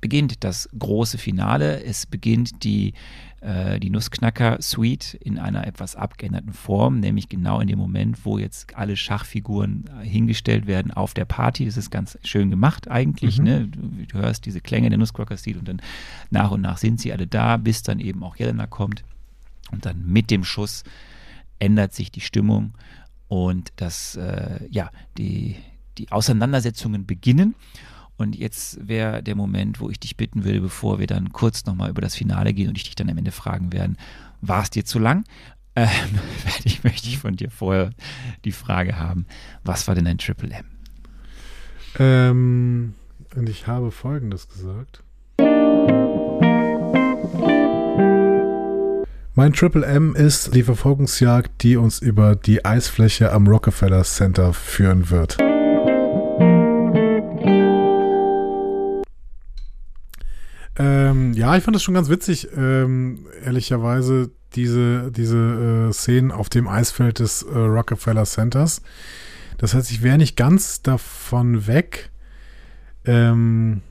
beginnt das große Finale. Es beginnt die, äh, die Nussknacker-Suite in einer etwas abgeänderten Form, nämlich genau in dem Moment, wo jetzt alle Schachfiguren äh, hingestellt werden auf der Party. Das ist ganz schön gemacht eigentlich. Mhm. Ne? Du, du, hörst diese Klänge der Nussknacker-Suite und dann nach und nach sind sie alle da, bis dann eben auch Jelena kommt. Und dann mit dem Schuss ändert sich die Stimmung und das, äh, ja, die, die Auseinandersetzungen beginnen. Und jetzt wäre der Moment, wo ich dich bitten würde, bevor wir dann kurz nochmal über das Finale gehen und ich dich dann am Ende fragen werden, war es dir zu lang? <laughs> Ähm, <laughs> ich möchte ich von dir vorher die Frage haben, was war denn ein Triple M? Ähm, und ich habe Folgendes gesagt. Mein Triple M ist die Verfolgungsjagd, die uns über die Eisfläche am Rockefeller Center führen wird. Ähm, ja, ich fand das schon ganz witzig, ähm, ehrlicherweise, diese, diese äh, Szenen auf dem Eisfeld des äh, Rockefeller Centers. Das heißt, ich wäre nicht ganz davon weg. Ähm,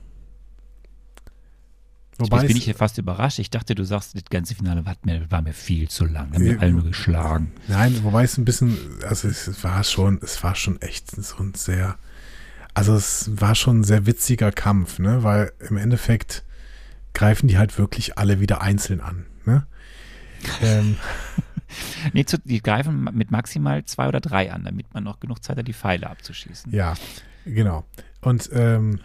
Wobei Jetzt bin ich hier fast überrascht. Ich dachte, du sagst, das ganze Finale war mir, war mir viel zu lang. Haben wir alle nur geschlagen. Nein, wobei es ein bisschen, also es war schon, es war schon echt so ein sehr, also es war schon ein sehr witziger Kampf, ne? Weil im Endeffekt greifen die halt wirklich alle wieder einzeln an. Ne? ähm. <laughs> nee, zu, die greifen mit maximal zwei oder drei an, damit man noch genug Zeit hat, die Pfeile abzuschießen. Ja, genau. Und ähm,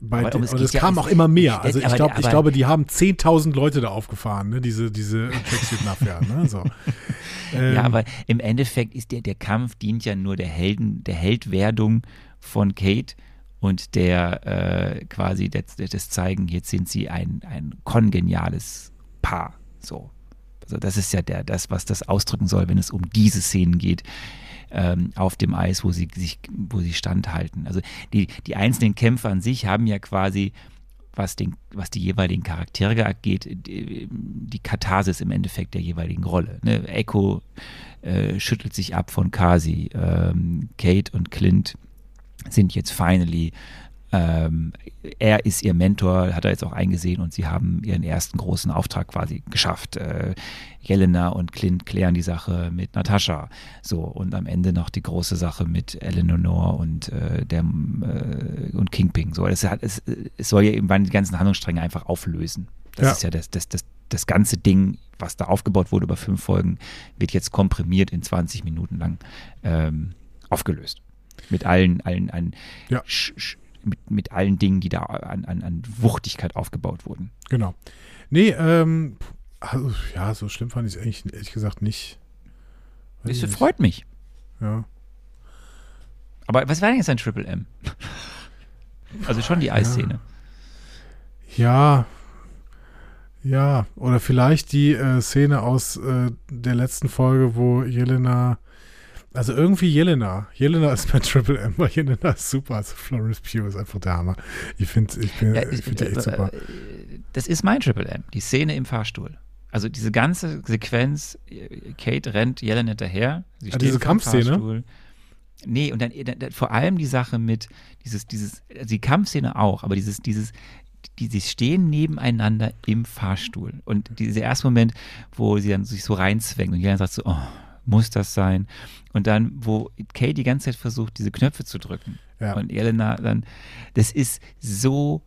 bei aber, den, es, es kam ja, auch immer mehr. Also ich, glaub, ich glaube, die haben 10.000 Leute da aufgefahren, ne? diese, diese <laughs> Tracksuit-Mafia. ne? so. ähm, ja, aber im Endeffekt ist der, der Kampf dient ja nur der Helden, der Heldwerdung von Kate und der äh, quasi das, das, Zeigen, jetzt sind sie ein, ein kongeniales Paar. So. Also das ist ja der, das, was das ausdrücken soll, wenn es um diese Szenen geht. Ähm, auf dem Eis, wo sie sich, wo sie standhalten. Also die, die einzelnen Kämpfe an sich haben ja quasi, was, den, was die jeweiligen Charaktere angeht, die, die Katharsis im Endeffekt der jeweiligen Rolle. Ne? Echo äh, schüttelt sich ab von Kasi, ähm, Kate und Clint sind jetzt finally ähm, er ist ihr Mentor, hat er jetzt auch eingesehen und sie haben ihren ersten großen Auftrag quasi geschafft. Äh, Jelena und Clint klären die Sache mit Natascha. So, und am Ende noch die große Sache mit Eleanor und äh, der äh, und Kingpin. So, es, hat, es, es soll ja eben die ganzen Handlungsstränge einfach auflösen. Das ja. ist ja das, das, das, das ganze Ding, was da aufgebaut wurde über fünf Folgen, wird jetzt komprimiert in 20 Minuten lang ähm, aufgelöst mit allen, allen, allen ja. mit, mit allen Dingen, die da an, an, an Wuchtigkeit aufgebaut wurden. Genau. Nee, ähm, also, ja, so schlimm fand ich es eigentlich ehrlich gesagt nicht. Es freut mich. Ja. Aber was war denn jetzt ein Triple M? <laughs> also schon die Eisszene. Ja. ja. oder vielleicht die äh, Szene aus äh, der letzten Folge, wo Jelena also irgendwie Jelena. Jelena ist mein Triple M, weil Jelena ist super. Also Florence Pugh ist einfach der Hammer. Ich finde ich ja, ich find die echt super. Das ist mein Triple M, die Szene im Fahrstuhl. Also diese ganze Sequenz, Kate rennt Jelena hinterher. Sie ja, ah, diese Kampfszene? Nee, und dann, dann, vor allem die Sache mit dieses, dieses, also die Kampfszene auch, aber dieses, dieses, die, sie stehen nebeneinander im Fahrstuhl. Und dieser erste Moment, wo sie dann sich so reinzwängen und Jelena sagt so, oh, muss das sein? Und dann, wo Kay die ganze Zeit versucht, diese Knöpfe zu drücken. Ja. Und Jelena dann, das ist so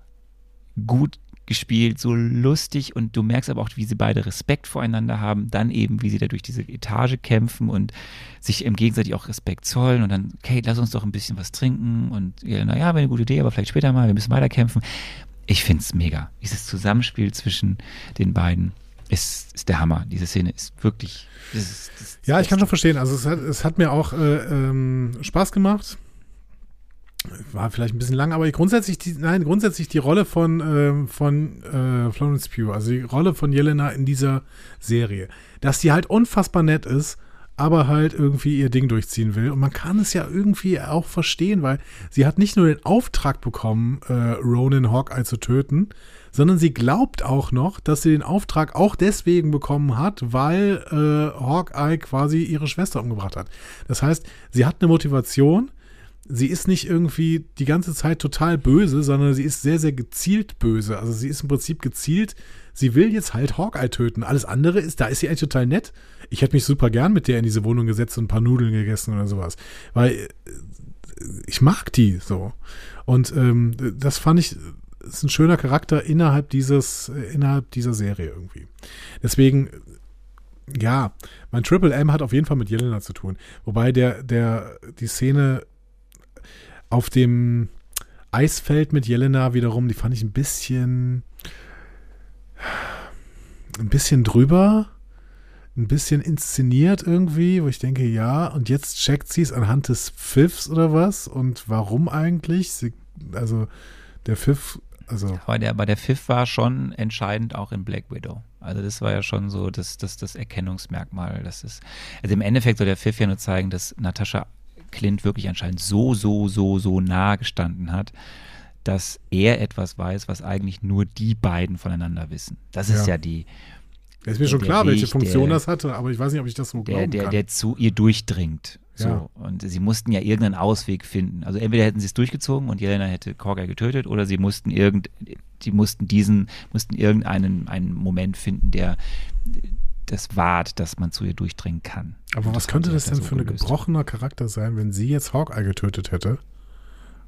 gut gespielt, so lustig und du merkst aber auch, wie sie beide Respekt voreinander haben, dann eben, wie sie da durch diese Etage kämpfen und sich im gegenseitig auch Respekt zollen und dann, Kate, lass uns doch ein bisschen was trinken und Jelena, ja, wäre eine gute Idee, aber vielleicht später mal, wir müssen weiter kämpfen. Ich finde es mega. Dieses Zusammenspiel zwischen den beiden ist, ist der Hammer. Diese Szene ist wirklich. Ist, ist, ja, ich kann schon verstehen. Also es hat, es hat mir auch äh, ähm, Spaß gemacht war vielleicht ein bisschen lang, aber grundsätzlich die, nein, grundsätzlich die Rolle von, ähm, von äh, Florence Pugh, also die Rolle von Jelena in dieser Serie, dass sie halt unfassbar nett ist, aber halt irgendwie ihr Ding durchziehen will. Und man kann es ja irgendwie auch verstehen, weil sie hat nicht nur den Auftrag bekommen, äh, Ronan Hawkeye zu töten, sondern sie glaubt auch noch, dass sie den Auftrag auch deswegen bekommen hat, weil äh, Hawkeye quasi ihre Schwester umgebracht hat. Das heißt, sie hat eine Motivation, sie ist nicht irgendwie die ganze Zeit total böse, sondern sie ist sehr, sehr gezielt böse. Also sie ist im Prinzip gezielt, sie will jetzt halt Hawkeye töten. Alles andere ist, da ist sie eigentlich total nett. Ich hätte mich super gern mit der in diese Wohnung gesetzt und ein paar Nudeln gegessen oder sowas. Weil äh, ich mag die so. Und ähm, das fand ich, ist ein schöner Charakter innerhalb dieses, innerhalb dieser Serie irgendwie. Deswegen, ja, mein Triple M hat auf jeden Fall mit Jelena zu tun. Wobei der, der, die Szene auf dem Eisfeld mit Jelena wiederum, die fand ich ein bisschen ein bisschen drüber, ein bisschen inszeniert irgendwie, wo ich denke, ja, und jetzt checkt sie es anhand des Pfiffs oder was und warum eigentlich? Sie, also der Pfiff, also. Aber der, aber der Pfiff war schon entscheidend auch in Black Widow. Also das war ja schon so das, das, das Erkennungsmerkmal. Das ist, also im Endeffekt soll der Pfiff ja nur zeigen, dass Natascha Clint wirklich anscheinend so, so, so, so nah gestanden hat, dass er etwas weiß, was eigentlich nur die beiden voneinander wissen. Das ist ja, ja die. Es ist mir schon klar, Weg, welche Funktion der, das hatte, aber ich weiß nicht, ob ich das so der, glauben der, kann. Der zu ihr durchdringt. So. Ja. Und sie mussten ja irgendeinen Ausweg finden. Also entweder hätten sie es durchgezogen und Jelena hätte Korga getötet, oder sie mussten irgend, sie mussten diesen, mussten irgendeinen einen Moment finden, der das wahrt, dass man zu ihr durchdringen kann. Aber was könnte das denn so für ein gebrochener Charakter sein, wenn sie jetzt Hawkeye getötet hätte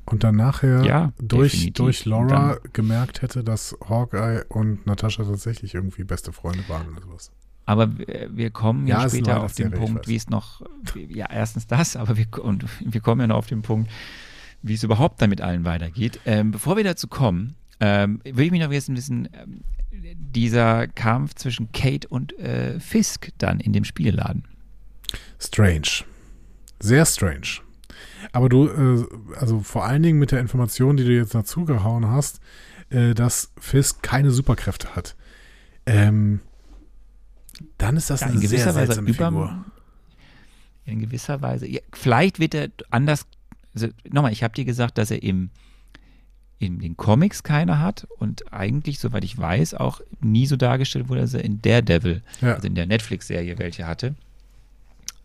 und dann nachher ja, durch, durch Laura gemerkt hätte, dass Hawkeye und Natascha tatsächlich irgendwie beste Freunde waren oder sowas? Aber wir kommen ja, ja später auf den Punkt, wie es noch, ja, erstens das, aber wir, und wir kommen ja noch auf den Punkt, wie es überhaupt dann mit allen weitergeht. Ähm, bevor wir dazu kommen, ähm, würde ich mich noch jetzt ein bisschen ähm, dieser Kampf zwischen Kate und äh, Fisk dann in dem Spielladen. Strange. Sehr strange. Aber du, äh, also vor allen Dingen mit der Information, die du jetzt dazu gehauen hast, äh, dass Fisk keine Superkräfte hat. Ähm, dann ist das ja, eine in sehr seltsame Weise Figur. In gewisser Weise. Ja, vielleicht wird er anders. Also, nochmal, ich habe dir gesagt, dass er im in den Comics keine hat und eigentlich, soweit ich weiß, auch nie so dargestellt wurde, dass er in Daredevil, ja. also in der Netflix-Serie, welche hatte.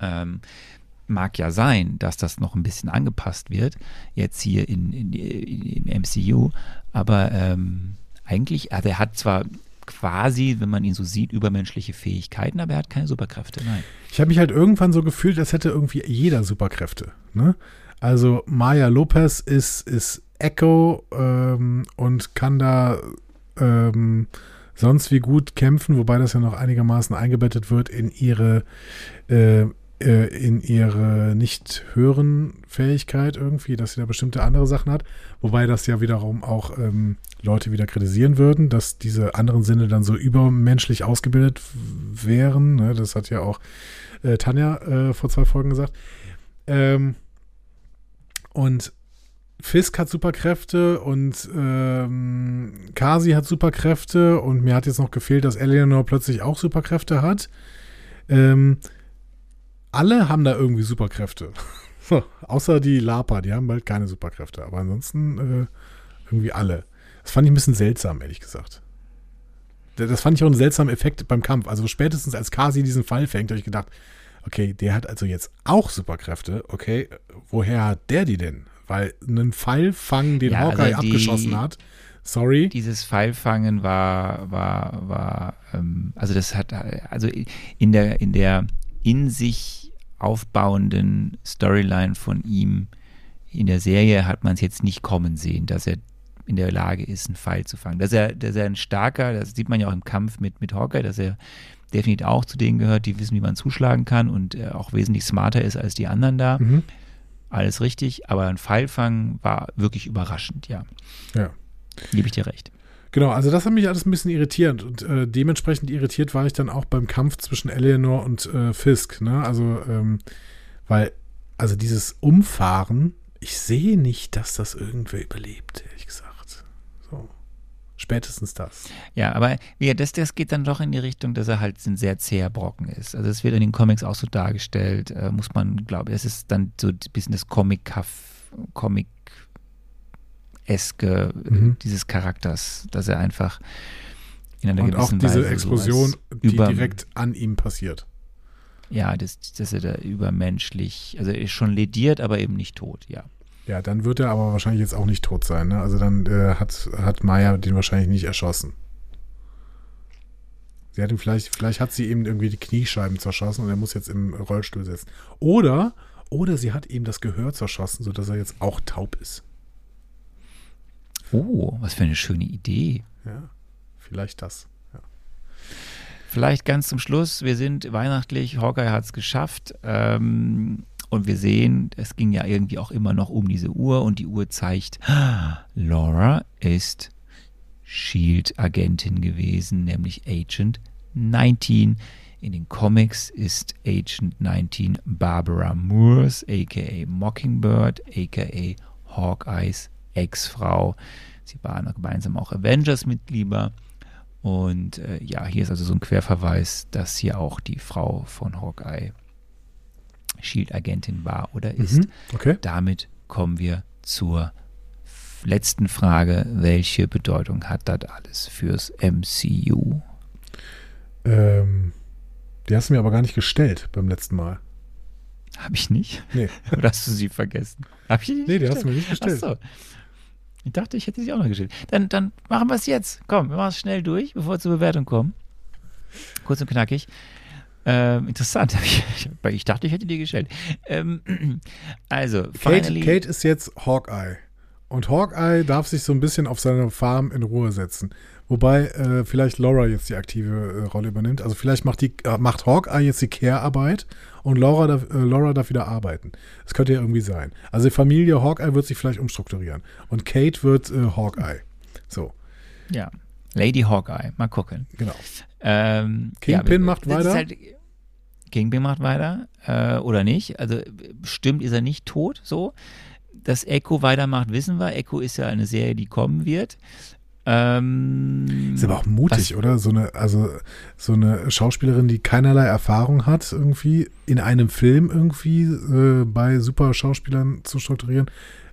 Ähm, mag ja sein, dass das noch ein bisschen angepasst wird, jetzt hier in, in, in im MCU, aber ähm, eigentlich, also er hat zwar quasi, wenn man ihn so sieht, übermenschliche Fähigkeiten, aber er hat keine Superkräfte, nein. Ich habe mich halt irgendwann so gefühlt, als hätte irgendwie jeder Superkräfte. Ne? Also Maya Lopez ist, ist Echo ähm, und kann da ähm, sonst wie gut kämpfen, wobei das ja noch einigermaßen eingebettet wird in ihre äh, in ihre nicht hören Fähigkeit irgendwie, dass sie da bestimmte andere Sachen hat, wobei das ja wiederum auch ähm, Leute wieder kritisieren würden, dass diese anderen Sinne dann so übermenschlich ausgebildet wären. Ne? Das hat ja auch äh, Tanja äh, vor zwei Folgen gesagt. Ähm, und Fisk hat Superkräfte und ähm, Kasi hat Superkräfte und mir hat jetzt noch gefehlt, dass Eleanor plötzlich auch Superkräfte hat. Ähm, alle haben da irgendwie Superkräfte. <laughs> außer die Lapa, die haben halt keine Superkräfte. Aber ansonsten äh, irgendwie alle. Das fand ich ein bisschen seltsam, ehrlich gesagt. Das fand ich auch einen seltsamen Effekt beim Kampf. Also spätestens als Kasi diesen Fall fängt, habe ich gedacht, okay, der hat also jetzt auch Superkräfte, okay, woher hat der die denn? Weil einen Pfeil fangen, den Ja, Hawkeye also die- abgeschossen hat. Sorry. Dieses Pfeilfangen war, war, war, ähm, also das hat, also in der, in der in sich aufbauenden Storyline von ihm in der Serie hat man es jetzt nicht kommen sehen, dass er in der Lage ist, einen Pfeil zu fangen. Dass er, dass er ein starker, das sieht man ja auch im Kampf mit, mit Hawkeye, dass er definitiv auch zu denen gehört, die wissen, wie man zuschlagen kann und äh, auch wesentlich smarter ist als die anderen da. Mhm. Alles richtig, aber ein Pfeilfangen war wirklich überraschend, ja. Ja. Gebe ich dir recht. Genau, also das hat mich alles ein bisschen irritierend und äh, dementsprechend irritiert war ich dann auch beim Kampf zwischen Eleanor und äh, Fisk, ne? Also, ähm, weil, also dieses Umfahren, ich sehe nicht, dass das irgendwer überlebt, ehrlich gesagt. So. Spätestens das. Ja, aber ja, das, das geht dann doch in die Richtung, dass er halt ein sehr zäher Brocken ist. Also es wird in den Comics auch so dargestellt, äh, muss man, glaube ich, es ist dann so ein bisschen das comic Comic eske Mhm. dieses Charakters, dass er einfach in einer Und auch gewissen diese Weise Explosion, so die über, direkt an ihm passiert. ja, dass, dass er da übermenschlich, also er ist schon lediert, aber eben nicht tot, ja. Ja, dann wird er aber wahrscheinlich jetzt auch nicht tot sein, ne? Also dann äh, hat, hat Maya den wahrscheinlich nicht erschossen. Sie hat ihn vielleicht, vielleicht hat sie ihm irgendwie die Kniescheiben zerschossen und er muss jetzt im Rollstuhl sitzen. Oder, oder sie hat ihm das Gehör zerschossen, sodass er jetzt auch taub ist. Oh, was für eine schöne Idee. Ja, vielleicht das. Vielleicht ganz zum Schluss, wir sind weihnachtlich, Hawkeye hat es geschafft ähm, und wir sehen, es ging ja irgendwie auch immer noch um diese Uhr und die Uhr zeigt, Laura ist Shield-Agentin gewesen, nämlich Agent 19. In den Comics ist Agent 19 Barbara Moores, aka Mockingbird, aka Hawkeyes Ex-Frau. Sie waren gemeinsam auch Avengers-Mitglieder. Und äh, ja, hier ist also so ein Querverweis, dass hier auch die Frau von Hawkeye Shield-Agentin war oder ist. Mhm, okay. Damit kommen wir zur letzten Frage. Welche Bedeutung hat das alles fürs MCU? Ähm, die hast du mir aber gar nicht gestellt beim letzten Mal. Habe ich nicht? Nee. <laughs> Oder hast du sie vergessen? Habe ich die nicht Nee, die hast gestellt? du mir nicht gestellt. Ach so. Ich dachte, ich hätte sie auch noch gestellt. Dann, dann machen wir es jetzt. Komm, wir machen es schnell durch, bevor wir zur Bewertung kommen. Kurz und knackig. Ähm, interessant. <laughs> Ich, dachte, ich hätte die gestellt. Ähm, <clears throat> also, Kate. Kate ist jetzt Hawkeye. Und Hawkeye darf sich so ein bisschen auf seine Farm in Ruhe setzen. Wobei äh, vielleicht Laura jetzt die aktive äh, Rolle übernimmt. Also vielleicht macht, die, äh, macht Hawkeye jetzt die Care-Arbeit und Laura darf, äh, Laura darf wieder arbeiten. Das könnte ja irgendwie sein. Also die Familie Hawkeye wird sich vielleicht umstrukturieren. Und Kate wird äh, Hawkeye. So, Ja. Lady Hawkeye. Mal gucken. genau. Ähm, Kingpin ja, macht weiter? Halt, Kingpin macht weiter äh, oder nicht. Also stimmt, ist er nicht tot so. Dass Echo weitermacht, wissen wir. Echo ist ja eine Serie, die kommen wird. Ähm, Ist aber auch mutig, was- oder? So eine, also so eine Schauspielerin, die keinerlei Erfahrung hat, irgendwie in einem Film irgendwie äh, bei super Schauspielern zu strukturieren.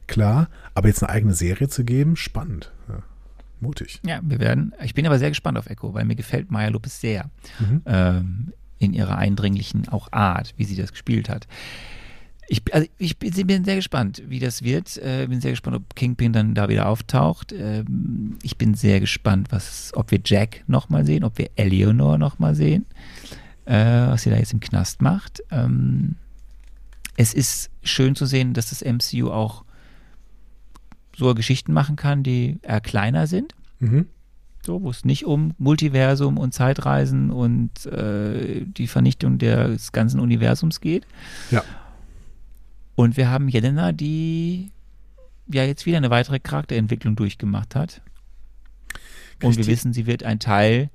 Klar, aber jetzt eine eigene Serie zu geben, spannend. Ja. Mutig. Ja, wir werden. Ich bin aber sehr gespannt auf Echo, weil mir gefällt Maya Lopez sehr Mhm. ähm, in ihrer eindringlichen auch Art, wie sie das gespielt hat. Ich, also ich bin, sehr gespannt, wie das wird. Äh, bin sehr gespannt, ob Kingpin dann da wieder auftaucht. Ähm, ich bin sehr gespannt, was, ob wir Jack nochmal sehen, ob wir Eleanor nochmal sehen, äh, was sie da jetzt im Knast macht. Ähm, es ist schön zu sehen, dass das MCU auch so Geschichten machen kann, die eher kleiner sind. Mhm. So, wo es nicht um Multiversum und Zeitreisen und äh, die Vernichtung des ganzen Universums geht. Ja. Und wir haben Jelena, die ja jetzt wieder eine weitere Charakterentwicklung durchgemacht hat. Und wir Kriegt wissen, sie wird ein Teil.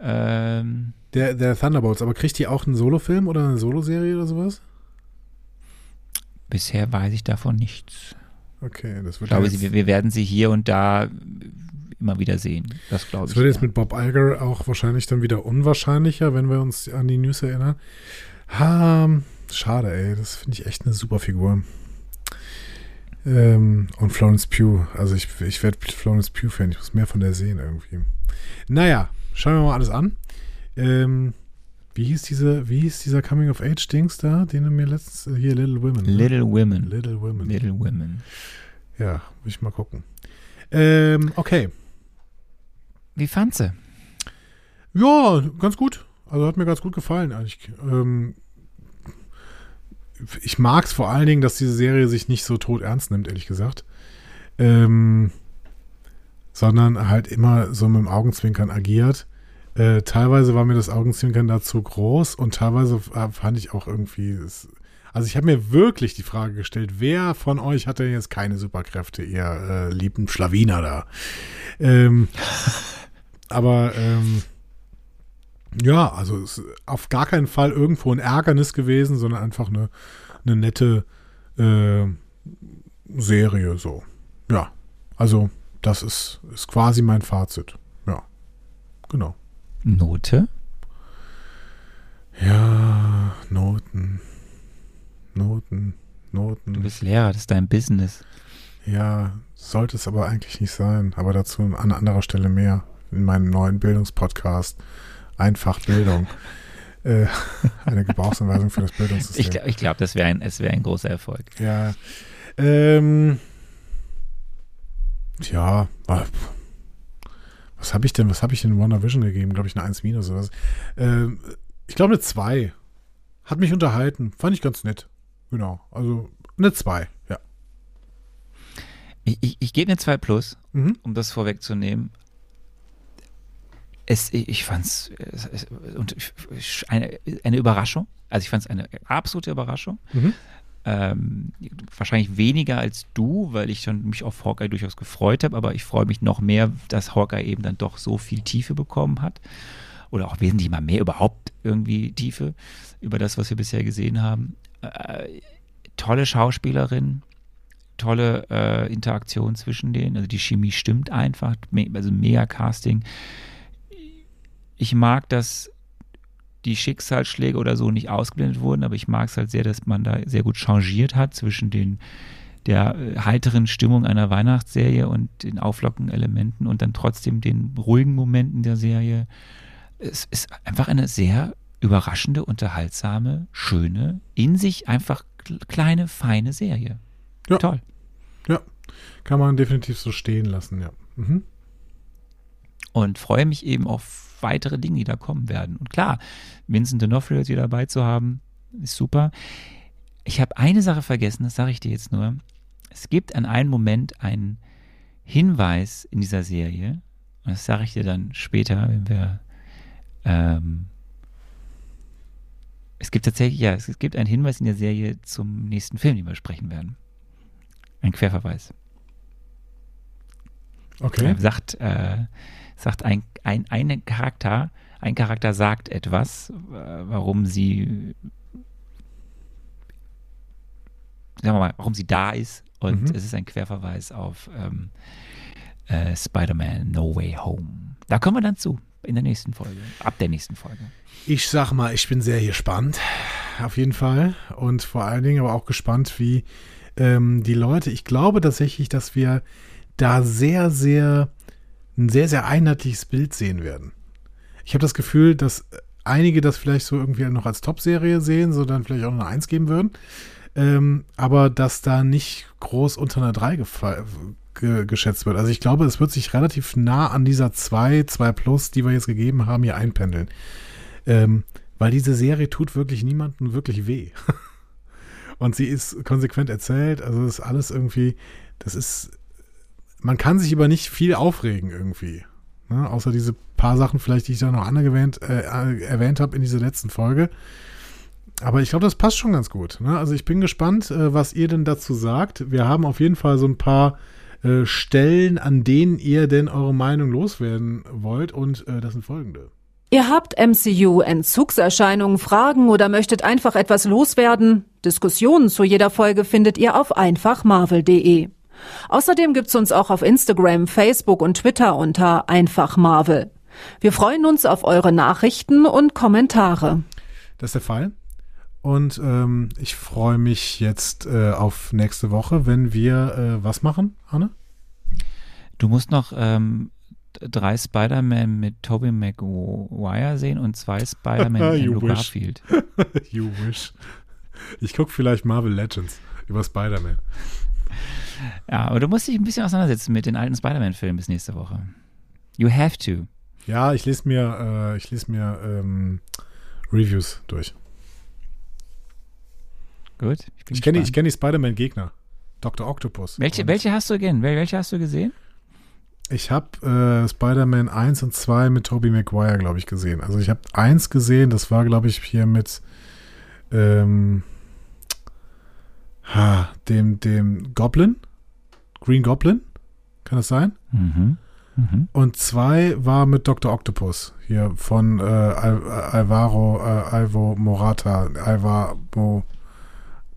Ähm, Der, der Thunderbolts, aber kriegt die auch einen Solofilm oder eine Soloserie oder sowas? bisher weiß ich davon nichts. Okay, das Ich wird, glaube, ja sie, wir werden sie hier und da immer wieder sehen. Das glaube ich. das wird jetzt ja. mit Bob Iger auch wahrscheinlich dann wieder unwahrscheinlicher, wenn wir uns an die News erinnern. Ha, schade, ey. Das finde ich echt eine super Figur. Ähm, und Florence Pugh. Also ich, ich werde Florence Pugh-Fan. Ich muss mehr von der sehen irgendwie. Naja, schauen wir mal alles an. Ähm, Wie hieß diese, wie hieß dieser Coming of Age Dings da, den du mir letztens hier Little Women. ne? Little Women. Little Women. Little Women. Ja, will ich mal gucken. Ähm, okay. Wie fandst du? Ja, ganz gut. Also hat mir ganz gut gefallen eigentlich. Ähm, ich mag es vor allen Dingen, dass diese Serie sich nicht so tot ernst nimmt, ehrlich gesagt. Ähm, sondern halt immer so mit dem Augenzwinkern agiert. Äh, teilweise war mir das Augenzwinkern da zu groß und teilweise fand ich auch irgendwie. Es, also ich habe mir wirklich die Frage gestellt, wer von euch hat denn jetzt keine Superkräfte, ihr äh, lieben Schlawiner da? Ähm, aber ähm, ja, also es ist auf gar keinen Fall irgendwo ein Ärgernis gewesen, sondern einfach eine, eine nette äh, Serie so. Ja, also das ist, ist quasi mein Fazit. Ja, genau. Note? Ja, Noten. Noten, Du Noten. bist Lehrer, das ist dein Business. Ja, sollte es aber eigentlich nicht sein. Aber dazu an anderer Stelle mehr. In meinem neuen Bildungspodcast. Einfach Bildung. äh, <laughs> eine Gebrauchsanweisung für das Bildungssystem. Ich, gl- ich glaube, das wäre ein, es wäre ein großer Erfolg. Ja. Ähm. Tja, wa- was habe ich denn, was habe ich in Wonder Vision gegeben? Glaube ich eine 1 minus oder was. Ähm, ich glaube eine 2. Hat mich unterhalten. Fand ich ganz nett. Genau. Also eine 2, ja. Ich, ich, ich gebe eine 2 Plus, Mhm. um das vorwegzunehmen. Es, ich ich fand es eine, eine Überraschung. Also ich fand es eine absolute Überraschung. Mhm. Ähm, wahrscheinlich weniger als du, weil ich schon mich auf Hawkeye durchaus gefreut habe, aber ich freue mich noch mehr, dass Hawkeye eben dann doch so viel Tiefe bekommen hat. Oder auch wesentlich mal mehr überhaupt irgendwie Tiefe über das, was wir bisher gesehen haben. Äh, tolle Schauspielerin, tolle äh, Interaktion zwischen denen. Also die Chemie stimmt einfach, also mega Casting. Ich mag, dass die Schicksalsschläge oder so nicht ausgeblendet wurden, aber ich mag es halt sehr, dass man da sehr gut changiert hat zwischen den der äh, heiteren Stimmung einer Weihnachtsserie und den auflockenden Elementen und dann trotzdem den ruhigen Momenten der Serie. Es ist einfach eine sehr überraschende, unterhaltsame, schöne, in sich einfach kl- kleine, feine Serie. Ja. Toll. Kann man definitiv so stehen lassen, ja. Mhm. Und freue mich eben auf weitere Dinge, die da kommen werden. Und klar, Vincent D'Onofrio jetzt wieder dabei zu haben, ist super. Ich habe eine Sache vergessen, das sage ich dir jetzt nur. Es gibt an einem Moment einen Hinweis in dieser Serie, und das sage ich dir dann später, wenn wir ähm, es gibt tatsächlich, ja, es gibt einen Hinweis in der Serie zum nächsten Film, den wir sprechen werden. Ein Querverweis. Okay. Äh, sagt, äh, sagt ein, ein, ein Charakter, ein Charakter sagt etwas, äh, warum sie, sagen wir mal, warum sie da ist. Und Mhm. es ist ein Querverweis auf ähm, äh, Spider-Man No Way Home. Da kommen wir dann zu in der nächsten Folge, ab der nächsten Folge. Ich sag mal, ich bin sehr gespannt. Auf jeden Fall. Und vor allen Dingen aber auch gespannt, wie ähm, die Leute, ich glaube tatsächlich, dass wir da sehr, sehr, ein sehr, sehr einheitliches Bild sehen werden. Ich habe das Gefühl, dass einige das vielleicht so irgendwie noch als Top-Serie sehen, so dann vielleicht auch eine Eins geben würden. Ähm, aber dass da nicht groß unter einer 3 gefa- ge geschätzt wird. Also ich glaube, es wird sich relativ nah an dieser 2, 2 Plus, die wir jetzt gegeben haben, hier einpendeln. Ähm, weil diese Serie tut wirklich niemandem wirklich weh. <laughs> Und sie ist konsequent erzählt, also ist alles irgendwie, das ist, man kann sich über nicht viel aufregen irgendwie. Ne? Außer diese paar Sachen vielleicht, die ich da noch anerwähnt, äh, erwähnt habe in dieser letzten Folge. Aber ich glaube, das passt schon ganz gut. Ne? Also ich bin gespannt, äh, was ihr denn dazu sagt. Wir haben auf jeden Fall so ein paar äh, Stellen, an denen ihr denn eure Meinung loswerden wollt. Und äh, das sind folgende. Ihr habt MCU-Entzugserscheinungen, Fragen oder möchtet einfach etwas loswerden? Diskussionen zu jeder Folge findet ihr auf einfachmarvel.de. Außerdem gibt's uns auch auf Instagram, Facebook und Twitter unter einfachmarvel. Wir freuen uns auf eure Nachrichten und Kommentare. Das ist der Fall. Und ähm, ich freue mich jetzt äh, auf nächste Woche, wenn wir äh, was machen, Anne? Du musst noch ähm, drei Spider-Man mit Tobey Maguire sehen und zwei Spider-Man <laughs> mit Andrew wish. Garfield. <laughs> You wish. Ich gucke vielleicht Marvel Legends über Spider-Man. Ja, aber du musst dich ein bisschen auseinandersetzen mit den alten Spider-Man-Filmen bis nächste Woche. You have to. Ja, ich lese mir, äh, ich lese mir ähm, Reviews durch. Gut. Ich, Ich kenne die, kenn die Spider-Man-Gegner. Dr. Octopus. welche, welche hast du gesehen? Wel- Welche hast du gesehen? Ich habe äh, Spider-Man 1 und 2 mit Tobey Maguire, glaube ich, gesehen. Also ich habe 1 gesehen, das war, glaube ich, hier mit ähm, ha, dem, dem Goblin. Green Goblin. Kann das sein? Mhm. Mhm. Und 2 war mit Dr. Octopus. Hier von äh, Al Alvaro, äh, Alvo Morata. Alvaro,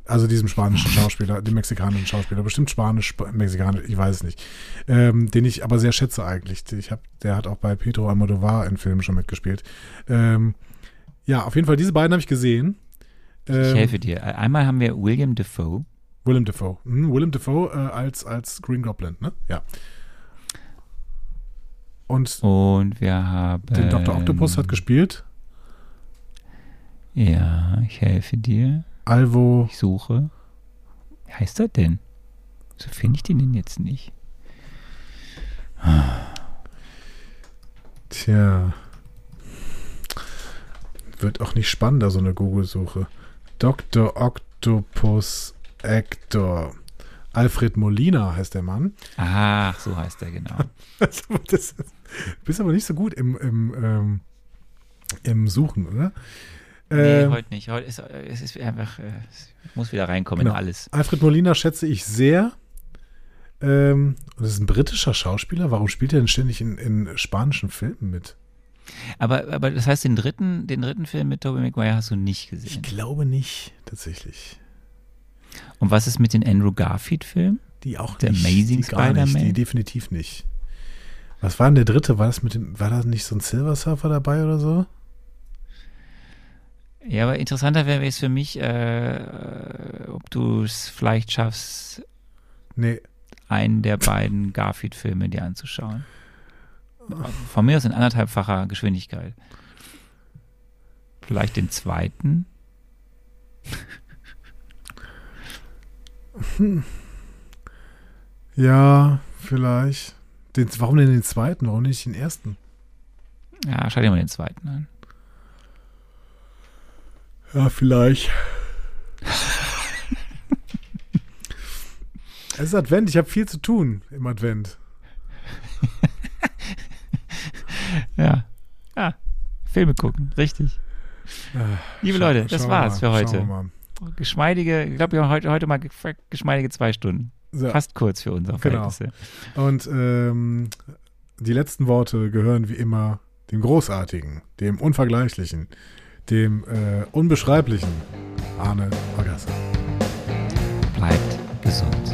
also diesem spanischen <laughs> Schauspieler, dem mexikanischen Schauspieler, bestimmt spanisch, Sp mexikanisch, ich weiß es nicht. Ähm, den ich aber sehr schätze eigentlich. Ich hab, der hat auch bei Pedro Almodovar in Filmen schon mitgespielt. Ähm, ja, auf jeden Fall, diese beiden habe ich gesehen. Ich Ähm, helfe dir. Einmal haben wir William Defoe. Willem Dafoe. Hm, Willem Dafoe äh, als, als Green Goblin, ne? Ja. Und Und wir haben. den Dr. Octopus hat gespielt. Ja, ich helfe dir. Alvo. Ich suche. Wie heißt er denn? So finde ich den denn jetzt nicht. Tja. Wird auch nicht spannender, so eine Google-Suche. Dr. Octopus Actor. Alfred Molina heißt der Mann. Ach, so heißt er genau. <laughs> Das, du bist aber nicht so gut im, im, ähm, im Suchen, oder? Nee, Ähm, heute nicht. Heute ist es ist einfach, äh, es muss wieder reinkommen Genau. in alles. Alfred Molina schätze ich sehr. Ähm, und das ist ein britischer Schauspieler. Warum spielt er denn ständig in, in spanischen Filmen mit? Aber, aber das heißt, den dritten, den dritten Film mit Tobey Maguire hast du nicht Ich gesehen. glaube nicht, tatsächlich. Und was ist mit den Andrew Garfield-Filmen? Die auch Der nicht. Amazing Spider-Man? Die definitiv nicht. Was war denn der dritte? War das mit dem, war da nicht so ein Silver Surfer dabei oder so? Ja, aber interessanter wäre es für mich, äh, ob du es vielleicht schaffst, Nee. einen der beiden Garfield-Filme dir anzuschauen. Von mir aus in anderthalbfacher Geschwindigkeit. Vielleicht den zweiten. <laughs> Ja, vielleicht. Den, warum denn den zweiten? Warum nicht den ersten? Ja, schau dir mal den zweiten an. Ja, vielleicht. <laughs> es ist Advent, ich habe viel zu tun im Advent. <laughs> Ja. Ja. Filme gucken, richtig. Liebe Schau- Leute, das war's mal, für heute. Geschmeidige, ich glaube, wir haben heute, heute mal ge- geschmeidige zwei Stunden. So, Fast kurz für unsere Genau. Verhältnisse. und ähm, die letzten Worte gehören wie immer dem Großartigen, dem Unvergleichlichen, dem äh, Unbeschreiblichen Arne Agasse. Bleibt gesund.